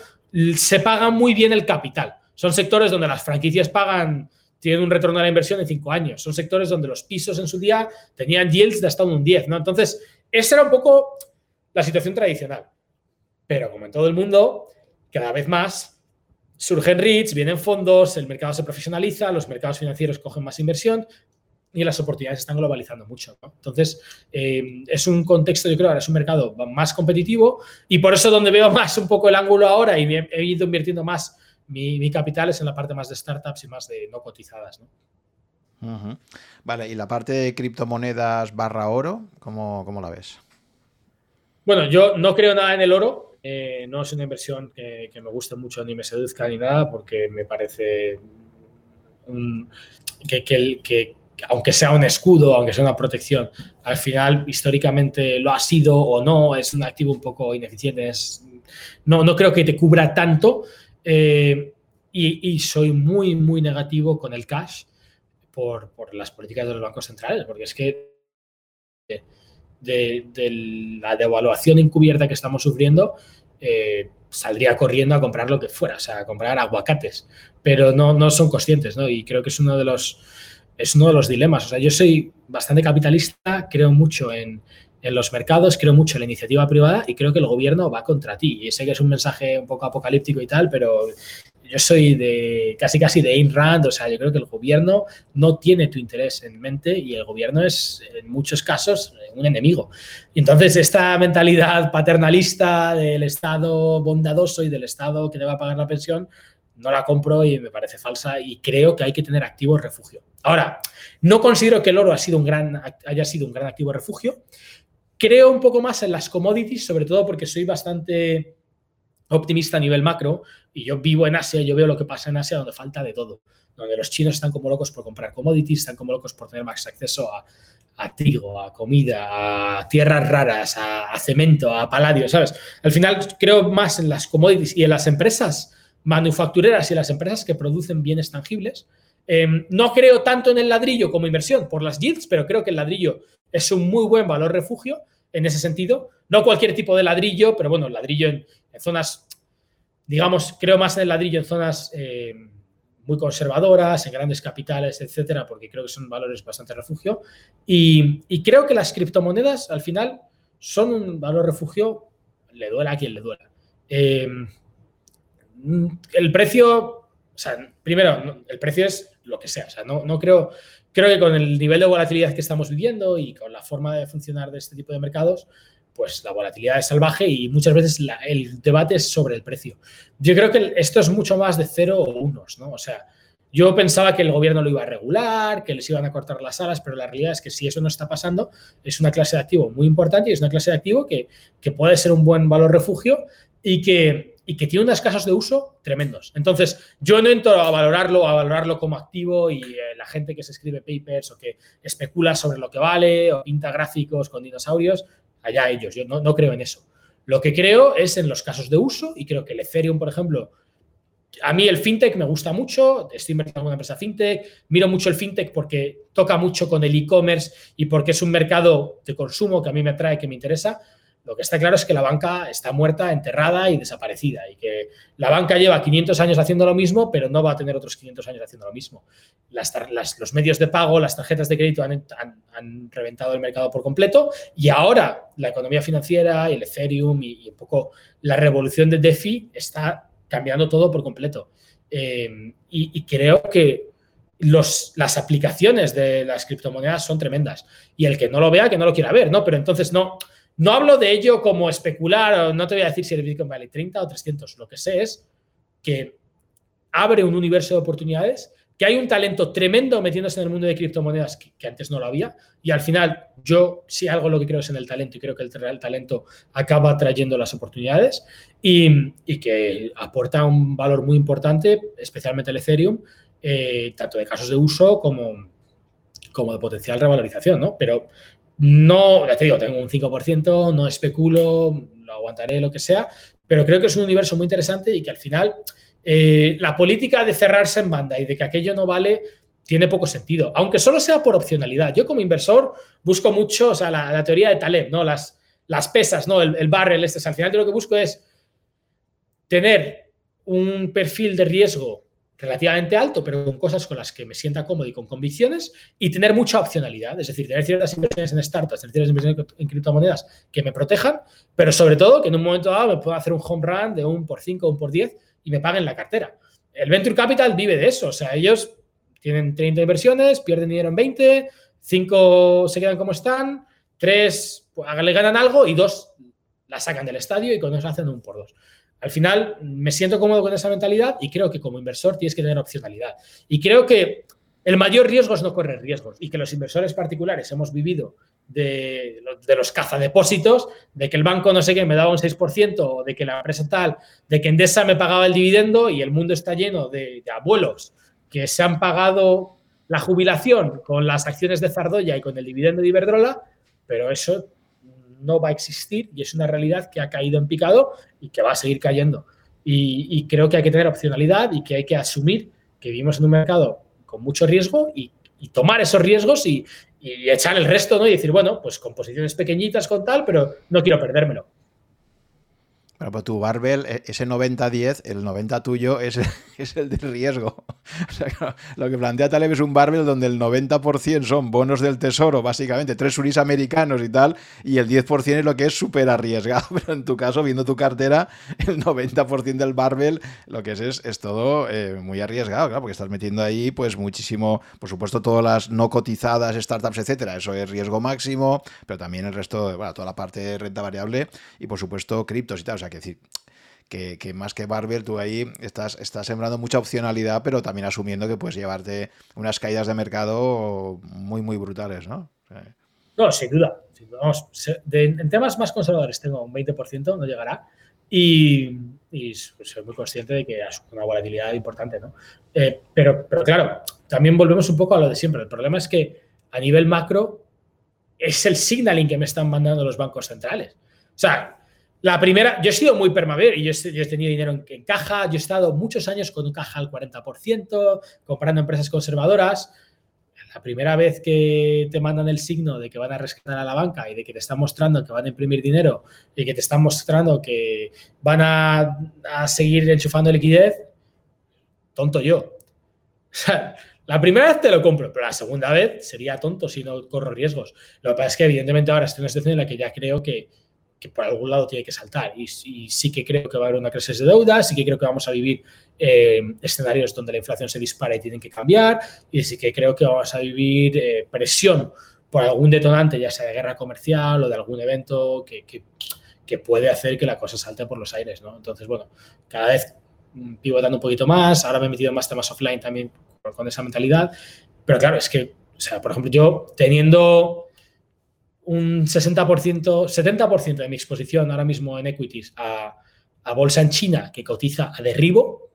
se paga muy bien el capital. Son sectores donde las franquicias pagan, tienen un retorno a la inversión de cinco años. Son sectores donde los pisos en su día tenían yields de hasta un 10, ¿no? Entonces, esa era un poco la situación tradicional. Pero como en todo el mundo, cada vez más surgen REITs, vienen fondos, el mercado se profesionaliza, los mercados financieros cogen más inversión, y las oportunidades están globalizando mucho. Entonces, eh, es un contexto, yo creo, ahora es un mercado más competitivo y por eso donde veo más un poco el ángulo ahora y he ido invirtiendo más mi, capital es en la parte más de startups y más de no cotizadas. Vale, y la parte de criptomonedas barra oro, ¿cómo, cómo la ves? Bueno, yo no creo nada en el oro. Eh, no es una inversión que, me guste mucho ni me seduzca ni nada porque me parece que, que, aunque sea un escudo, aunque sea una protección, al final históricamente lo ha sido o no, es un activo un poco ineficiente, no, no creo que te cubra tanto eh, y, soy muy, muy negativo con el cash por, las políticas de los bancos centrales, porque es que de, la devaluación encubierta que estamos sufriendo, eh, saldría corriendo a comprar lo que fuera, o sea, a comprar aguacates, pero no, no son conscientes, ¿no? Y creo que es uno de los es uno de los dilemas. O sea, yo soy bastante capitalista, creo mucho en, los mercados, creo mucho en la iniciativa privada y creo que el gobierno va contra ti. Y sé que es un mensaje un poco apocalíptico y tal, pero yo soy de casi casi de Ayn Rand, o sea, yo creo que el gobierno no tiene tu interés en mente y el gobierno es en muchos casos un enemigo. Entonces esta mentalidad paternalista del Estado bondadoso y del Estado que te va a pagar la pensión, no la compro y me parece falsa y creo que hay que tener activos refugio. Ahora, no considero que el oro ha sido un gran, haya sido un gran activo refugio. Creo un poco más en las commodities, sobre todo porque soy bastante optimista a nivel macro y yo vivo en Asia, yo veo lo que pasa en Asia donde falta de todo, donde los chinos están como locos por comprar commodities, están como locos por tener más acceso a, trigo, a comida, a tierras raras, a, a, cemento, a paladio, ¿sabes? Al final creo más en las commodities y en las empresas manufactureras y las empresas que producen bienes tangibles Em, no creo tanto en el ladrillo como inversión por las yields, pero creo que el ladrillo es un muy buen valor refugio en ese sentido. No cualquier tipo de ladrillo, pero bueno, ladrillo en, zonas, digamos, creo más en el ladrillo en zonas eh, muy conservadoras, en grandes capitales, etcétera, porque creo que son valores bastante refugio. Y, creo que las criptomonedas al final son un valor refugio, le duela a quien le duela. Em, el precio, o sea, primero, el precio es lo que sea, o sea, no, no creo, creo que con el nivel de volatilidad que estamos viviendo y con la forma de funcionar de este tipo de mercados, pues la volatilidad es salvaje y muchas veces el debate es sobre el precio. Yo creo que esto es mucho más de cero o unos, ¿no? O sea, yo pensaba que el gobierno lo iba a regular, que les iban a cortar las alas, pero la realidad es que si eso no está pasando, es una clase de activo muy importante y es una clase de activo que, que puede ser un buen valor refugio y que, y que tiene unos casos de uso tremendos. Entonces, yo no entro a valorarlo, a valorarlo como activo y eh, la gente que se escribe papers o que especula sobre lo que vale o pinta gráficos con dinosaurios, allá ellos, yo no, no creo en eso. Lo que creo es en los casos de uso y creo que el Ethereum, por ejemplo, a mí el fintech me gusta mucho, estoy invirtiendo en una empresa fintech, miro mucho el fintech porque toca mucho con el e-commerce y porque es un mercado de consumo que a mí me atrae, que me interesa, lo que está claro es que la banca está muerta, enterrada y desaparecida y que la banca lleva 500 años haciendo lo mismo, pero no va a tener otros 500 años haciendo lo mismo. los medios de pago, las tarjetas de crédito han, reventado el mercado por completo y ahora la economía financiera, el Ethereum y, un poco la revolución de DeFi está cambiando todo por completo. Eh, y, creo que los, las aplicaciones de las criptomonedas son tremendas. Y el que no lo vea, que no lo quiera ver, ¿no? Pero entonces no, no hablo de ello como especular, no te voy a decir si el Bitcoin vale 30 o 300. Lo que sé es que abre un universo de oportunidades, que hay un talento tremendo metiéndose en el mundo de criptomonedas que, antes no lo había. Y al final, yo sí algo lo que creo es en el talento y creo que el, talento acaba trayendo las oportunidades y, que aporta un valor muy importante, especialmente el Ethereum, eh, tanto de casos de uso como, como de potencial revalorización, ¿no? Pero no, ya te digo, tengo un 5%, no especulo, lo aguantaré, lo que sea, pero creo que es un universo muy interesante y que al final eh, la política de cerrarse en banda y de que aquello no vale tiene poco sentido, aunque solo sea por opcionalidad. Yo como inversor busco mucho, o sea, la, teoría de Taleb, ¿no? Las, las pesas, ¿no? El, el barrel, este, al final yo lo que busco es tener un perfil de riesgo relativamente alto, pero con cosas con las que me sienta cómodo y con convicciones, y tener mucha opcionalidad, es decir, tener ciertas inversiones en startups, tener ciertas inversiones en criptomonedas que me protejan, pero sobre todo que en un momento dado me pueda hacer un home run de un por 5 o un por 10 y me paguen la cartera. El Venture Capital vive de eso, o sea, ellos tienen 30 inversiones, pierden dinero en 20, 5 se quedan como están, 3 pues, le ganan algo y 2 la sacan del estadio y con eso hacen un por 2. Al final me siento cómodo con esa mentalidad y creo que como inversor tienes que tener opcionalidad. Y creo que el mayor riesgo es no correr riesgos y que los inversores particulares hemos vivido de, los cazadepósitos, de que el banco no sé qué me daba un 6%, o de que la empresa tal, de que Endesa me pagaba el dividendo y el mundo está lleno de, de abuelos que se han pagado la jubilación con las acciones de Zardoya y con el dividendo de Iberdrola, pero eso no va a existir y es una realidad que ha caído en picado y que va a seguir cayendo. Y, creo que hay que tener opcionalidad y que hay que asumir que vivimos en un mercado con mucho riesgo y, tomar esos riesgos y, y, echar el resto, ¿no? Y decir, bueno, pues con posiciones pequeñitas, con tal, pero no quiero perdérmelo. Bueno, pues tu Barbel, e, ese 90-10, el 90 tuyo es, es el de riesgo. Lo que plantea Taleb es un Barbel donde el 90% son bonos del tesoro, básicamente, tres suris americanos y tal, y el 10% es lo que es súper arriesgado. Pero en tu caso, viendo tu cartera, el 90% del Barbel, lo que es es, todo eh, muy arriesgado, claro, porque estás metiendo ahí pues muchísimo, por supuesto, todas las no cotizadas, startups, etcétera, eso es riesgo máximo, pero también el resto, bueno, toda la parte de renta variable y por supuesto criptos y tal. O sea, que decir, que, más que Barber, tú ahí estás, estás sembrando mucha opcionalidad, pero también asumiendo que puedes llevarte unas caídas de mercado muy, muy brutales, ¿no? No, sin duda. en temas más conservadores tengo un 20%, no llegará. Y, soy muy consciente de que es una volatilidad importante, ¿no? Eh, pero, pero claro, también volvemos un poco a lo de siempre. El problema es que a nivel macro es el signaling que me están mandando los bancos centrales. O sea, La primera, yo he sido muy permaver y yo he, tenido dinero en, caja, yo he estado muchos años con caja al 40%, comprando empresas conservadoras. La primera vez que te mandan el signo de que van a rescatar a la banca y de que te están mostrando que van a imprimir dinero y que te están mostrando que van a, a seguir enchufando liquidez, tonto yo. La primera vez te lo compro, pero la segunda vez sería tonto si no corro riesgos. Lo que pasa es que, evidentemente, ahora estoy en una situación en la que ya creo que, por algún lado tiene que saltar. Y, sí que creo que va a haber una crisis de deuda, sí que creo que vamos a vivir eh, escenarios donde la inflación se dispara y tienen que cambiar, y sí que creo que vamos a vivir eh, presión por algún detonante, ya sea de guerra comercial o de algún evento que, que, puede hacer que la cosa salte por los aires. ¿no? Entonces, bueno, cada vez pivotando un poquito más, ahora me he metido en más temas offline también con esa mentalidad. Pero claro, es que, o sea, por ejemplo, yo teniendo un 60%, 70% de mi exposición ahora mismo en equities a, bolsa en China que cotiza a derribo,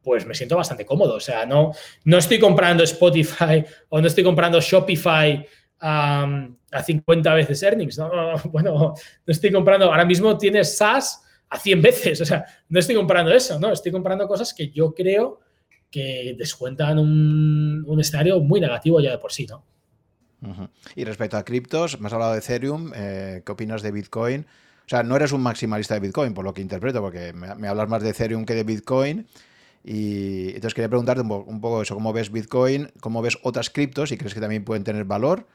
pues me siento bastante cómodo. O sea, no, no estoy comprando Spotify o no estoy comprando Shopify a 50 veces earnings. ¿no? Bueno, no estoy comprando, ahora mismo tienes SaaS a 100 veces. O sea, no estoy comprando eso, ¿no? Estoy comprando cosas que yo creo que descuentan un, un escenario muy negativo ya de por sí, ¿no? Y respecto a criptos, me has hablado de Ethereum, eh, ¿qué opinas de Bitcoin? O sea, no eres un maximalista de Bitcoin, por lo que interpreto, porque me, hablas más de Ethereum que de Bitcoin. Y entonces quería preguntarte un, poco eso, ¿cómo ves Bitcoin? ¿Cómo ves otras criptos? ¿Y crees que también pueden tener valor?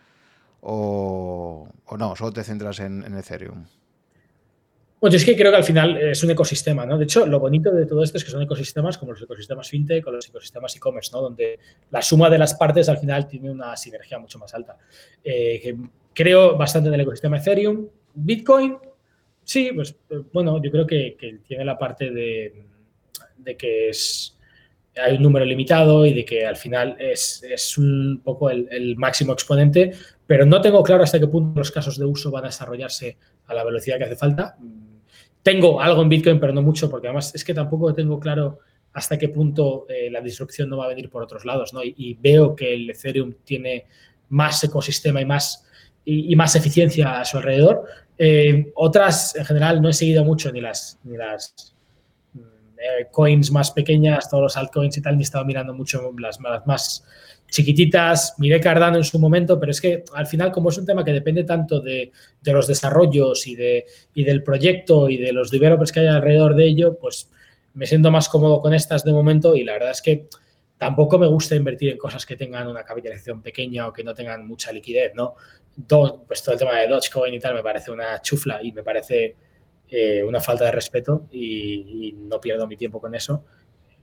¿O, no? ¿Solo te centras en Ethereum? Pues es que creo que al final es un ecosistema, ¿no? De hecho, lo bonito de todo esto es que son ecosistemas como los ecosistemas fintech o los ecosistemas e-commerce, ¿no? Donde la suma de las partes al final tiene una sinergia mucho más alta. Eh, creo bastante en el ecosistema Ethereum. Bitcoin, sí, pues eh, bueno, yo creo que, tiene la parte de, que es hay un número limitado y de que al final es, un poco el, máximo exponente, pero no tengo claro hasta qué punto los casos de uso van a desarrollarse a la velocidad que hace falta. Tengo algo en Bitcoin, pero no mucho, porque además es que tampoco tengo claro hasta qué punto eh, la disrupción no va a venir por otros lados, ¿no? Y, veo que el Ethereum tiene más ecosistema y más, y, más eficiencia a su alrededor. Eh, otras, en general, no he seguido mucho ni las, ni las eh, coins más pequeñas, todos los altcoins y tal, ni he estado mirando mucho las, más chiquititas, miré Cardano en su momento, pero es que al final, como es un tema que depende tanto de, los desarrollos y, de, del proyecto y de los developers que hay alrededor de ello, pues me siento más cómodo con estas de momento y la verdad es que tampoco me gusta invertir en cosas que tengan una capitalización pequeña o que no tengan mucha liquidez, ¿no? Todo, pues todo el tema de Dogecoin y tal me parece una chufla y me parece eh, una falta de respeto y, no pierdo mi tiempo con eso.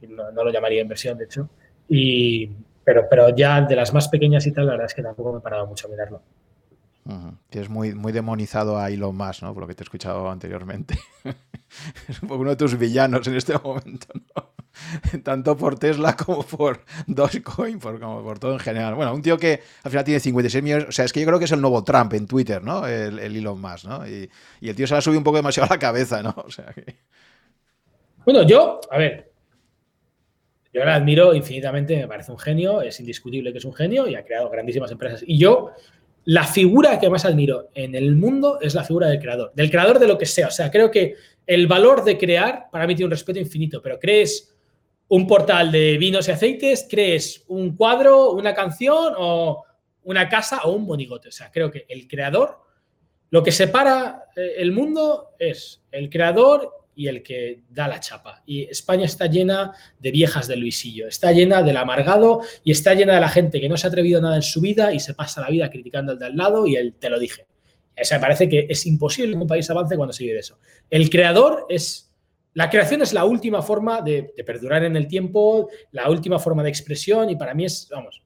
No, lo llamaría inversión, de hecho. Y, pero, pero ya de las más pequeñas y tal, la verdad es que tampoco me he parado mucho a mirarlo. Tienes muy, muy demonizado a Elon Musk, ¿no? Por lo que te he escuchado anteriormente. es un poco uno de tus villanos en este momento, ¿no? Tanto por Tesla como por Dogecoin, por, como por todo en general. Bueno, un tío que al final tiene 56 millones. O sea, es que yo creo que es el nuevo Trump en Twitter, ¿no? El, Elon Musk, ¿no? Y, el tío se la subido un poco demasiado a la cabeza, ¿no? O sea que... Bueno, yo, a ver, yo la admiro infinitamente, me parece un genio, es indiscutible que es un genio y ha creado grandísimas empresas. Y yo, la figura que más admiro en el mundo es la figura del creador, del creador de lo que sea. O sea, creo que el valor de crear para mí tiene un respeto infinito, pero crees un portal de vinos y aceites, crees un cuadro, una canción o una casa o un monigote. O sea, creo que el creador, lo que separa eh, el mundo es el creador y el que da la chapa. Y España está llena de viejas del Luisillo, está llena del amargado y está llena de la gente que no se ha atrevido nada en su vida y se pasa la vida criticando al de al lado y él te lo dije. O me parece que es imposible que un país avance cuando se vive de eso. El creador es... La creación es la última forma de, perdurar en el tiempo, la última forma de expresión y para mí es, vamos,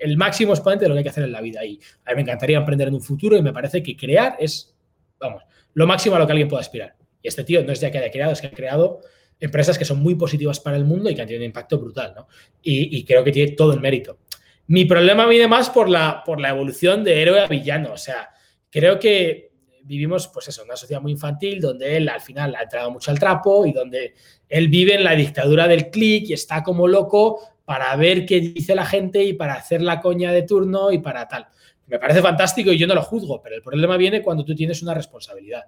el máximo exponente de lo que hay que hacer en la vida. Y a mí me encantaría emprender en un futuro y me parece que crear es, vamos, lo máximo a lo que alguien pueda aspirar. Y este tío no es ya que haya creado, es que ha creado empresas que son muy positivas para el mundo y que han tenido un impacto brutal, ¿no? Y, creo que tiene todo el mérito. Mi problema viene más por la, por la evolución de héroe a villano. O sea, creo que vivimos, pues eso, una sociedad muy infantil donde él al final ha entrado mucho al trapo y donde él vive en la dictadura del clic y está como loco para ver qué dice la gente y para hacer la coña de turno y para tal. Me parece fantástico y yo no lo juzgo, pero el problema viene cuando tú tienes una responsabilidad.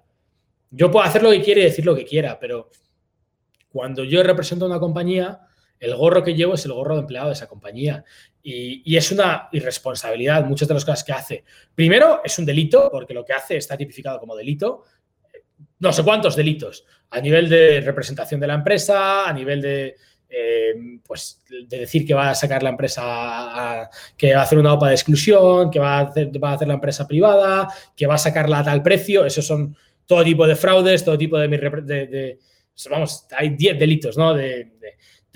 yo puedo hacer lo que quiera y decir lo que quiera, pero cuando yo represento una compañía, el gorro que llevo es el gorro de empleado de esa compañía. Y, es una irresponsabilidad muchas de las cosas que hace. Primero, es un delito, porque lo que hace está tipificado como delito. No sé cuántos delitos. A nivel de representación de la empresa, a nivel de, eh, pues, de decir que va a sacar la empresa, que va a hacer una OPA de exclusión, que va a, hacer, la empresa privada, que va a sacarla a tal precio. Esos son todo tipo de fraudes, todo tipo de... vamos, hay 10 delitos, ¿no?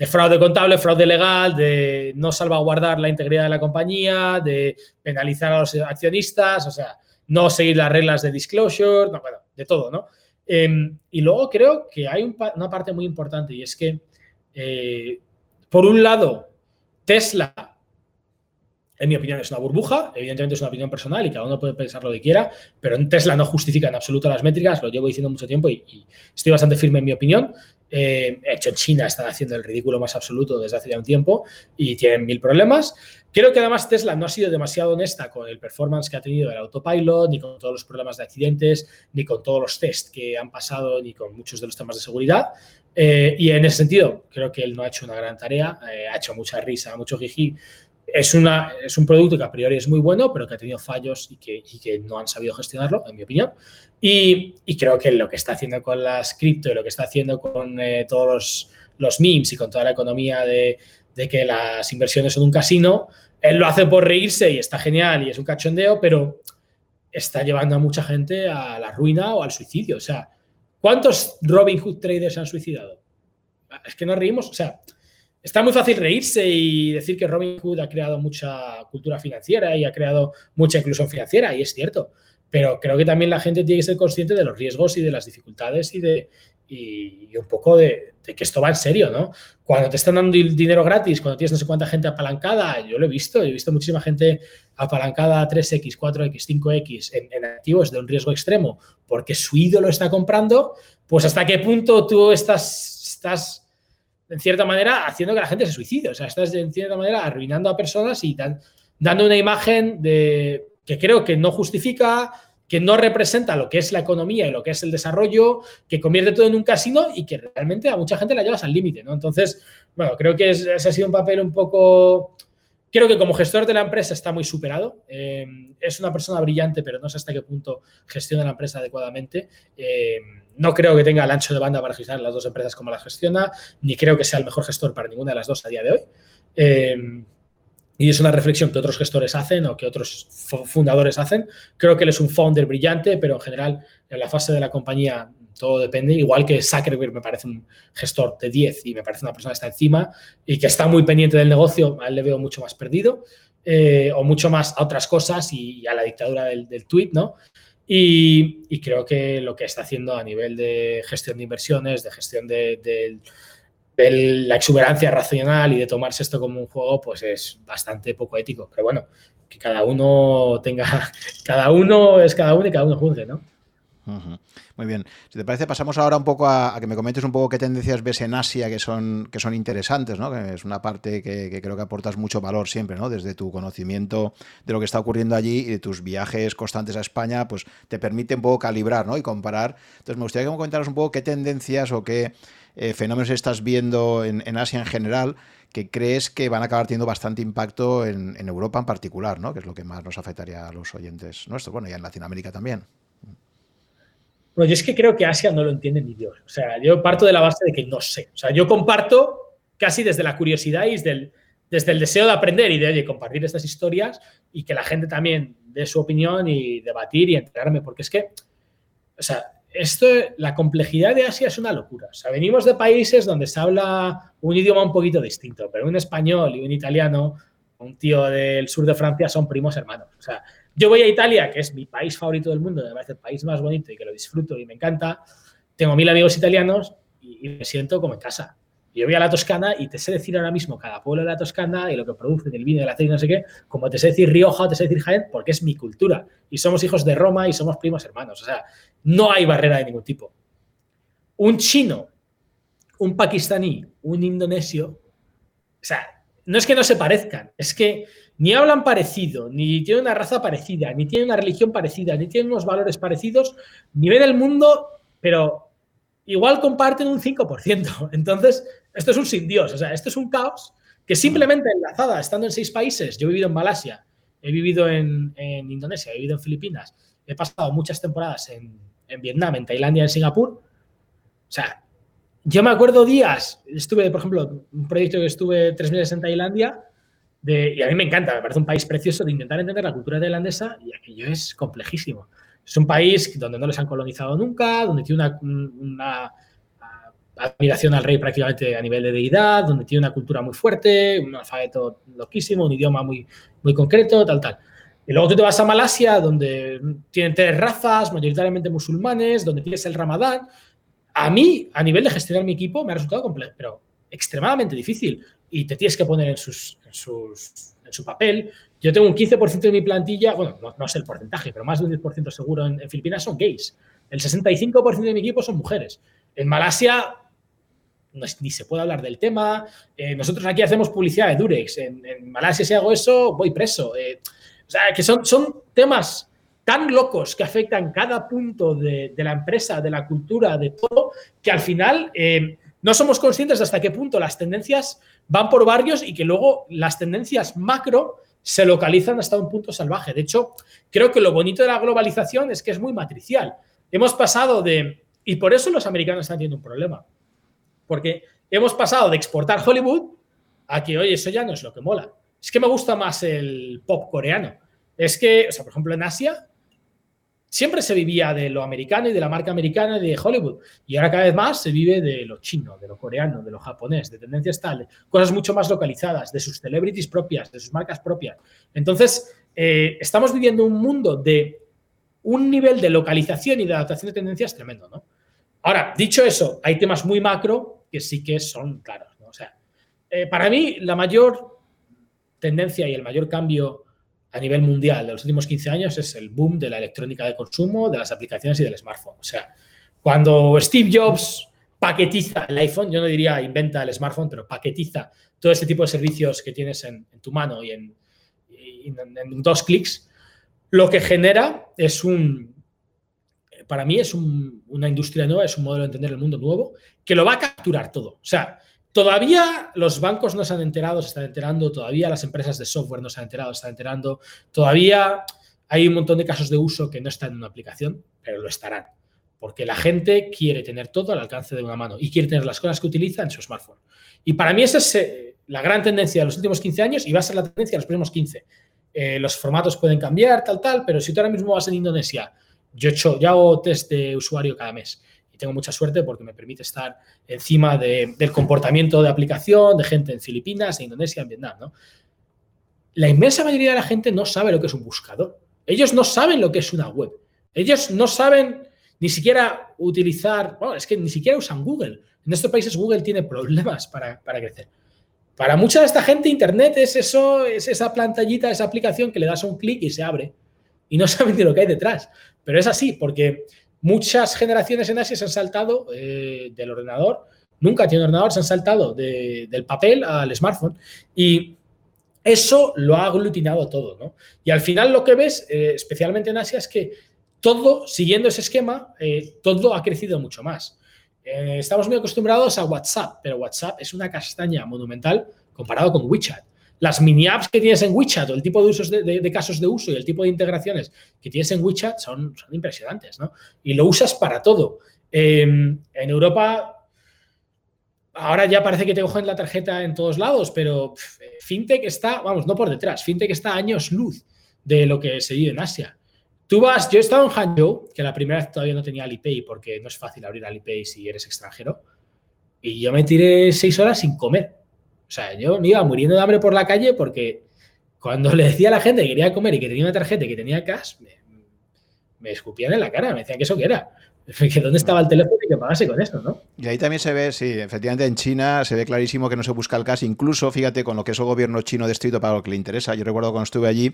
Fraude contable, fraude legal, de no salvaguardar la integridad de la compañía, de penalizar a los accionistas, o sea, no seguir las reglas de disclosure, no, bueno, de todo, ¿no? Em, y luego creo que hay una parte muy importante y es que, eh, por un lado, Tesla, en mi opinión, es una burbuja, evidentemente es una opinión personal y cada uno puede pensar lo que quiera, pero en Tesla no justifica en absoluto las métricas, lo llevo diciendo mucho tiempo y estoy bastante firme en mi opinión. Eh, hecho, en China están haciendo el ridículo más absoluto desde hace ya un tiempo y tienen mil problemas. Creo que además Tesla no ha sido demasiado honesta con el performance que ha tenido el autopilot, ni con todos los problemas de accidentes, ni con todos los tests que han pasado, ni con muchos de los temas de seguridad. Eh, y en ese sentido, creo que él no ha hecho una gran tarea, eh, ha hecho mucha risa, mucho jiji, es, una, es un producto que a priori es muy bueno, pero que ha tenido fallos y que, que no han sabido gestionarlo, en mi opinión. Y, creo que lo que está haciendo con las cripto y lo que está haciendo con eh, todos los, los, memes y con toda la economía de, de, que las inversiones son un casino, él lo hace por reírse y está genial y es un cachondeo, pero está llevando a mucha gente a la ruina o al suicidio. O sea, ¿cuántos Robin Hood traders han suicidado? Es que nos reímos, o sea, está muy fácil reírse y decir que Robin Hood ha creado mucha cultura financiera y ha creado mucha inclusión financiera, y es cierto. Pero creo que también la gente tiene que ser consciente de los riesgos y de las dificultades y de y, un poco de, que esto va en serio, ¿no? Cuando te están dando dinero gratis, cuando tienes no sé cuánta gente apalancada, yo lo he visto, he visto muchísima gente apalancada 3X, 4X, 5X en, en activos de un riesgo extremo porque su ídolo está comprando, pues hasta qué punto tú estás en cierta manera, haciendo que la gente se suicide. O sea, estás, en cierta manera, arruinando a personas y dando una imagen de, que creo que no justifica, que no representa lo que es la economía y lo que es el desarrollo, que convierte todo en un casino y que realmente a mucha gente la llevas al límite, ¿no? Entonces, bueno, creo que ese ha sido un papel un poco... Creo que como gestor de la empresa está muy superado. Eh, es una persona brillante, pero no sé hasta qué punto gestiona la empresa adecuadamente. Eh, no creo que tenga el ancho de banda para gestionar las dos empresas como las gestiona, ni creo que sea el mejor gestor para ninguna de las dos a día de hoy. Eh, y es una reflexión que otros gestores hacen o que otros fundadores hacen. Creo que él es un founder brillante, pero en general en la fase de la compañía todo depende. Igual que Zuckerberg me parece un gestor de 10 y me parece una persona que está encima y que está muy pendiente del negocio, a él le veo mucho más perdido eh, o mucho más a otras cosas y, a la dictadura del, del tweet, ¿no? Y, creo que lo que está haciendo a nivel de gestión de inversiones, de gestión de, la exuberancia racional y de tomarse esto como un juego, pues es bastante poco ético. Pero bueno, que cada uno tenga, cada uno es cada uno y cada uno juzgue, ¿no? Muy bien. Si te parece, pasamos ahora un poco a, que me comentes un poco qué tendencias ves en Asia que son, que son interesantes, ¿no? Que es una parte que, creo que aportas mucho valor siempre, ¿no? Desde tu conocimiento de lo que está ocurriendo allí y de tus viajes constantes a España, pues te permite un poco calibrar, ¿no? Y comparar. Entonces, me gustaría que me comentaras un poco qué tendencias o qué eh, fenómenos estás viendo en, Asia en general que crees que van a acabar teniendo bastante impacto en, en Europa en particular, ¿no? Que es lo que más nos afectaría a los oyentes nuestros, bueno, y en Latinoamérica también. Bueno, yo es que creo que Asia no lo entiende ni Dios. O sea, yo parto de la base de que no sé. O sea, yo comparto casi desde la curiosidad y desde el, desde el deseo de aprender y de compartir estas historias y que la gente también dé su opinión y debatir y enterarme, porque es que, o sea, esto, la complejidad de Asia es una locura. O sea, venimos de países donde se habla un idioma un poquito distinto, pero un español y un italiano, un tío del sur de Francia son primos hermanos. O sea, yo voy a Italia, que es mi país favorito del mundo, me parece el país más bonito y que lo disfruto y me encanta. Tengo mil amigos italianos y, me siento como en casa. Yo voy a la Toscana y te sé decir ahora mismo cada pueblo de la Toscana y lo que produce del vino, del aceite y no sé qué, como te sé decir Rioja o te sé decir Jaén, porque es mi cultura. Y somos hijos de Roma y somos primos hermanos. O sea, no hay barrera de ningún tipo. Un chino, un pakistaní, un indonesio, o sea, no es que no se parezcan, es que ni hablan parecido, ni tienen una raza parecida, ni tienen una religión parecida, ni tienen unos valores parecidos, ni ven el mundo pero igual comparten un 5%. Entonces, esto es un sin Dios, o sea, esto es un caos que simplemente enlazada, estando en seis países, yo he vivido en Malasia, he vivido en, Indonesia, he vivido en Filipinas, he pasado muchas temporadas en, en Vietnam, en Tailandia, en Singapur. O sea, yo me acuerdo días, estuve, por ejemplo, un proyecto que estuve tres meses en Tailandia, de, y a mí me encanta, me parece un país precioso de intentar entender la cultura tailandesa y aquello es complejísimo. Es un país donde no les han colonizado nunca, donde tiene una, una admiración al rey prácticamente a nivel de deidad, donde tiene una cultura muy fuerte, un alfabeto loquísimo, un idioma muy, muy concreto, tal, tal. Y luego tú te vas a Malasia, donde tienen tres razas, mayoritariamente musulmanes, donde tienes el ramadán. A mí, a nivel de gestionar mi equipo, me ha resultado complejo, pero extremadamente difícil. Y te tienes que poner en, sus, en, sus, en su papel. Yo tengo un 15% de mi plantilla, bueno, no, sé el porcentaje, pero más de un 10% seguro en, Filipinas son gays. El 65% de mi equipo son mujeres. En Malasia ni se puede hablar del tema. Eh, nosotros aquí hacemos publicidad de Durex. En, Malasia, si hago eso, voy preso. Eh, o sea, que son, son temas tan locos que afectan cada punto de, la empresa, de la cultura, de todo, que al final eh, no somos conscientes de hasta qué punto las tendencias van por barrios y que luego las tendencias macro se localizan hasta un punto salvaje. De hecho, creo que lo bonito de la globalización es que es muy matricial. Hemos pasado de, y por eso los americanos están teniendo un problema, porque hemos pasado de exportar Hollywood a que, oye, eso ya no es lo que mola. Es que me gusta más el pop coreano. Es que, o sea, por ejemplo, en Asia siempre se vivía de lo americano y de la marca americana y de Hollywood. Y ahora cada vez más se vive de lo chino, de lo coreano, de lo japonés, de tendencias tal, cosas mucho más localizadas, de sus celebrities propias, de sus marcas propias. Entonces, eh, estamos viviendo un mundo de un nivel de localización y de adaptación de tendencias tremendo, ¿no? Ahora, dicho eso, hay temas muy macro que sí que son claros. O sea, eh, para mí la mayor tendencia y el mayor cambio a nivel mundial de los últimos 15 años es el boom de la electrónica de consumo, de las aplicaciones y del smartphone. O sea, cuando Steve Jobs paquetiza el iPhone, yo no diría inventa el smartphone, pero paquetiza todo este tipo de servicios que tienes en, tu mano y en, dos clics, lo que genera es un, para mí es una industria nueva, es un modelo de entender el mundo nuevo que lo va a capturar todo. O sea, todavía los bancos no se han enterado, se están enterando, todavía las empresas de software no se han enterado, se están enterando, todavía hay un montón de casos de uso que no están en una aplicación, pero lo estarán. Porque la gente quiere tener todo al alcance de una mano y quiere tener las cosas que utiliza en su smartphone. Y para mí esa es eh, la gran tendencia de los últimos 15 años y va a ser la tendencia de los próximos 15. Eh, los formatos pueden cambiar, tal, tal, pero si tú ahora mismo vas en Indonesia, yo, he hecho, yo hago test de usuario cada mes tengo mucha suerte porque me permite estar encima del comportamiento de aplicación de gente en Filipinas, en Indonesia, en Vietnam. ¿no? La inmensa mayoría de la gente no sabe lo que es un buscador. Ellos no saben lo que es una web. Ellos no saben ni siquiera utilizar, bueno, es que ni siquiera usan Google. En estos países Google tiene problemas para, para crecer. Para mucha de esta gente, Internet es eso, es esa pantallita, esa aplicación que le das un clic y se abre. Y no saben de lo que hay detrás. Pero es así, porque Muchas generaciones en Asia se han saltado eh, del ordenador, nunca tienen ordenador, se han saltado del papel al smartphone y eso lo ha aglutinado todo, ¿no? Y al final lo que ves, eh, especialmente en Asia, es que todo, siguiendo ese esquema, eh, todo ha crecido mucho más. estamos muy acostumbrados a WhatsApp, pero WhatsApp es una castaña monumental comparado con WeChat las mini apps que tienes en WeChat o el tipo de usos de, casos de uso y el tipo de integraciones que tienes en WeChat son, impresionantes, ¿no? Y lo usas para todo. Em, en Europa, ahora ya parece que te cogen la tarjeta en todos lados, pero FinTech está, vamos, no por detrás, FinTech está años luz de lo que se vive en Asia. Tú vas, yo he estado en Hangzhou, que la primera vez todavía no tenía Alipay porque no es fácil abrir Alipay si eres extranjero, y yo me tiré seis horas sin comer sea, yo me iba muriendo de hambre por la calle porque cuando le decía a la gente que quería comer y que tenía una tarjeta y que tenía cash, me, escupían en la cara, me decían que eso qué era. Que dónde estaba el teléfono y que pagase con eso, ¿no? Y ahí también se ve, sí, efectivamente en China se ve clarísimo que no se busca el cash, incluso, fíjate, con lo que es el gobierno chino distrito para lo que le interesa. Yo recuerdo cuando estuve allí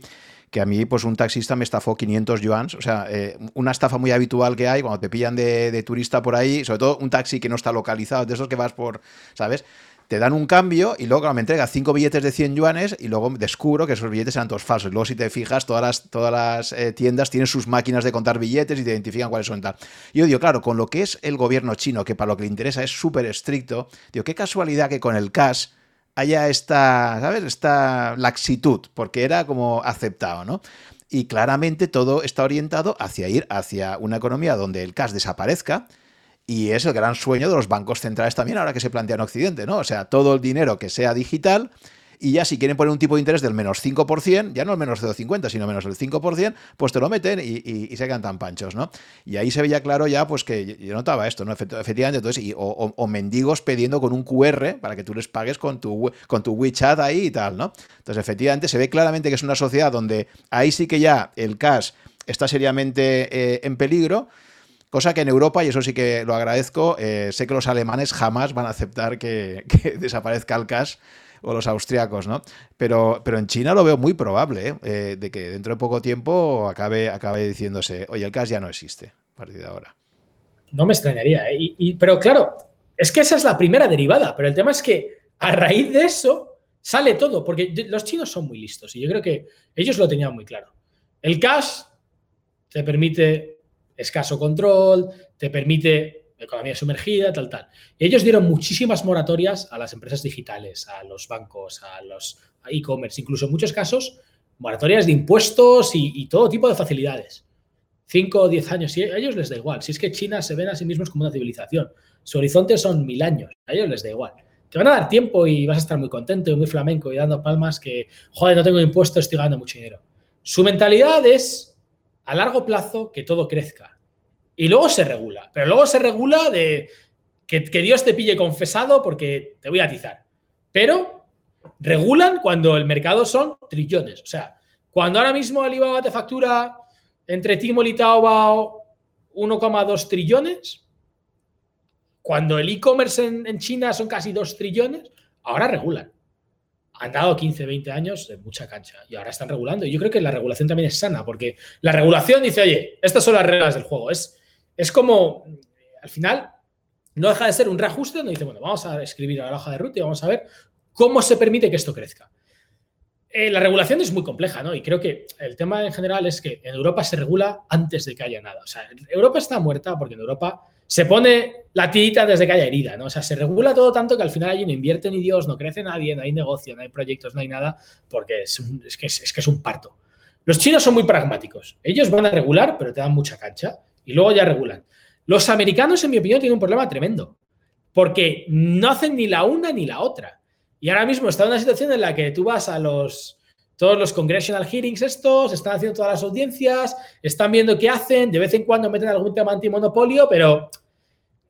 que a mí, pues un taxista me estafó 500 yuans, o sea, eh, una estafa muy habitual que hay cuando te pillan de, de turista por ahí, sobre todo un taxi que no está localizado, de esos que vas por, ¿sabes? Te dan un cambio y luego me entrega cinco billetes de 100 yuanes y luego descubro que esos billetes eran todos falsos. Luego, si te fijas, todas las, todas las eh, tiendas tienen sus máquinas de contar billetes y te identifican cuáles son tal. Y yo digo, claro, con lo que es el gobierno chino, que para lo que le interesa es súper estricto, digo, qué casualidad que con el cash haya esta, ¿sabes? Esta laxitud, porque era como aceptado, ¿no? Y claramente todo está orientado hacia ir hacia una economía donde el cash desaparezca y es el gran sueño de los bancos centrales también ahora que se plantea en Occidente, ¿no? O sea, todo el dinero que sea digital y ya si quieren poner un tipo de interés del menos 5%, ya no el menos 0,50, sino menos el 5%, pues te lo meten y, se quedan tan panchos, ¿no? Y ahí se veía claro ya, pues que yo notaba esto, ¿no? Efectivamente, entonces, y, o, mendigos pidiendo con un QR para que tú les pagues con tu, con tu WeChat ahí y tal, ¿no? Entonces, efectivamente, se ve claramente que es una sociedad donde ahí sí que ya el cash está seriamente eh, en peligro Cosa que en Europa, y eso sí que lo agradezco, eh, sé que los alemanes jamás van a aceptar que, desaparezca el cash o los austriacos, ¿no? Pero, pero en China lo veo muy probable, ¿eh? Eh, de que dentro de poco tiempo acabe, acabe diciéndose, oye, el cash ya no existe a partir de ahora. No me extrañaría, y, pero claro, es que esa es la primera derivada, pero el tema es que a raíz de eso sale todo, porque los chinos son muy listos y yo creo que ellos lo tenían muy claro. El cash te permite escaso control, te permite economía sumergida, tal, tal. Ellos dieron muchísimas moratorias a las empresas digitales, a los bancos, a los e-commerce, incluso en muchos casos moratorias de impuestos y, todo tipo de facilidades. Cinco o diez años, y a ellos les da igual. Si es que China se ven a sí mismos como una civilización. Su horizonte son mil años, a ellos les da igual. Te van a dar tiempo y vas a estar muy contento y muy flamenco y dando palmas que, joder, no tengo impuestos, estoy ganando mucho dinero. Su mentalidad es a largo plazo que todo crezca. Y luego se regula. Pero luego se regula de que, Dios te pille confesado porque te voy a atizar. Pero regulan cuando el mercado son trillones. O sea, cuando ahora mismo Alibaba te factura entre Timor y Taobao 1,2 trillones, cuando el e-commerce en, en, China son casi 2 trillones, ahora regulan han dado 15, 20 años de mucha cancha y ahora están regulando. Y yo creo que la regulación también es sana, porque la regulación dice, oye, estas son las reglas del juego. Es, es como, al final, no deja de ser un reajuste donde dice, bueno, vamos a escribir a la hoja de ruta y vamos a ver cómo se permite que esto crezca. Eh, la regulación es muy compleja, ¿no? Y creo que el tema en general es que en Europa se regula antes de que haya nada. O sea, Europa está muerta porque en Europa se pone la tirita desde que haya herida, ¿no? O sea, se regula todo tanto que al final allí no invierte ni Dios, no crece nadie, no hay negocio, no hay proyectos, no hay nada, porque es, que, es, que es un parto. Los chinos son muy pragmáticos. Ellos van a regular, pero te dan mucha cancha y luego ya regulan. Los americanos, en mi opinión, tienen un problema tremendo, porque no hacen ni la una ni la otra. Y ahora mismo está en una situación en la que tú vas a los todos los congressional hearings estos, están haciendo todas las audiencias, están viendo qué hacen, de vez en cuando meten algún tema antimonopolio, pero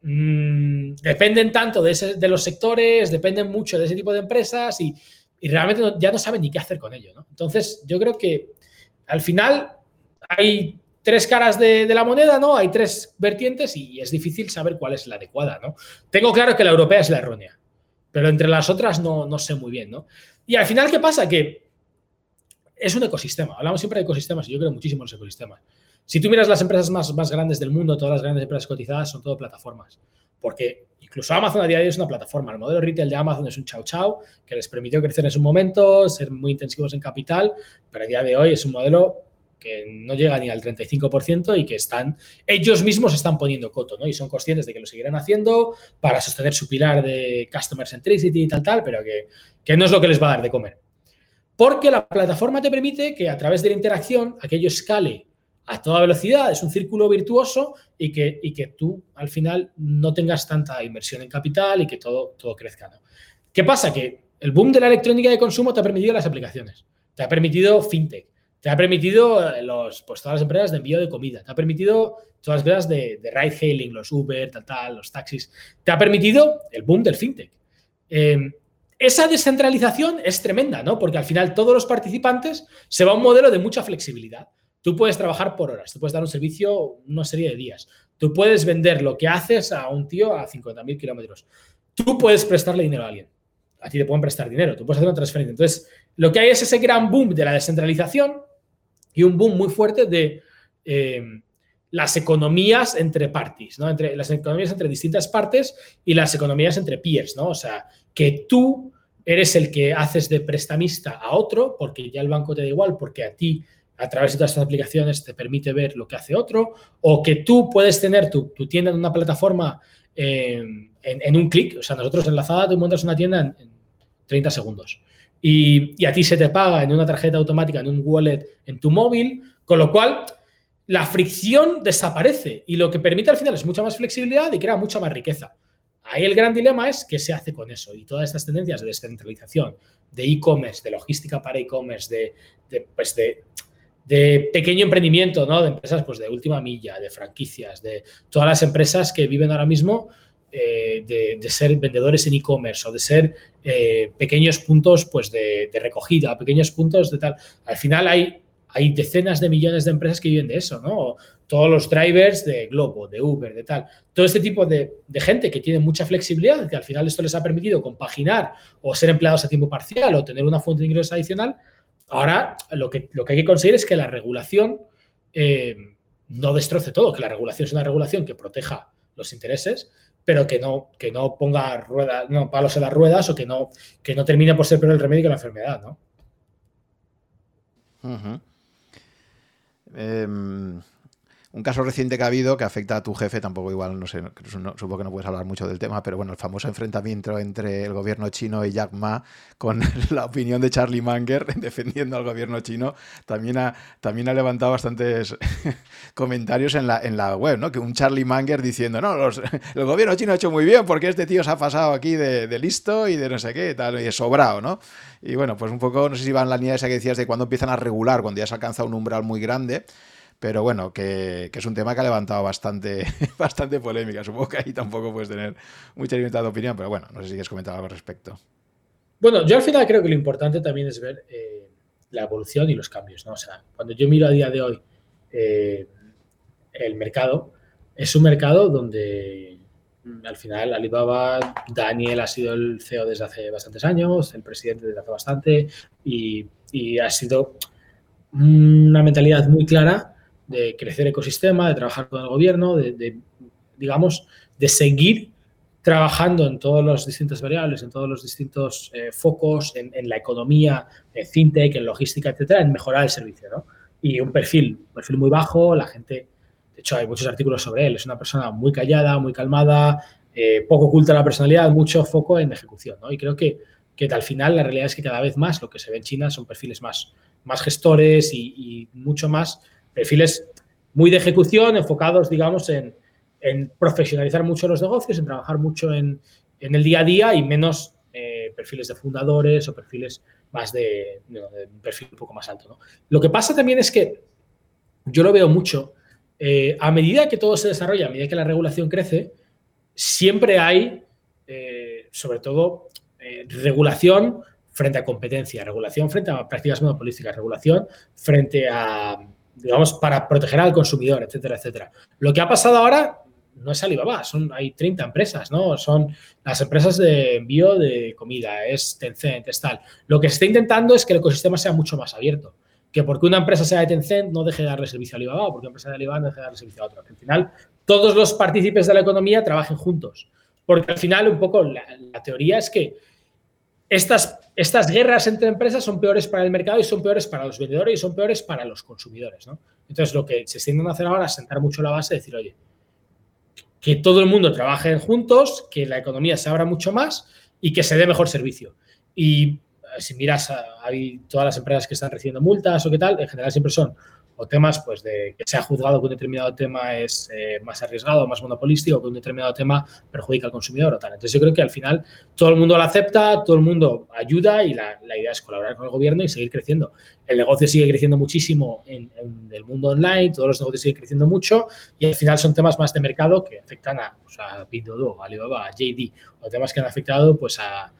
mm, dependen tanto de, los sectores, dependen mucho de ese tipo de empresas y, realmente ya no saben ni qué hacer con ello. Entonces, yo creo que al final hay tres caras de, la moneda, ¿no? Hay tres vertientes y es difícil saber cuál es la adecuada, ¿no? Tengo claro que la europea es la errónea, pero entre las otras no, no sé muy bien, ¿no? Y al final, ¿qué pasa? Que es un ecosistema. Hablamos siempre de ecosistemas y yo creo muchísimo en los ecosistemas. Si tú miras las empresas más, grandes del mundo, todas las grandes empresas cotizadas son todo plataformas. Porque incluso Amazon a día de hoy es una plataforma. El modelo retail de Amazon es un chau chau que les permitió crecer en su momento, ser muy intensivos en capital, pero a día de hoy es un modelo que no llega ni al 35% y que están, ellos mismos están poniendo coto, ¿no? Y son conscientes de que lo seguirán haciendo para sostener su pilar de customer centricity y tal, tal, pero que no es lo que les va a dar de comer. Porque la plataforma te permite que a través de la interacción aquello escale a toda velocidad, es un círculo virtuoso y que, y que tú al final no tengas tanta inversión en capital y que todo, todo crezca. ¿Qué pasa? Que el boom de la electrónica de consumo te ha permitido las aplicaciones, te ha permitido fintech, te ha permitido eh, los, pues, todas las empresas de envío de comida, te ha permitido todas las empresas de, ride hailing, los Uber, tal, tal, los taxis, te ha permitido el boom del fintech. Eh, esa descentralización es tremenda, ¿no? Porque al final todos los participantes se va a un modelo de mucha flexibilidad. Tú puedes trabajar por horas, tú puedes dar un servicio una serie de días. Tú puedes vender lo que haces a un tío a 50.000 kilómetros. Tú puedes prestarle dinero a alguien. A ti te pueden prestar dinero, tú puedes hacer una transferencia. Entonces, lo que hay es ese gran boom de la descentralización y un boom muy fuerte de, eh, las economías entre parties, ¿no? Entre, las economías entre distintas partes y las economías entre peers, ¿no? O sea, que tú eres el que haces de prestamista a otro, porque ya el banco te da igual, porque a ti, a través de todas estas aplicaciones, te permite ver lo que hace otro, o que tú puedes tener tu, tienda en una plataforma eh, en, un clic, o sea, nosotros enlazada, tú montas una tienda en, 30 segundos. Y, y, a ti se te paga en una tarjeta automática, en un wallet, en tu móvil, con lo cual la fricción desaparece y lo que permite al final es mucha más flexibilidad y crea mucha más riqueza. Ahí el gran dilema es qué se hace con eso y todas estas tendencias de descentralización, de e-commerce, de logística para e-commerce, de, pues de, pequeño emprendimiento, ¿no? de empresas pues, de última milla, de franquicias, de todas las empresas que viven ahora mismo eh, de, ser vendedores en e-commerce o de ser eh, pequeños puntos pues, de, de recogida, pequeños puntos de tal. Al final hay hay decenas de millones de empresas que viven de eso, ¿no? Todos los drivers de Globo, de Uber, de tal. Todo este tipo de, gente que tiene mucha flexibilidad, que al final esto les ha permitido compaginar o ser empleados a tiempo parcial o tener una fuente de ingresos adicional. Ahora lo que, lo que hay que conseguir es que la regulación eh, no destroce todo, que la regulación es una regulación que proteja los intereses, pero que no, que no ponga ruedas, no, palos en las ruedas o que no, que no termine por ser peor el remedio que la enfermedad, ¿no? Um. Un caso reciente que ha habido que afecta a tu jefe, tampoco igual, no sé, supongo que no puedes hablar mucho del tema, pero bueno, el famoso enfrentamiento entre el gobierno chino y Jack Ma con la opinión de Charlie Munger defendiendo al gobierno chino, también ha, también ha levantado bastantes comentarios en la, en la web, ¿no? Que un Charlie Munger diciendo, no, el gobierno chino ha hecho muy bien porque este tío se ha pasado aquí de, de listo y de no sé qué, tal, y es sobrado, ¿no? Y bueno, pues un poco, no sé si va en la línea esa que decías de cuando empiezan a regular, cuando ya se alcanza un umbral muy grande, pero bueno, que, es un tema que ha levantado bastante, bastante polémica. Supongo que ahí tampoco puedes tener mucha libertad de opinión, pero bueno, no sé si quieres comentar algo al respecto. Bueno, yo al final creo que lo importante también es ver eh, la evolución y los cambios, ¿no? O sea, cuando yo miro a día de hoy eh, el mercado, es un mercado donde mm, al final Alibaba, Daniel ha sido el CEO desde hace bastantes años, el presidente desde hace bastante, y, y ha sido una mentalidad muy clara de crecer ecosistema, de trabajar con el gobierno, de, digamos, de seguir trabajando en todos los distintos variables, en todos los distintos eh, focos, en, la economía, en fintech, en logística, etcétera, en mejorar el servicio, ¿no? Y un perfil, un perfil muy bajo, la gente, de hecho hay muchos artículos sobre él, es una persona muy callada, muy calmada, eh, poco oculta la personalidad, mucho foco en ejecución, ¿no? Y creo que, que al final la realidad es que cada vez más lo que se ve en China son perfiles más, más gestores y mucho más perfiles muy de ejecución, enfocados, digamos, en, profesionalizar mucho los negocios, en trabajar mucho en, el día a día y menos eh, perfiles de fundadores o perfiles más de, un perfil un poco más alto. Lo que pasa también es que yo lo veo mucho, eh, a medida que todo se desarrolla, a medida que la regulación crece, siempre hay, eh, sobre todo, regulación frente a competencia, regulación frente a prácticas monopolísticas, regulación frente a digamos, para proteger al consumidor, etcétera, etcétera. Lo que ha pasado ahora no es Alibaba, son, hay 30 empresas, ¿no? Son las empresas de envío de comida, es Tencent, es tal. Lo que se está intentando es que el ecosistema sea mucho más abierto. Que porque una empresa sea de Tencent no deje de darle servicio a Alibaba, porque una empresa de Alibaba no deje de darle servicio a otra. al final, todos los partícipes de la economía trabajen juntos. Porque al final, un poco, la teoría es que estas, estas guerras entre empresas son peores para el mercado y son peores para los vendedores y son peores para los consumidores. ¿no? Entonces, lo que se está intentando hacer ahora es sentar mucho la base y decir, oye, que todo el mundo trabaje juntos, que la economía se abra mucho más y que se dé mejor servicio. Y eh, si miras, hay todas las empresas que están recibiendo multas o qué tal, en general siempre son o temas pues de que se ha juzgado que un determinado tema es eh, más arriesgado, más monopolístico, que un determinado tema perjudica al consumidor o tal. Entonces yo creo que al final todo el mundo lo acepta, todo el mundo ayuda y la, idea es colaborar con el gobierno y seguir creciendo. El negocio sigue creciendo muchísimo en, el mundo online, todos los negocios siguen creciendo mucho y al final son temas más de mercado que afectan a, pues, a Pinduoduo, a Alibaba, a JD, o temas que han afectado pues a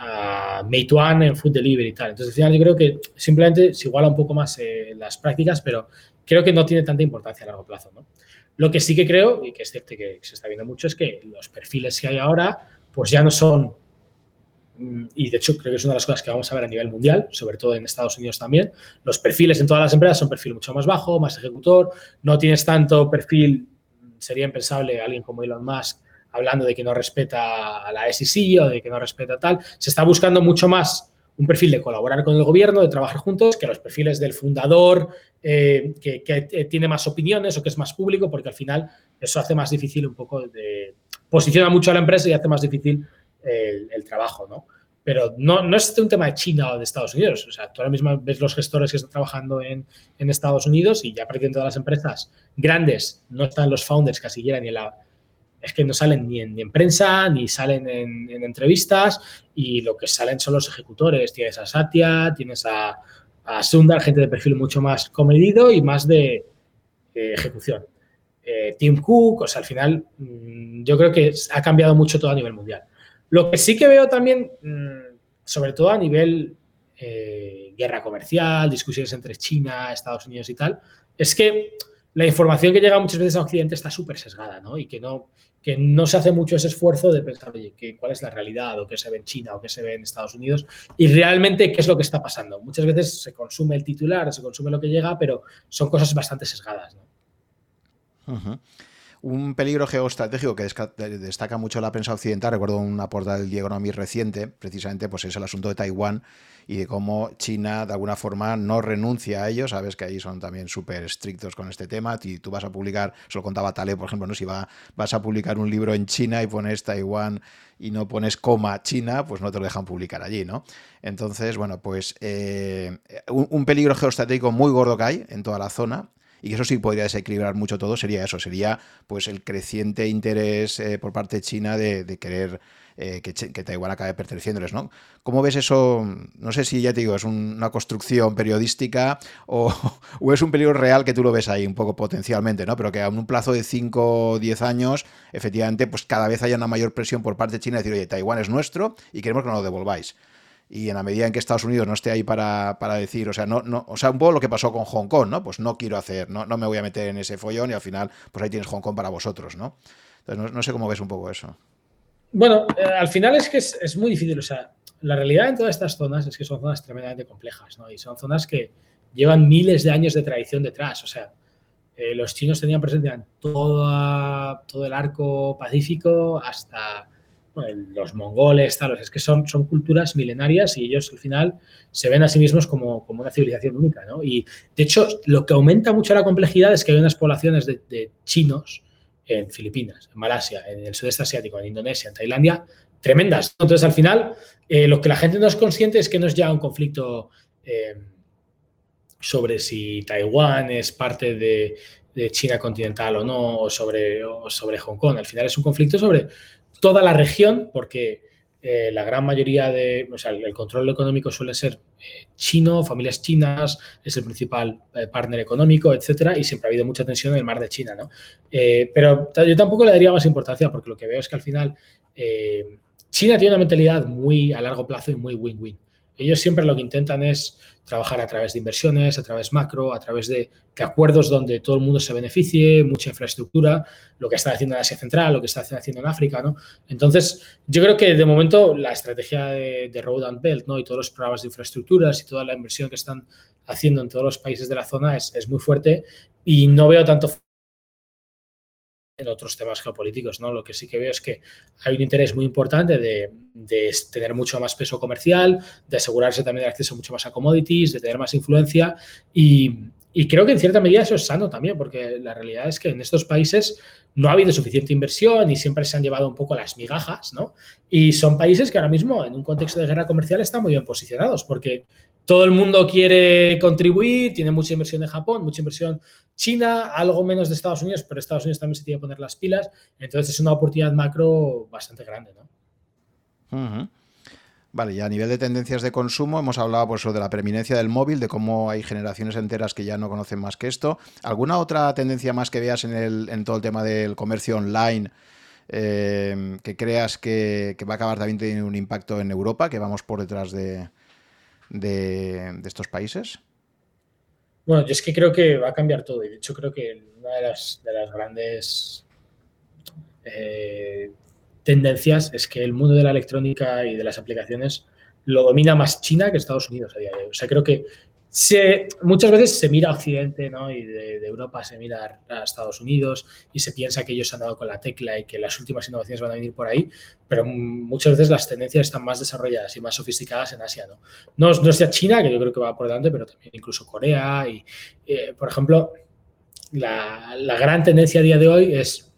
a Meituan en food delivery y tal. Entonces, al final yo creo que simplemente se iguala un poco más eh, las prácticas, pero creo que no tiene tanta importancia a largo plazo. Lo que sí que creo, y que es cierto que se está viendo mucho, es que los perfiles que hay ahora, pues ya no son mm, y de hecho creo que es una de las cosas que vamos a ver a nivel mundial, sobre todo en Estados Unidos también, los perfiles en todas las empresas son perfil mucho más bajo, más ejecutor, no tienes tanto perfil, sería impensable alguien como Elon Musk hablando de que no respeta a la SEC o de que no respeta tal, se está buscando mucho más un perfil de colaborar con el gobierno, de trabajar juntos, que los perfiles del fundador, eh, que, tiene más opiniones o que es más público, porque al final eso hace más difícil un poco de... posiciona mucho a la empresa y hace más difícil el, trabajo, ¿no? Pero no, no es un tema de China o de Estados Unidos. O sea, tú ahora mismo ves los gestores que están trabajando en, Estados Unidos y ya prácticamente todas las empresas grandes no están los founders casi siquiera ni en la es que no salen ni en, prensa, ni salen en, entrevistas, y lo que salen son los ejecutores. Tienes a Satya, tienes a, Sundar, gente de perfil mucho más comedido y más de, ejecución. Eh, Tim Cook, o sea, al final mm, yo creo que ha cambiado mucho todo a nivel mundial. Lo que sí que veo también, mm, sobre todo a nivel eh, guerra comercial, discusiones entre China, Estados Unidos y tal, es que la información que llega muchas veces a Occidente está súper sesgada, ¿no? Y que no, que no se hace mucho ese esfuerzo de pensar, oye, cuál es la realidad o qué se ve en China o qué se ve en Estados Unidos y realmente qué es lo que está pasando. Muchas veces se consume el titular, se consume lo que llega, pero son cosas bastante sesgadas. Un peligro geoestratégico que destaca mucho la prensa occidental, recuerdo una portada del The Economist reciente, precisamente pues es el asunto de Taiwán y de cómo China de alguna forma no renuncia a ello. Sabes que ahí son también súper estrictos con este tema. Y tú vas a publicar, se lo contaba Tale, por ejemplo, ¿no? si va, vas a publicar un libro en China y pones Taiwán y no pones coma China, pues no te lo dejan publicar allí, ¿no? Entonces, bueno, pues eh, un, peligro geoestratégico muy gordo que hay en toda la zona y que eso sí podría desequilibrar mucho todo, sería eso, sería pues el creciente interés eh, por parte de China de, querer eh, que, Taiwán acabe perteneciéndoles, ¿no? ¿Cómo ves eso? No sé si ya te digo, es una construcción periodística o, es un peligro real que tú lo ves ahí un poco potencialmente, ¿no? Pero que a un plazo de 5 o 10 años, efectivamente, pues cada vez haya una mayor presión por parte de China de decir, oye, Taiwán es nuestro y queremos que nos lo devolváis y en la medida en que Estados Unidos no esté ahí para, decir, o sea, no, no, o sea, un poco lo que pasó con Hong Kong, ¿no? Pues no quiero hacer, no, no me voy a meter en ese follón y al final, pues ahí tienes Hong Kong para vosotros, ¿no? Entonces, no, sé cómo ves un poco eso. Bueno, eh, al final es que es, muy difícil, o sea, la realidad en todas estas zonas es que son zonas tremendamente complejas, ¿no? Y son zonas que llevan miles de años de tradición detrás, o sea, eh, los chinos tenían presencia en todo, todo el arco pacífico hasta los mongoles, tal, es que son, son culturas milenarias y ellos al final se ven a sí mismos como, una civilización única. ¿no? Y de hecho, lo que aumenta mucho la complejidad es que hay unas poblaciones de, chinos en Filipinas, en Malasia, en el sudeste asiático, en Indonesia, en Tailandia, tremendas. Entonces, al final, eh, lo que la gente no es consciente es que no es ya un conflicto eh, sobre si Taiwán es parte de, China continental o no, o sobre, o sobre Hong Kong. Al final es un conflicto sobre toda la región, porque eh, la gran mayoría de, o sea, el control económico suele ser eh, chino, familias chinas, es el principal eh, partner económico, etcétera, y siempre ha habido mucha tensión en el mar de China, ¿no? pero yo tampoco le daría más importancia porque lo que veo es que al final China tiene una mentalidad muy a largo plazo y muy win-win. Ellos siempre lo que intentan es trabajar a través de inversiones, a través macro, a través de, acuerdos donde todo el mundo se beneficie, mucha infraestructura, lo que está haciendo en Asia Central, lo que está haciendo en África, ¿no? Entonces, yo creo que de momento la estrategia de, Road and Belt, ¿no? Y todos los programas de infraestructuras y toda la inversión que están haciendo en todos los países de la zona es, es muy fuerte y no veo tanto en otros temas geopolíticos, ¿no? Lo que sí que veo es que hay un interés muy importante de, tener mucho más peso comercial, de asegurarse también el acceso mucho más a commodities, de tener más influencia y, creo que en cierta medida eso es sano también, porque la realidad es que en estos países no ha habido suficiente inversión y siempre se han llevado un poco las migajas, ¿no? Y son países que ahora mismo en un contexto de guerra comercial están muy bien posicionados, porque todo el mundo quiere contribuir, tiene mucha inversión de Japón, mucha inversión China, algo menos de Estados Unidos, pero Estados Unidos también se tiene que poner las pilas. Entonces es una oportunidad macro bastante grande, ¿no? Vale, y a nivel de tendencias de consumo hemos hablado pues, de la preeminencia del móvil, de cómo hay generaciones enteras que ya no conocen más que esto. ¿Alguna otra tendencia más que veas en, el, en todo el tema del comercio online eh, que creas que, va a acabar también teniendo un impacto en Europa, que vamos por detrás de, de, estos países? Bueno, yo es que creo que va a cambiar todo y de hecho creo que una de las, de las grandes eh, tendencias es que el mundo de la electrónica y de las aplicaciones lo domina más China que Estados Unidos a día de hoy. O sea, creo que muchas veces se mira a Occidente ¿no? y de, Europa se mira a Estados Unidos y se piensa que ellos han dado con la tecla y que las últimas innovaciones van a venir por ahí, pero muchas veces las tendencias están más desarrolladas y más sofisticadas en Asia. No, no, no sea China, que yo creo que va por delante, pero también incluso Corea y, eh, por ejemplo, la, gran tendencia a día de hoy es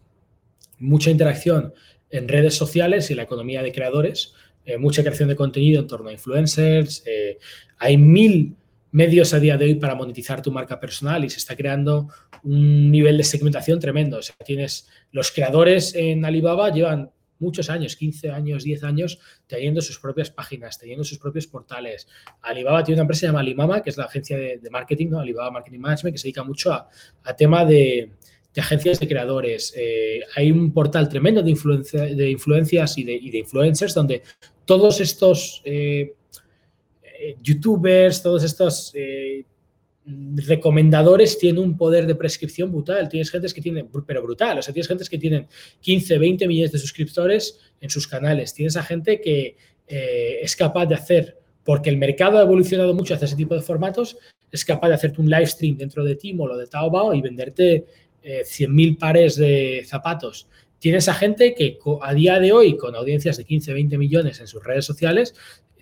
mucha interacción en redes sociales y la economía de creadores, eh, mucha creación de contenido en torno a influencers, eh, hay mil medios a día de hoy para monetizar tu marca personal y se está creando un nivel de segmentación tremendo. O sea, tienes los creadores en Alibaba llevan muchos años, 15 años, 10 años, teniendo sus propias páginas, teniendo sus propios portales. Alibaba tiene una empresa llamada Alimama, que es la agencia de, marketing, ¿no? Alibaba Marketing Management, que se dedica mucho a, tema de, agencias de creadores. Eh, hay un portal tremendo de, influencia, de influencias y de, influencers donde todos estos eh, eh, youtubers, todos estos eh, recomendadores tienen un poder de prescripción brutal. Tienes gente que tienen, pero brutal, o sea, tienes gente que tienen 15, 20 millones de suscriptores en sus canales. Tienes a gente que eh, es capaz de hacer, porque el mercado ha evolucionado mucho hacia ese tipo de formatos, es capaz de hacerte un live stream dentro de Timo o de Taobao y venderte 100.000 pares de zapatos. Tienes a gente que a día de hoy, con audiencias de 15, 20 millones en sus redes sociales,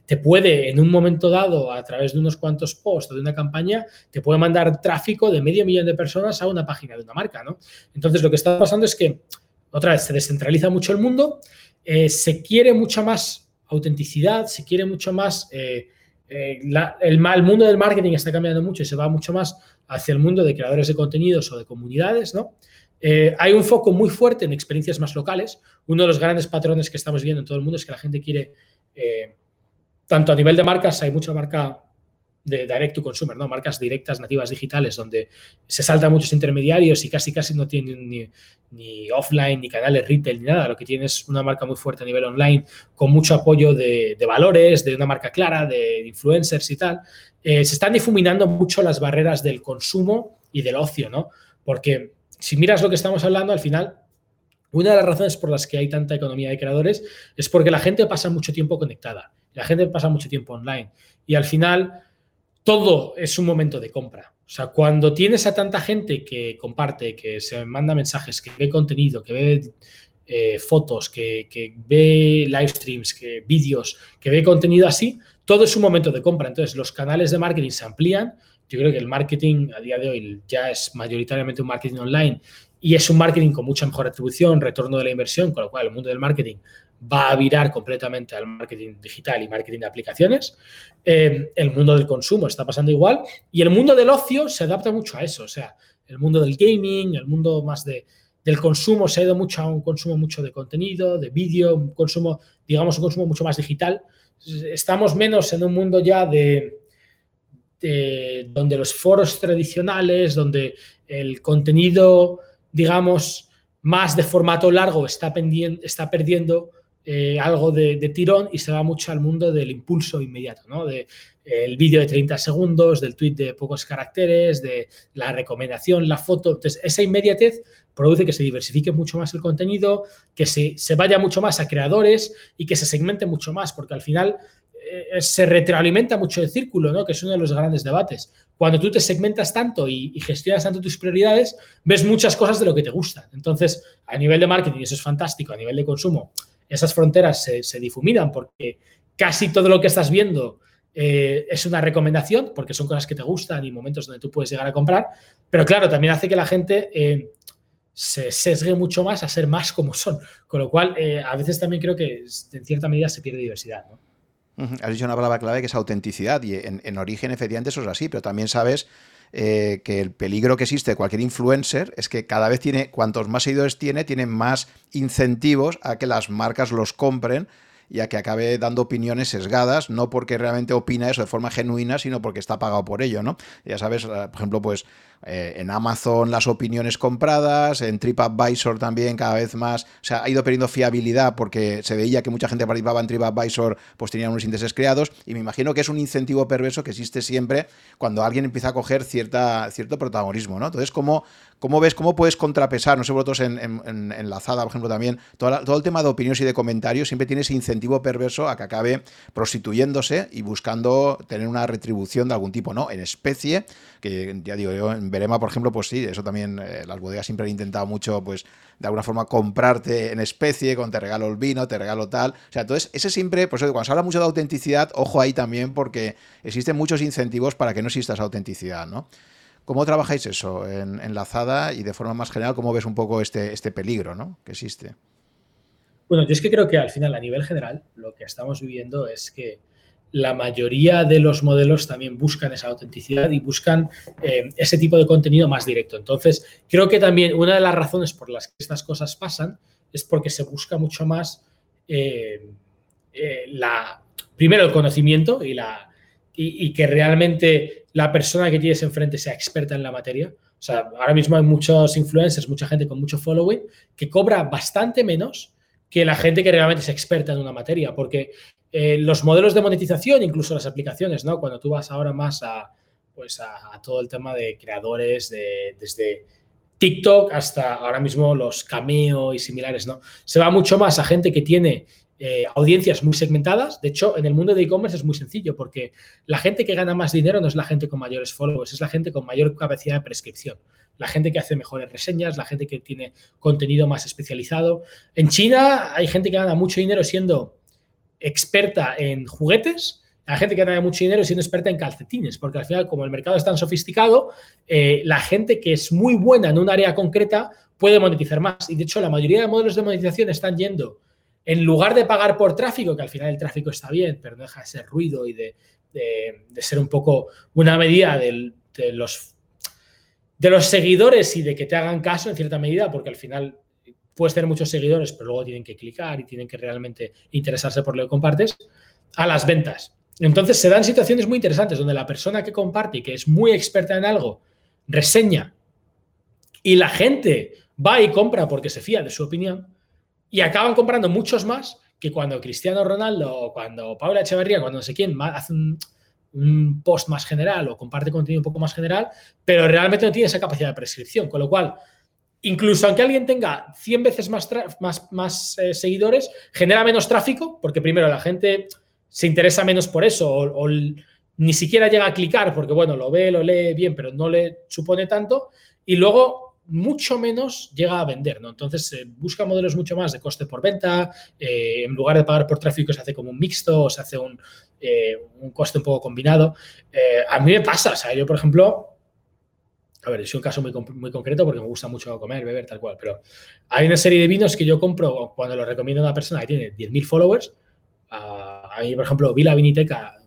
te puede, en un momento dado, a través de unos cuantos posts o de una campaña, te puede mandar tráfico de medio millón de personas a una página de una marca, ¿no? Entonces, lo que está pasando es que, otra vez, se descentraliza mucho el mundo, eh, se quiere mucha más autenticidad, se quiere mucho más... Eh, eh, el, el, mundo del marketing está cambiando mucho y se va mucho más hacia el mundo de creadores de contenidos o de comunidades, ¿no? hay un foco muy fuerte en experiencias más locales. Uno de los grandes patrones que estamos viendo en todo el mundo es que la gente quiere tanto a nivel de marcas, hay mucha marca de direct to consumer, ¿no? Marcas directas nativas digitales donde se saltan muchos intermediarios y casi casi no tienen ni, offline, ni canales retail, ni nada. Lo que tiene es una marca muy fuerte a nivel online con mucho apoyo de, valores, de una marca clara, de influencers y tal. Eh, se están difuminando mucho las barreras del consumo y del ocio, ¿no? Porque si miras lo que estamos hablando, al final una de las razones por las que hay tanta economía de creadores es porque la gente pasa mucho tiempo conectada. La gente pasa mucho tiempo online y al final todo es un momento de compra. O sea, cuando tienes a tanta gente que comparte, que se manda mensajes, que ve contenido, que ve eh, fotos, que, ve live streams, que vídeos, que ve contenido así, todo es un momento de compra. Entonces, los canales de marketing se amplían. Yo creo que el marketing a día de hoy ya es mayoritariamente un marketing online y es un marketing con mucha mejor atribución, retorno de la inversión, con lo cual el mundo del marketing va a virar completamente al marketing digital y marketing de aplicaciones. Eh, el mundo del consumo está pasando igual y el mundo del ocio se adapta mucho a eso. O sea, el mundo del gaming, el mundo más de, del consumo se ha ido mucho a un consumo mucho de contenido, de vídeo, un consumo, digamos, un consumo mucho más digital. Estamos menos en un mundo ya de, de donde los foros tradicionales, donde el contenido, digamos, más de formato largo está, está perdiendo eh, algo de, tirón y se va mucho al mundo del impulso inmediato, ¿no? De, el vídeo de 30 segundos, del tweet de pocos caracteres, de la recomendación, la foto. Entonces, esa inmediatez produce que se diversifique mucho más el contenido, que se, vaya mucho más a creadores y que se segmente mucho más, porque al final eh, se retroalimenta mucho el círculo, ¿no? que es uno de los grandes debates. Cuando tú te segmentas tanto y, y, gestionas tanto tus prioridades, ves muchas cosas de lo que te gustan. Entonces, a nivel de marketing, eso es fantástico, a nivel de consumo, esas fronteras se, difuminan porque casi todo lo que estás viendo eh, es una recomendación, porque son cosas que te gustan y momentos donde tú puedes llegar a comprar, pero claro, también hace que la gente eh, se sesgue mucho más a ser más como son, con lo cual eh, a veces también creo que en cierta medida se pierde diversidad. Has dicho una palabra clave que es autenticidad y en, en origen efectivamente eso es así, pero también sabes eh, que el peligro que existe de cualquier influencer es que cada vez tiene, cuantos más seguidores tiene, tiene más incentivos a que las marcas los compren y a que acabe dando opiniones sesgadas, no porque realmente opina eso de forma genuina, sino porque está pagado por ello, ¿no? Ya sabes, eh, por ejemplo, pues eh, en Amazon las opiniones compradas, en TripAdvisor también cada vez más, o sea, ha ido perdiendo fiabilidad porque se veía que mucha gente participaba en TripAdvisor, pues tenían unos índices creados y me imagino que es un incentivo perverso que existe siempre cuando alguien empieza a coger cierta, cierto protagonismo, ¿no? Entonces, ¿cómo, cómo ves, cómo puedes contrapesar, no sé vosotros en, en, en por ejemplo, también, todo, todo el tema de opiniones y de comentarios siempre tiene ese incentivo perverso a que acabe prostituyéndose y buscando tener una retribución de algún tipo, ¿no? En especie, que ya digo yo, en Verema, por ejemplo, pues sí, eso también eh, las bodegas siempre han intentado mucho, pues de alguna forma comprarte en especie, con te regalo el vino, te regalo tal. O sea, entonces, ese siempre, pues cuando se habla mucho de autenticidad, ojo ahí también, porque existen muchos incentivos para que no exista esa autenticidad, ¿no? ¿Cómo trabajáis eso en, enlazada y de forma más general, cómo ves un poco este, este peligro ¿no? que existe? Bueno, yo es que creo que al final, a nivel general, lo que estamos viviendo es que la mayoría de los modelos también buscan esa autenticidad y buscan eh, ese tipo de contenido más directo. Entonces, creo que también una de las razones por las que estas cosas pasan es porque se busca mucho más eh, eh, la, primero el conocimiento y, la, y, que realmente la persona que tienes enfrente sea experta en la materia. O sea, ahora mismo hay muchos influencers, mucha gente con mucho following que cobra bastante menos que la gente que realmente es experta en una materia, porque eh, los modelos de monetización, incluso las aplicaciones, ¿no? Cuando tú vas ahora más a, pues a, todo el tema de creadores, de, desde TikTok hasta ahora mismo los Cameo y similares, ¿no? Se va mucho más a gente que tiene eh, audiencias muy segmentadas. De hecho, en el mundo de e-commerce es muy sencillo porque la gente que gana más dinero no es la gente con mayores followers, es la gente con mayor capacidad de prescripción. La gente que hace mejores reseñas, la gente que tiene contenido más especializado. En China hay gente que gana mucho dinero siendo experta en juguetes, la gente que gana mucho dinero siendo experta en calcetines, porque al final, como el mercado es tan sofisticado, eh, la gente que es muy buena en un área concreta puede monetizar más. Y de hecho, la mayoría de modelos de monetización están yendo, en lugar de pagar por tráfico, que al final el tráfico está bien, pero no deja de ser ruido y de, ser un poco una medida de, los, de los seguidores y de que te hagan caso en cierta medida, porque al final puedes tener muchos seguidores, pero luego tienen que clicar y tienen que realmente interesarse por lo que compartes, a las ventas. Entonces se dan situaciones muy interesantes donde la persona que comparte y que es muy experta en algo reseña y la gente va y compra porque se fía de su opinión y acaban comprando muchos más que cuando Cristiano Ronaldo o cuando Paula Echeverría, cuando no sé quién, hace un, un, post más general o comparte contenido un poco más general, pero realmente no tiene esa capacidad de prescripción. Con lo cual, incluso aunque alguien tenga 100 veces más, más, más eh, seguidores, genera menos tráfico, porque primero la gente se interesa menos por eso, o, ni siquiera llega a clicar, porque bueno, lo ve, lo lee bien, pero no le supone tanto, y luego mucho menos llega a vender, ¿no? Entonces busca modelos mucho más de coste por venta, eh, en lugar de pagar por tráfico se hace como un mixto o se hace un, eh, un coste un poco combinado. a mí me pasa, o sea, yo por ejemplo, a ver, es un caso muy, muy, concreto porque me gusta mucho comer, beber, tal cual, pero hay una serie de vinos que yo compro cuando lo recomiendo a una persona que tiene 10.000 followers. a mí, por ejemplo, vi la viniteca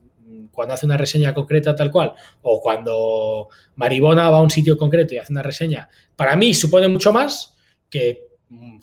cuando hace una reseña concreta tal cual, o cuando Maribona va a un sitio concreto y hace una reseña, para mí supone mucho más que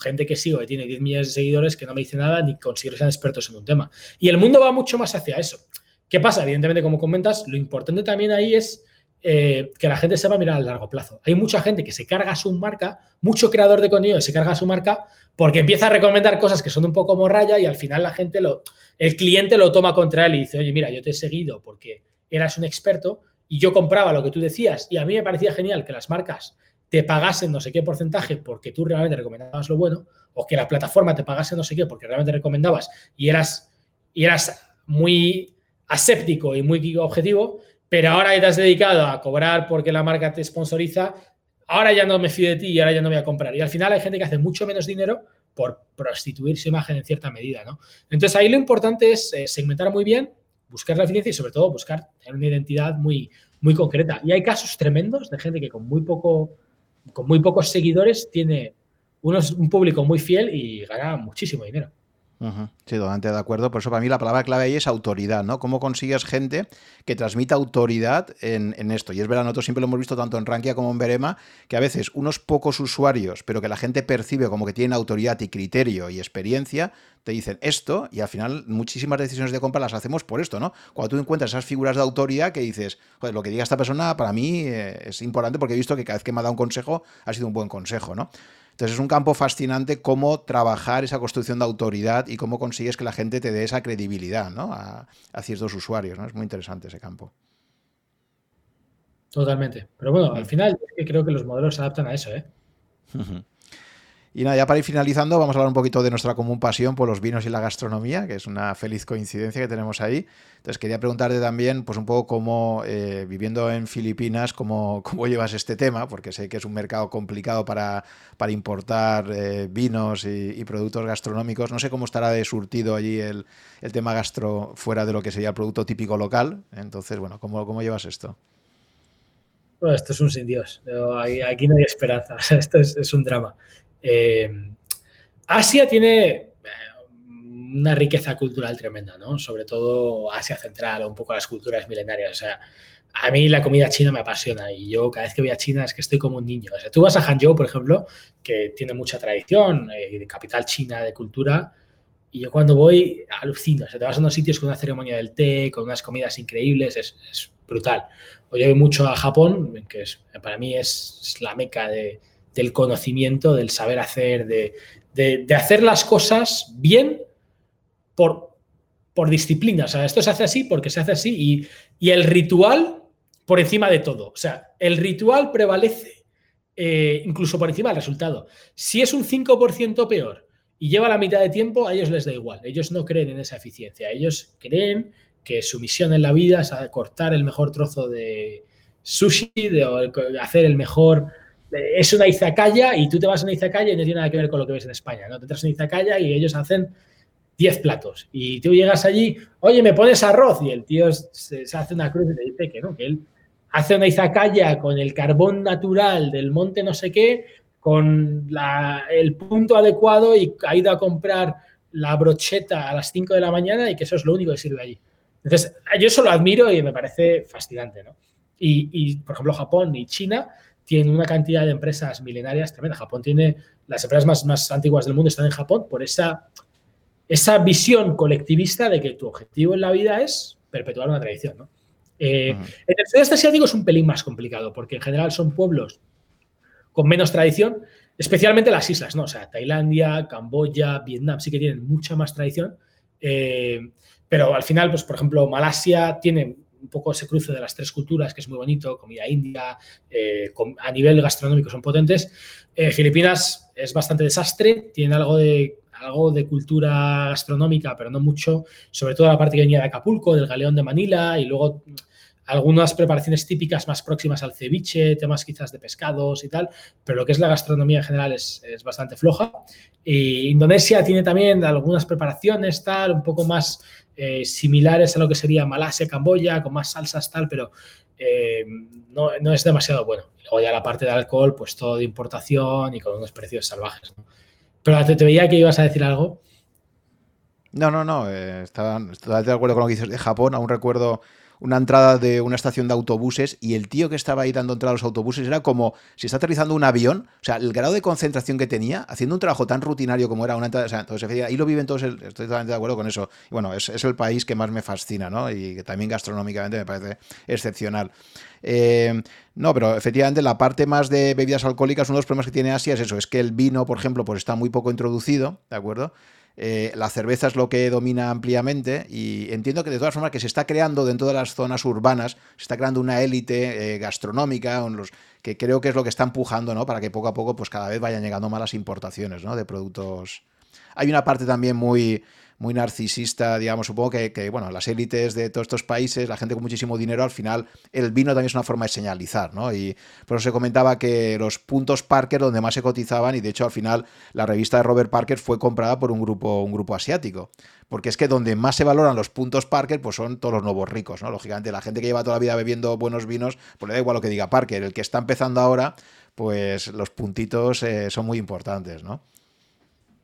gente que sigo que tiene 10 millones de seguidores que no me dice nada ni consigue ser expertos en un tema. Y el mundo va mucho más hacia eso. ¿Qué pasa? Evidentemente, como comentas, lo importante también ahí es eh, que la gente se va a mirar a largo plazo. Hay mucha gente que se carga su marca, mucho creador de contenido se carga su marca porque empieza a recomendar cosas que son un poco morralla y al final la gente lo, el cliente lo toma contra él y dice, oye, mira, yo te he seguido porque eras un experto y yo compraba lo que tú decías y a mí me parecía genial que las marcas te pagasen no sé qué porcentaje porque tú realmente recomendabas lo bueno o que la plataforma te pagase no sé qué porque realmente recomendabas y eras, y eras muy aséptico y muy objetivo, pero ahora que te has dedicado a cobrar porque la marca te sponsoriza, ahora ya no me fío de ti y ahora ya no voy a comprar. Y al final hay gente que hace mucho menos dinero por prostituir su imagen en cierta medida, ¿no? Entonces ahí lo importante es eh, segmentar muy bien, buscar la eficiencia y sobre todo buscar tener una identidad muy, muy concreta. Y hay casos tremendos de gente que con muy poco, con muy pocos seguidores tiene unos, un público muy fiel y gana muchísimo dinero. Sí, totalmente de acuerdo. Por eso para mí la palabra clave ahí es autoridad, ¿no? ¿Cómo consigues gente que transmita autoridad en, esto? Y es verdad, nosotros siempre lo hemos visto tanto en Rankia como en Verema, que a veces unos pocos usuarios, pero que la gente percibe como que tienen autoridad y criterio y experiencia, te dicen esto y al final muchísimas decisiones de compra las hacemos por esto, ¿no? Cuando tú encuentras esas figuras de autoridad que dices, joder, lo que diga esta persona para mí eh, es importante porque he visto que cada vez que me ha dado un consejo ha sido un buen consejo, ¿no? Entonces es un campo fascinante cómo trabajar esa construcción de autoridad y cómo consigues que la gente te dé esa credibilidad ¿no? a, ciertos usuarios. ¿no? Es muy interesante ese campo. Totalmente. Pero bueno, al mm. final creo que los modelos se adaptan a eso. ¿eh? Y nada, ya para ir finalizando, vamos a hablar un poquito de nuestra común pasión por los vinos y la gastronomía, que es una feliz coincidencia que tenemos ahí. Entonces quería preguntarte también, pues un poco cómo, eh, viviendo en Filipinas, cómo, cómo, llevas este tema, porque sé que es un mercado complicado para, para importar eh, vinos y, productos gastronómicos. No sé cómo estará de surtido allí el, el, tema gastro fuera de lo que sería el producto típico local. Entonces, bueno, ¿cómo, cómo llevas esto? Bueno, esto es un sin Dios. Aquí no hay esperanza. Esto es, es un drama. Eh, Asia tiene eh, una riqueza cultural tremenda, ¿no? Sobre todo Asia Central un poco las culturas milenarias. O sea, a mí la comida china me apasiona y yo cada vez que voy a China es que estoy como un niño. O sea, tú vas a Hangzhou, por ejemplo, que tiene mucha tradición, eh, de capital china de cultura, y yo cuando voy alucino. O sea, te vas a unos sitios con una ceremonia del té, con unas comidas increíbles, es, brutal. O yo voy mucho a Japón, que para mí es la meca de, del conocimiento, del saber hacer, de, hacer las cosas bien por, por disciplina. O sea, esto se hace así porque se hace así y, el ritual por encima de todo. O sea, el ritual prevalece eh, incluso por encima del resultado. Si es un 5% peor y lleva la mitad de tiempo, a ellos les da igual. Ellos no creen en esa eficiencia. Ellos creen que su misión en la vida es cortar el mejor trozo de sushi, de hacer el mejor es una izakaya y tú te vas a una izakaya y no tiene nada que ver con lo que ves en España, ¿no? Te traes una izakaya y ellos hacen 10 platos y tú llegas allí, oye, me pones arroz y el tío se, hace una cruz y te dice que no, que él hace una izakaya con el carbón natural del monte no sé qué, con el punto adecuado y ha ido a comprar la brocheta a las 5 de la mañana y que eso es lo único que sirve allí. Entonces, yo eso lo admiro y me parece fascinante, ¿no? Y, y por ejemplo, Japón y China tiene una cantidad de empresas milenarias tremenda. Japón tiene, las empresas más, más antiguas del mundo están en Japón por esa, esa visión colectivista de que tu objetivo en la vida es perpetuar una tradición. ¿no? Eh, el sudeste asiático es un pelín más complicado porque en general son pueblos con menos tradición, especialmente las islas, ¿no? O sea, Tailandia, Camboya, Vietnam sí que tienen mucha más tradición, eh, pero al final, pues por ejemplo, Malasia tiene un poco ese cruce de las tres culturas, que es muy bonito, comida india, eh, a nivel gastronómico son potentes. Eh, Filipinas es bastante desastre, tiene algo de, algo de cultura gastronómica, pero no mucho, sobre todo la parte que venía de Acapulco, del galeón de Manila y luego algunas preparaciones típicas más próximas al ceviche, temas quizás de pescados y tal, pero lo que es la gastronomía en general es, es bastante floja. Y Indonesia tiene también algunas preparaciones, tal, un poco más eh, similares a lo que sería Malasia, Camboya, con más salsas, tal, pero eh, no, es demasiado bueno. luego ya la parte de alcohol, pues todo de importación y con unos precios salvajes. Pero te, te, veía que ibas a decir algo. No, no, no, eh, estaba, de acuerdo con lo que dices de Japón. Aún recuerdo una entrada de una estación de autobuses y el tío que estaba ahí dando entrada a los autobuses era como si está aterrizando un avión, o sea, el grado de concentración que tenía, haciendo un trabajo tan rutinario como era una entrada, o sea, entonces ahí lo viven todos, estoy totalmente de acuerdo con eso. Y bueno, es, el país que más me fascina, ¿no? Y que también gastronómicamente me parece excepcional. Eh, no, pero efectivamente la parte más de bebidas alcohólicas, uno de los problemas que tiene Asia es eso, es que el vino, por ejemplo, pues está muy poco introducido, ¿de acuerdo? Eh, la cerveza es lo que domina ampliamente y entiendo que de todas formas que se está creando dentro de las zonas urbanas, se está creando una élite eh, gastronómica, los, que creo que es lo que está empujando, ¿no? Para que poco a poco, pues cada vez vayan llegando malas importaciones, ¿no? De productos. Hay una parte también muy muy narcisista, digamos, supongo que, bueno, las élites de todos estos países, la gente con muchísimo dinero, al final el vino también es una forma de señalizar, ¿no? Y por eso se comentaba que los puntos Parker donde más se cotizaban, y de hecho al final la revista de Robert Parker fue comprada por un grupo, un grupo asiático. Porque es que donde más se valoran los puntos Parker, pues son todos los nuevos ricos, ¿no? Lógicamente, la gente que lleva toda la vida bebiendo buenos vinos, pues le da igual lo que diga Parker. El que está empezando ahora, pues los puntitos eh, son muy importantes, ¿no?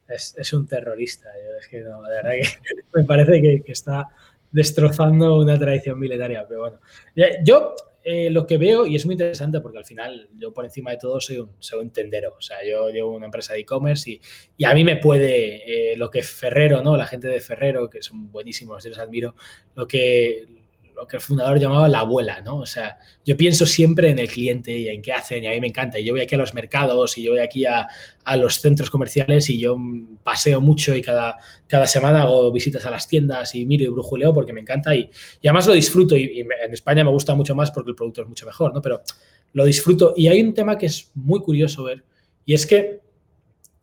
Es, un terrorista. es que no, de verdad que me parece que, que, está destrozando una tradición milenaria. Pero bueno, yo eh, lo que veo, y es muy interesante porque al final yo por encima de todo soy un, soy un tendero, o sea, yo llevo una empresa de e-commerce y, y, a mí me puede eh, lo que Ferrero, ¿no? La gente de Ferrero, que son buenísimos, yo los admiro, lo que, lo que el fundador llamaba la abuela, ¿no? O sea, yo pienso siempre en el cliente y en qué hacen y a mí me encanta. Y yo voy aquí a los mercados y yo voy aquí a, a los centros comerciales y yo paseo mucho y cada, cada semana hago visitas a las tiendas y miro y brujuleo porque me encanta y, además lo disfruto y, en España me gusta mucho más porque el producto es mucho mejor, ¿no? Pero lo disfruto y hay un tema que es muy curioso ver y es que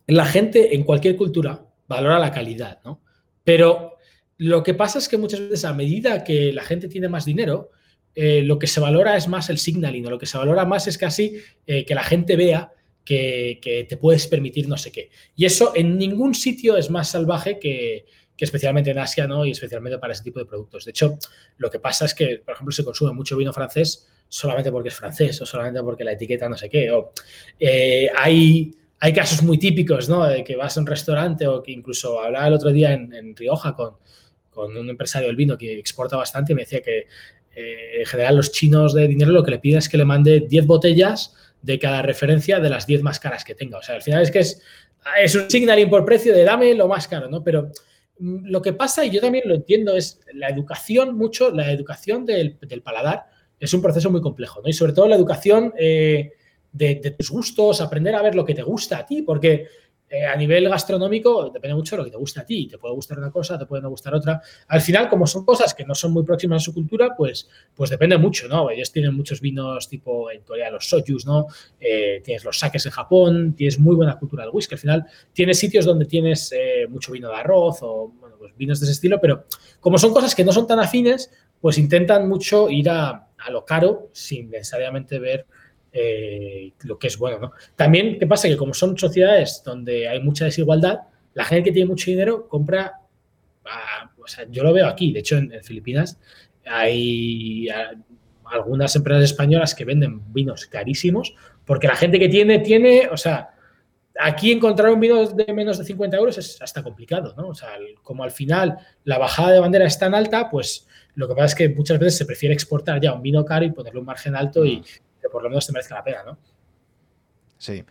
la gente en cualquier cultura valora la calidad, ¿no? Pero lo que pasa es que muchas veces a medida que la gente tiene más dinero, eh, lo que se valora es más el signaling, o lo que se valora más es casi eh, que la gente vea que, que, te puedes permitir no sé qué. Y eso en ningún sitio es más salvaje que, que, especialmente en Asia, ¿no? Y especialmente para ese tipo de productos. De hecho, lo que pasa es que, por ejemplo, se consume mucho vino francés solamente porque es francés o solamente porque la etiqueta no sé qué. O, eh, hay, hay casos muy típicos, ¿no? De que vas a un restaurante o que incluso hablaba el otro día en, en Rioja con con un empresario del vino que exporta bastante y me decía que eh, en general los chinos de dinero lo que le piden es que le mande 10 botellas de cada referencia de las 10 más caras que tenga. O sea, al final es que es, es un signaling por precio de dame lo más caro, ¿no? Pero mm, lo que pasa, y yo también lo entiendo, es la educación, mucho, la educación del, paladar es un proceso muy complejo, ¿no? Y sobre todo la educación eh, de, tus gustos, aprender a ver lo que te gusta a ti, porque eh, a nivel gastronómico depende mucho de lo que te guste a ti. Te puede gustar una cosa, te puede no gustar otra. Al final, como son cosas que no son muy próximas a su cultura, pues, pues depende mucho, ¿no? Ellos tienen muchos vinos tipo en Corea los soyus, ¿no? Eh, tienes los saques en Japón, tienes muy buena cultura del whisky. Al final, tienes sitios donde tienes eh, mucho vino de arroz o bueno, pues vinos de ese estilo, pero como son cosas que no son tan afines, pues intentan mucho ir a, a lo caro sin necesariamente ver eh, lo que es bueno. ¿no? También, ¿qué pasa? Que como son sociedades donde hay mucha desigualdad, la gente que tiene mucho dinero compra, a, o sea, yo lo veo aquí, de hecho en, Filipinas hay a, algunas empresas españolas que venden vinos carísimos, porque la gente que tiene, tiene, o sea, aquí encontrar un vino de menos de 50 euros es hasta complicado, ¿no? O sea, como al final la bajada de bandera es tan alta, pues lo que pasa es que muchas veces se prefiere exportar ya un vino caro y ponerle un margen alto y, que por lo menos te merezca la pena, ¿no? Sí.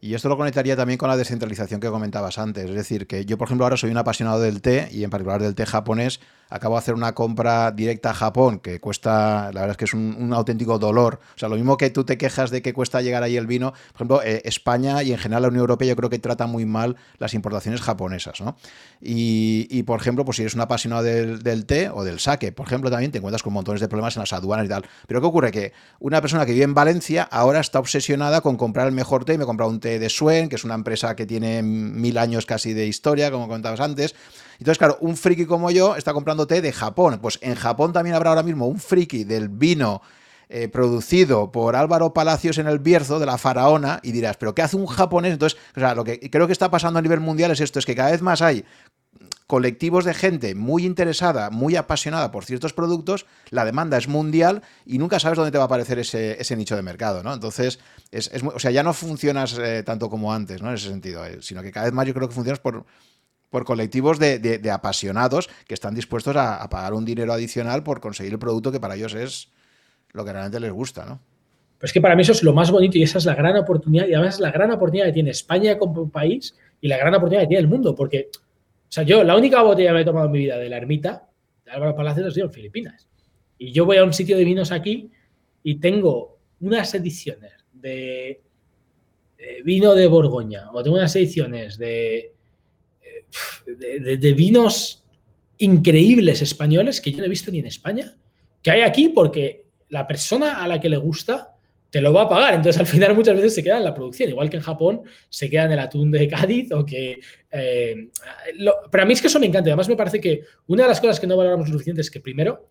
Y esto lo conectaría también con la descentralización que comentabas antes. Es decir, que yo, por ejemplo, ahora soy un apasionado del té y en particular del té japonés acabo de hacer una compra directa a Japón que cuesta, la verdad es que es un, auténtico dolor. O sea, lo mismo que tú te quejas de que cuesta llegar ahí el vino, por ejemplo, eh, España y en general la Unión Europea yo creo que trata muy mal las importaciones japonesas, ¿no? Y, por ejemplo, pues si eres un apasionado del, té o del sake, por ejemplo, también te encuentras con montones de problemas en las aduanas y tal. Pero ¿qué ocurre? Que una persona que vive en Valencia ahora está obsesionada con comprar el mejor té. Me he comprado un té de Suen, que es una empresa que tiene mil años casi de historia, como comentabas antes. Entonces, claro, un friki como yo está comprando té de Japón. Pues en Japón también habrá ahora mismo un friki del vino eh, producido por Álvaro Palacios en el Bierzo de la Faraona y dirás, ¿pero qué hace un japonés? Entonces, o sea, lo que creo que está pasando a nivel mundial es esto, es que cada vez más hay colectivos de gente muy interesada, muy apasionada por ciertos productos, la demanda es mundial y nunca sabes dónde te va a aparecer ese, nicho de mercado, ¿no? Entonces, es, es, o sea, ya no funcionas eh, tanto como antes, ¿no? En ese sentido, eh, sino que cada vez más yo creo que funcionas por, por colectivos de, apasionados que están dispuestos a, pagar un dinero adicional por conseguir el producto que para ellos es lo que realmente les gusta, ¿no? Pues que para mí eso es lo más bonito y esa es la gran oportunidad y además es la gran oportunidad que tiene España como país y la gran oportunidad que tiene el mundo, porque o sea, yo la única botella que me he tomado en mi vida de la ermita de Álvaro Palacios ha sido en Filipinas. Y yo voy a un sitio de vinos aquí y tengo unas ediciones de vino de Borgoña o tengo unas ediciones de, de, vinos increíbles españoles que yo no he visto ni en España, que hay aquí porque la persona a la que le gusta te lo va a pagar. Entonces, al final, muchas veces se queda en la producción, igual que en Japón se queda en el atún de Cádiz o que. Eh, pero a mí es que eso me encanta. Además, me parece que una de las cosas que no valoramos lo suficiente es que, primero,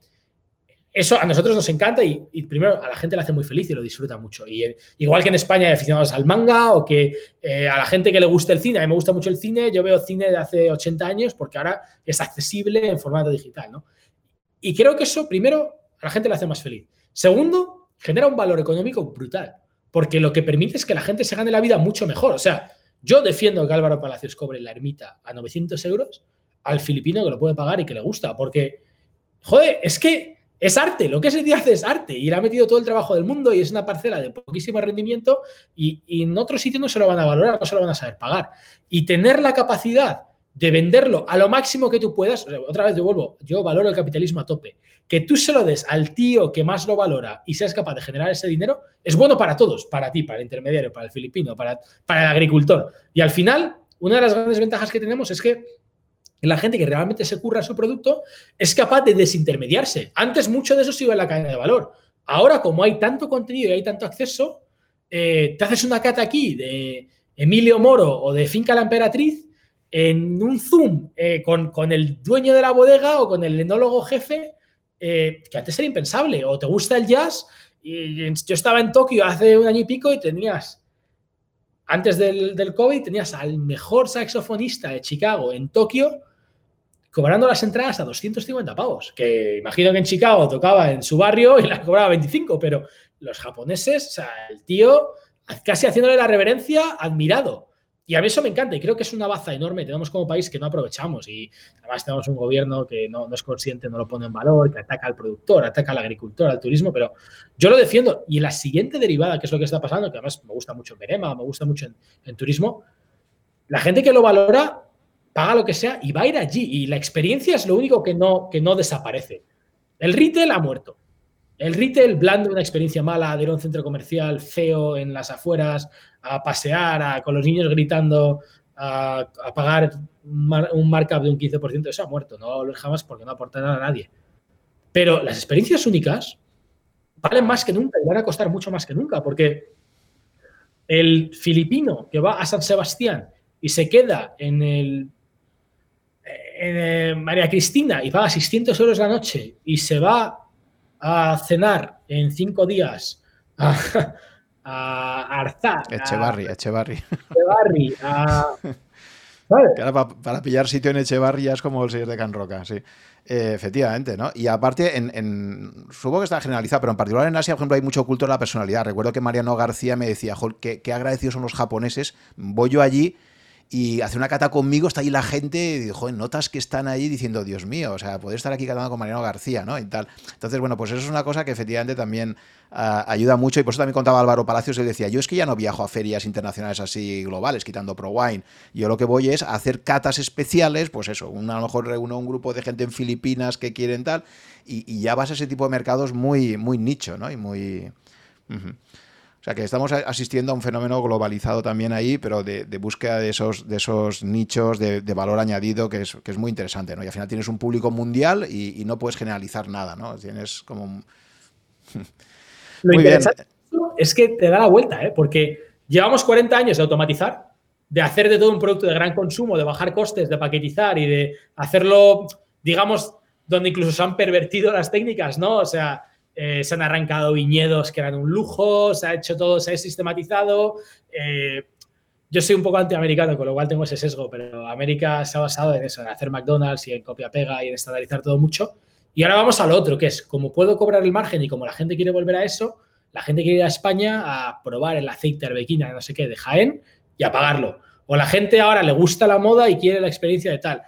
eso a nosotros nos encanta y, primero a la gente le hace muy feliz y lo disfruta mucho. Y eh, igual que en España hay aficionados al manga o que eh, a la gente que le gusta el cine, a mí me gusta mucho el cine, yo veo cine de hace 80 años porque ahora es accesible en formato digital, ¿no? Y creo que eso, primero, a la gente le hace más feliz. Segundo, genera un valor económico brutal, porque lo que permite es que la gente se gane la vida mucho mejor. O sea, Yo defiendo que Álvaro Palacios cobre la ermita a 900 euros al filipino que lo puede pagar y que le gusta, porque, joder, es que es arte, lo que ese tío hace es arte y le ha metido todo el trabajo del mundo y es una parcela de poquísimo rendimiento y, en otro sitio no se lo van a valorar, no se lo van a saber pagar. Y tener la capacidad de venderlo a lo máximo que tú puedas, otra vez devuelvo, yo valoro el capitalismo a tope, que tú se lo des al tío que más lo valora y seas capaz de generar ese dinero, es bueno para todos, para ti, para el intermediario, para el filipino, para, para el agricultor. Y al final, una de las grandes ventajas que tenemos es que la gente que realmente se curra su producto es capaz de desintermediarse. Antes mucho de eso se iba en la cadena de valor. Ahora, como hay tanto contenido y hay tanto acceso, eh, te haces una cata aquí de Emilio Moro o de Finca la Emperatriz en un Zoom eh, con, el dueño de la bodega o con el enólogo jefe, eh, que antes era impensable. O te gusta el jazz. Y yo estaba en Tokio hace un año y pico y tenías, antes del, COVID, tenías al mejor saxofonista de Chicago en Tokio cobrando las entradas a 250 pavos. Que imagino que en Chicago tocaba en su barrio y las cobraba 25, pero los japoneses, o sea, el tío casi haciéndole la reverencia, admirado. Y a mí eso me encanta y creo que es una baza enorme tenemos como país que no aprovechamos y además tenemos un gobierno que no, es consciente, no lo pone en valor, que ataca al productor, ataca al agricultor, al turismo, pero yo lo defiendo. Y la siguiente derivada, que es lo que está pasando, que además me gusta mucho en Verema, me gusta mucho en, turismo, la gente que lo valora paga lo que sea y va a ir allí y la experiencia es lo único que no, que no desaparece. El retail ha muerto. El retail blando, una experiencia mala de ir a un centro comercial feo en las afueras, a pasear, con los niños gritando, a, pagar un, markup de un 15%, eso ha muerto, no va a jamás porque no aporta nada a nadie. Pero las experiencias únicas valen más que nunca y van a costar mucho más que nunca, porque el filipino que va a San Sebastián y se queda en el en María Cristina y paga 600 euros la noche y se va a cenar en cinco días a, a Arzá. Echevarri, a, Echevarri. Echevarri, a, para, pillar sitio en Echevarri es como el señor de Can Roca, sí. Eh, efectivamente, ¿no? Y aparte, en, supongo que está generalizado, pero en particular en Asia, por ejemplo, hay mucho culto de la personalidad. Recuerdo que Mariano García me decía, qué, qué agradecidos son los japoneses. Voy yo allí y hace una cata conmigo, está ahí la gente, y joder, notas que están ahí diciendo, Dios mío, o sea, poder estar aquí catando con Mariano García, ¿no? Y tal. Entonces, bueno, pues eso es una cosa que efectivamente también ah, ayuda mucho, y por eso también contaba Álvaro Palacios, él decía, yo es que ya no viajo a ferias internacionales así globales, quitando Pro Wine, yo lo que voy es a hacer catas especiales, pues eso, a lo mejor reúno un grupo de gente en Filipinas que quieren tal, y, ya vas a ese tipo de mercados muy, muy nicho, ¿no? Y muy... O sea que estamos asistiendo a un fenómeno globalizado también ahí, pero de, búsqueda de esos, de eesos nichos de, valor añadido que es, que es, muy interesante, ¿no? Y al final tienes un público mundial y, no puedes generalizar nada, ¿no? Tienes como... Lo interesante es que te da la vuelta, ¿eh? Porque llevamos 40 años de automatizar, de hacer de todo un producto de gran consumo, de bajar costes, de paquetizar y de hacerlo, digamos, donde incluso se han pervertido las técnicas, ¿no? O sea, eh, se han arrancado viñedos que eran un lujo, se ha hecho todo, se ha sistematizado. Eh, yo soy un poco antiamericano, con lo cual tengo ese sesgo, pero América se ha basado en eso, en hacer McDonald's y en copia-pega y en estandarizar todo mucho. Y ahora vamos al otro, que es como puedo cobrar el margen y como la gente quiere volver a eso, la gente quiere ir a España a probar el aceite arbequina, no sé qué, de Jaén y a pagarlo. O la gente ahora le gusta la moda y quiere la experiencia de tal.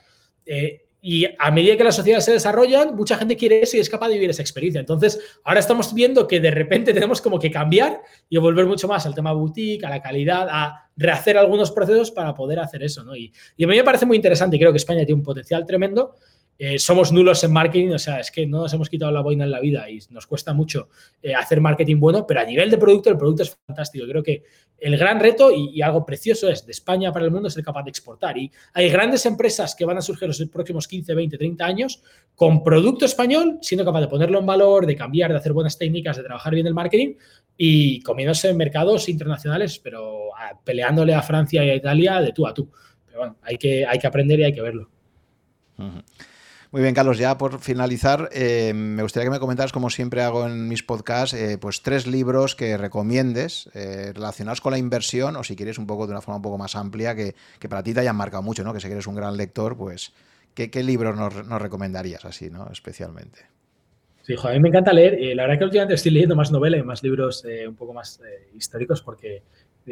Eh, y a medida que las sociedades se desarrollan, mucha gente quiere eso y es capaz de vivir esa experiencia. Entonces, ahora estamos viendo que de repente tenemos como que cambiar y volver mucho más al tema boutique, a la calidad, a rehacer algunos procesos para poder hacer eso. ¿no? Y, y a mí me parece muy interesante y creo que España tiene un potencial tremendo eh, somos nulos en marketing, o sea, es que no nos hemos quitado la boina en la vida y nos cuesta mucho eh, hacer marketing bueno, pero a nivel de producto, el producto es fantástico. Creo que el gran reto y, algo precioso es de España para el mundo ser capaz de exportar. Y hay grandes empresas que van a surgir los próximos 15, 20, 30 años con producto español, siendo capaz de ponerlo en valor, de cambiar, de hacer buenas técnicas, de trabajar bien el marketing y comiéndose en mercados internacionales, pero ah, peleándole a Francia y a Italia de tú a tú. Pero bueno, hay que, hay que aprender y hay que verlo. Muy bien, Carlos, ya por finalizar, eh, me gustaría que me comentaras, como siempre hago en mis podcasts, eh, pues tres libros que recomiendes eh, relacionados con la inversión o si quieres un poco de una forma un poco más amplia que, para ti te hayan marcado mucho, ¿no? Que si eres un gran lector, pues, ¿qué, libros nos, recomendarías así, ¿no? Especialmente. Sí, a mí me encanta leer. la verdad que últimamente estoy leyendo más novelas y más libros un poco más históricos porque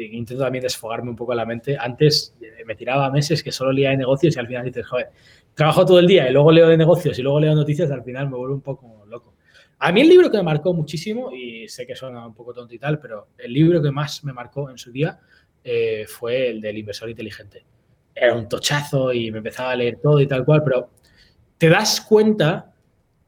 intento también desfogarme un poco la mente. Antes eh, me tiraba meses que solo leía de negocios y al final dices, joder, trabajo todo el día y luego leo de negocios y luego leo noticias, al final me vuelvo un poco loco. A mí el libro que me marcó muchísimo, y sé que suena un poco tonto y tal, pero el libro que más me marcó en su día eh, fue el del inversor inteligente. Era un tochazo y me empezaba a leer todo y tal cual, pero te das cuenta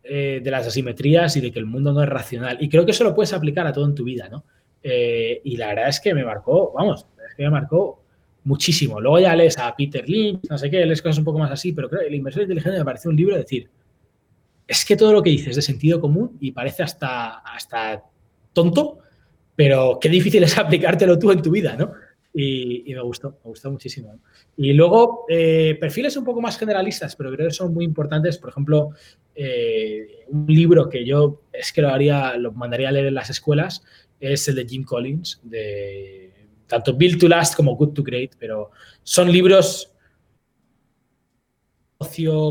eh, de las asimetrías y de que el mundo no es racional. Y creo que eso lo puedes aplicar a todo en tu vida, ¿no? Eh, y la verdad es que me marcó, vamos, es que me marcó muchísimo. Luego ya lees a Peter Lynch, no sé qué, lees cosas un poco más así, pero creo que El inversor inteligente me pareció un libro de decir, es que todo lo que dices es de sentido común y parece hasta, hasta tonto, pero qué difícil es aplicártelo tú en tu vida, ¿no? Y, me gustó, me gustó muchísimo. Y luego, eh, perfiles un poco más generalistas, pero creo que son muy importantes. Por ejemplo, eh, un libro que yo es que lo haría, lo mandaría a leer en las escuelas, es el de Jim Collins, de tanto Build to Last como Good to Great, pero son libros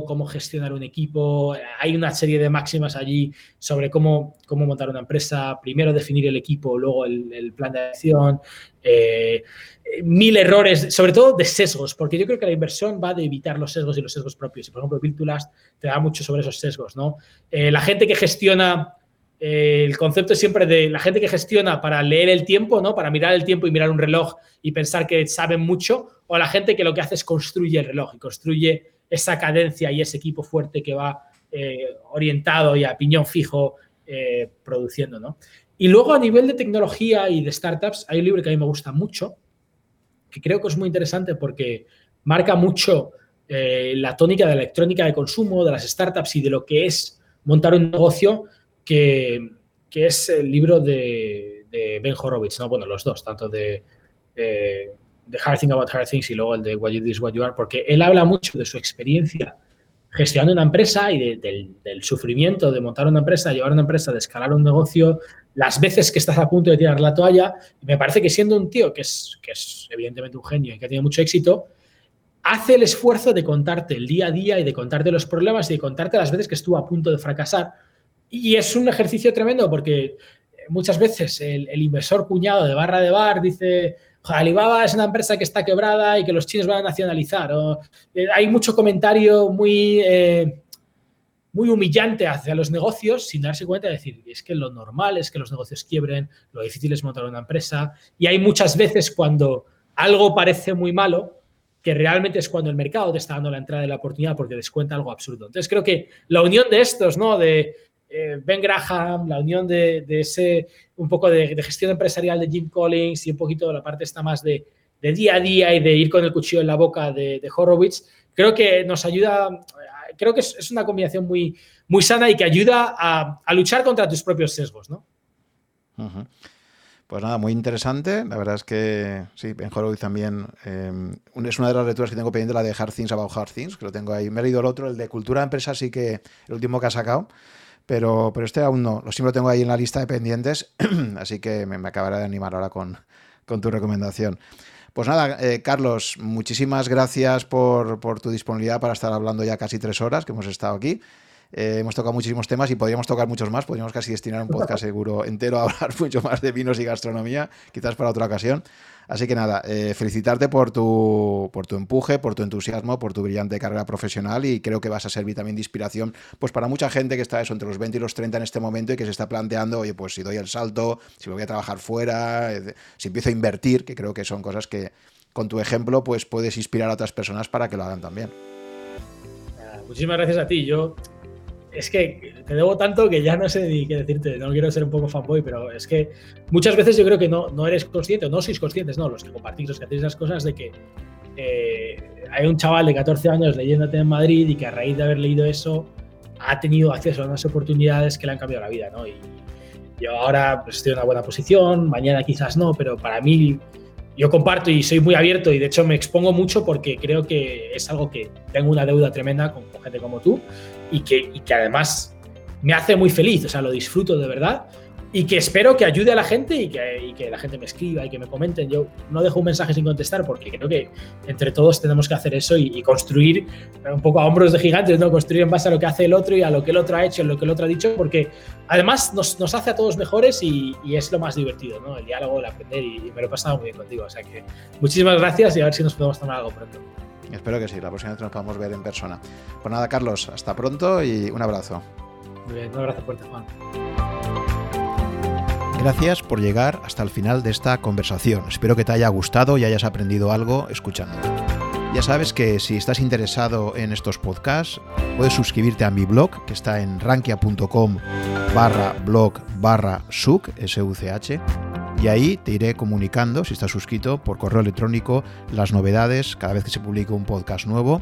cómo gestionar un equipo. Hay una serie de máximas allí sobre cómo, cómo montar una empresa. Primero definir el equipo, luego el, plan de acción. Eh, mil errores, sobre todo de sesgos, porque yo creo que la inversión va de evitar los sesgos y los sesgos propios. Y por ejemplo, Build to Last te da mucho sobre esos sesgos. ¿no? Eh, la gente que gestiona el concepto es siempre de la gente que gestiona para leer el tiempo, ¿no? Para mirar el tiempo y mirar un reloj y pensar que saben mucho, o la gente que lo que hace es construye el reloj y construye esa cadencia y ese equipo fuerte que va eh, orientado y a piñón fijo eh, produciendo, ¿no? Y luego a nivel de tecnología y de startups, hay un libro que a mí me gusta mucho, que creo que es muy interesante porque marca mucho la tónica de la electrónica de consumo, de las startups y de lo que es montar un negocio que, es el libro de, Ben Horowitz, ¿no? Bueno, los dos, tanto de, The Hard Thing About Hard Things y luego el de What You Is What You Are, porque él habla mucho de su experiencia gestionando una empresa y del, sufrimiento de montar una empresa, llevar una empresa, de escalar un negocio, las veces que estás a punto de tirar la toalla. Me parece que siendo un tío que es, que es evidentemente un genio y que ha tenido mucho éxito, hace el esfuerzo de contarte el día a día y de contarte los problemas y de contarte las veces que estuvo a punto de fracasar y es un ejercicio tremendo porque muchas veces el, inversor cuñado de barra de bar dice, Alibaba es una empresa que está quebrada y que los chinos van a nacionalizar. Eh, hay mucho comentario muy, eh, muy humillante hacia los negocios sin darse cuenta de decir, es que lo normal es que los negocios quiebren, lo difícil es montar una empresa. Y hay muchas veces cuando algo parece muy malo, que realmente es cuando el mercado te está dando la entrada de la oportunidad porque descuenta algo absurdo. Entonces creo que la unión de estos, ¿no? De eh, ben Graham, la unión de, ese, un poco de, gestión empresarial de Jim Collins y un poquito de la parte esta más de, día a día y de ir con el cuchillo en la boca de, Horowitz, creo que nos ayuda, creo que es, una combinación muy, muy sana y que ayuda a, luchar contra tus propios sesgos, ¿no? Pues nada, muy interesante. La verdad es que sí, Ben Horowitz también eh, es una de las lecturas que tengo pendiente, la de Hard Things About Hard Things, que lo tengo ahí. Me he leído el otro, el de Cultura de Empresa, sí que el último que ha sacado pero, pero este aún no. Lo siempre lo tengo ahí en la lista de pendientes, así que me, me acabaré de animar ahora con, con tu recomendación. Pues nada, eh, Carlos, muchísimas gracias por, por, tu disponibilidad para estar hablando ya casi tres horas que hemos estado aquí. Eh, hemos tocado muchísimos temas y podríamos tocar muchos más. Podríamos casi destinar un podcast seguro entero a hablar mucho más de vinos y gastronomía, quizás para otra ocasión. Así que nada, eh, felicitarte por tu, por tu empuje, por tu entusiasmo, por tu brillante carrera profesional y creo que vas a servir también de inspiración pues para mucha gente que está eso entre los 20 y los 30 en este momento y que se está planteando, oye, pues si doy el salto, si me voy a trabajar fuera, si empiezo a invertir, que creo que son cosas que con tu ejemplo pues puedes inspirar a otras personas para que lo hagan también. Muchísimas gracias a ti. Yo es que te debo tanto que ya no sé ni qué decirte, no quiero ser un poco fanboy, pero es que muchas veces yo creo que no, no eres consciente, o no sois conscientes, no, los que compartís, los que hacéis esas cosas, de que eh, hay un chaval de 14 años leyéndote en Madrid y que a raíz de haber leído eso ha tenido acceso a unas oportunidades que le han cambiado la vida, ¿no? Y yo ahora pues, estoy en una buena posición, mañana quizás no, pero para mí yo comparto y soy muy abierto y de hecho me expongo mucho porque creo que es algo que tengo una deuda tremenda con, gente como tú y que, que además me hace muy feliz, o sea, lo disfruto de verdad. y que espero que ayude a la gente y que, la gente me escriba y que me comenten. Yo no dejo un mensaje sin contestar porque creo que entre todos tenemos que hacer eso y, construir un poco a hombros de gigantes, ¿no? construir en base a lo que hace el otro y a lo que el otro ha hecho, en lo que el otro ha dicho, porque además nos, hace a todos mejores y, es lo más divertido, ¿no? el diálogo, el aprender y, me lo he pasado muy bien contigo. O sea que muchísimas gracias y a ver si nos podemos tomar algo pronto. Espero que sí, la próxima vez nos podamos ver en persona. Pues nada, Carlos, hasta pronto y un abrazo. Muy bien, un abrazo fuerte, Juan. Gracias por llegar hasta el final de esta conversación. Espero que te haya gustado y hayas aprendido algo escuchando. Ya sabes que si estás interesado en estos podcasts, puedes suscribirte a mi blog, que está en rankia.com barra blog barra such, y ahí te iré comunicando, si estás suscrito, por correo electrónico, las novedades cada vez que se publique un podcast nuevo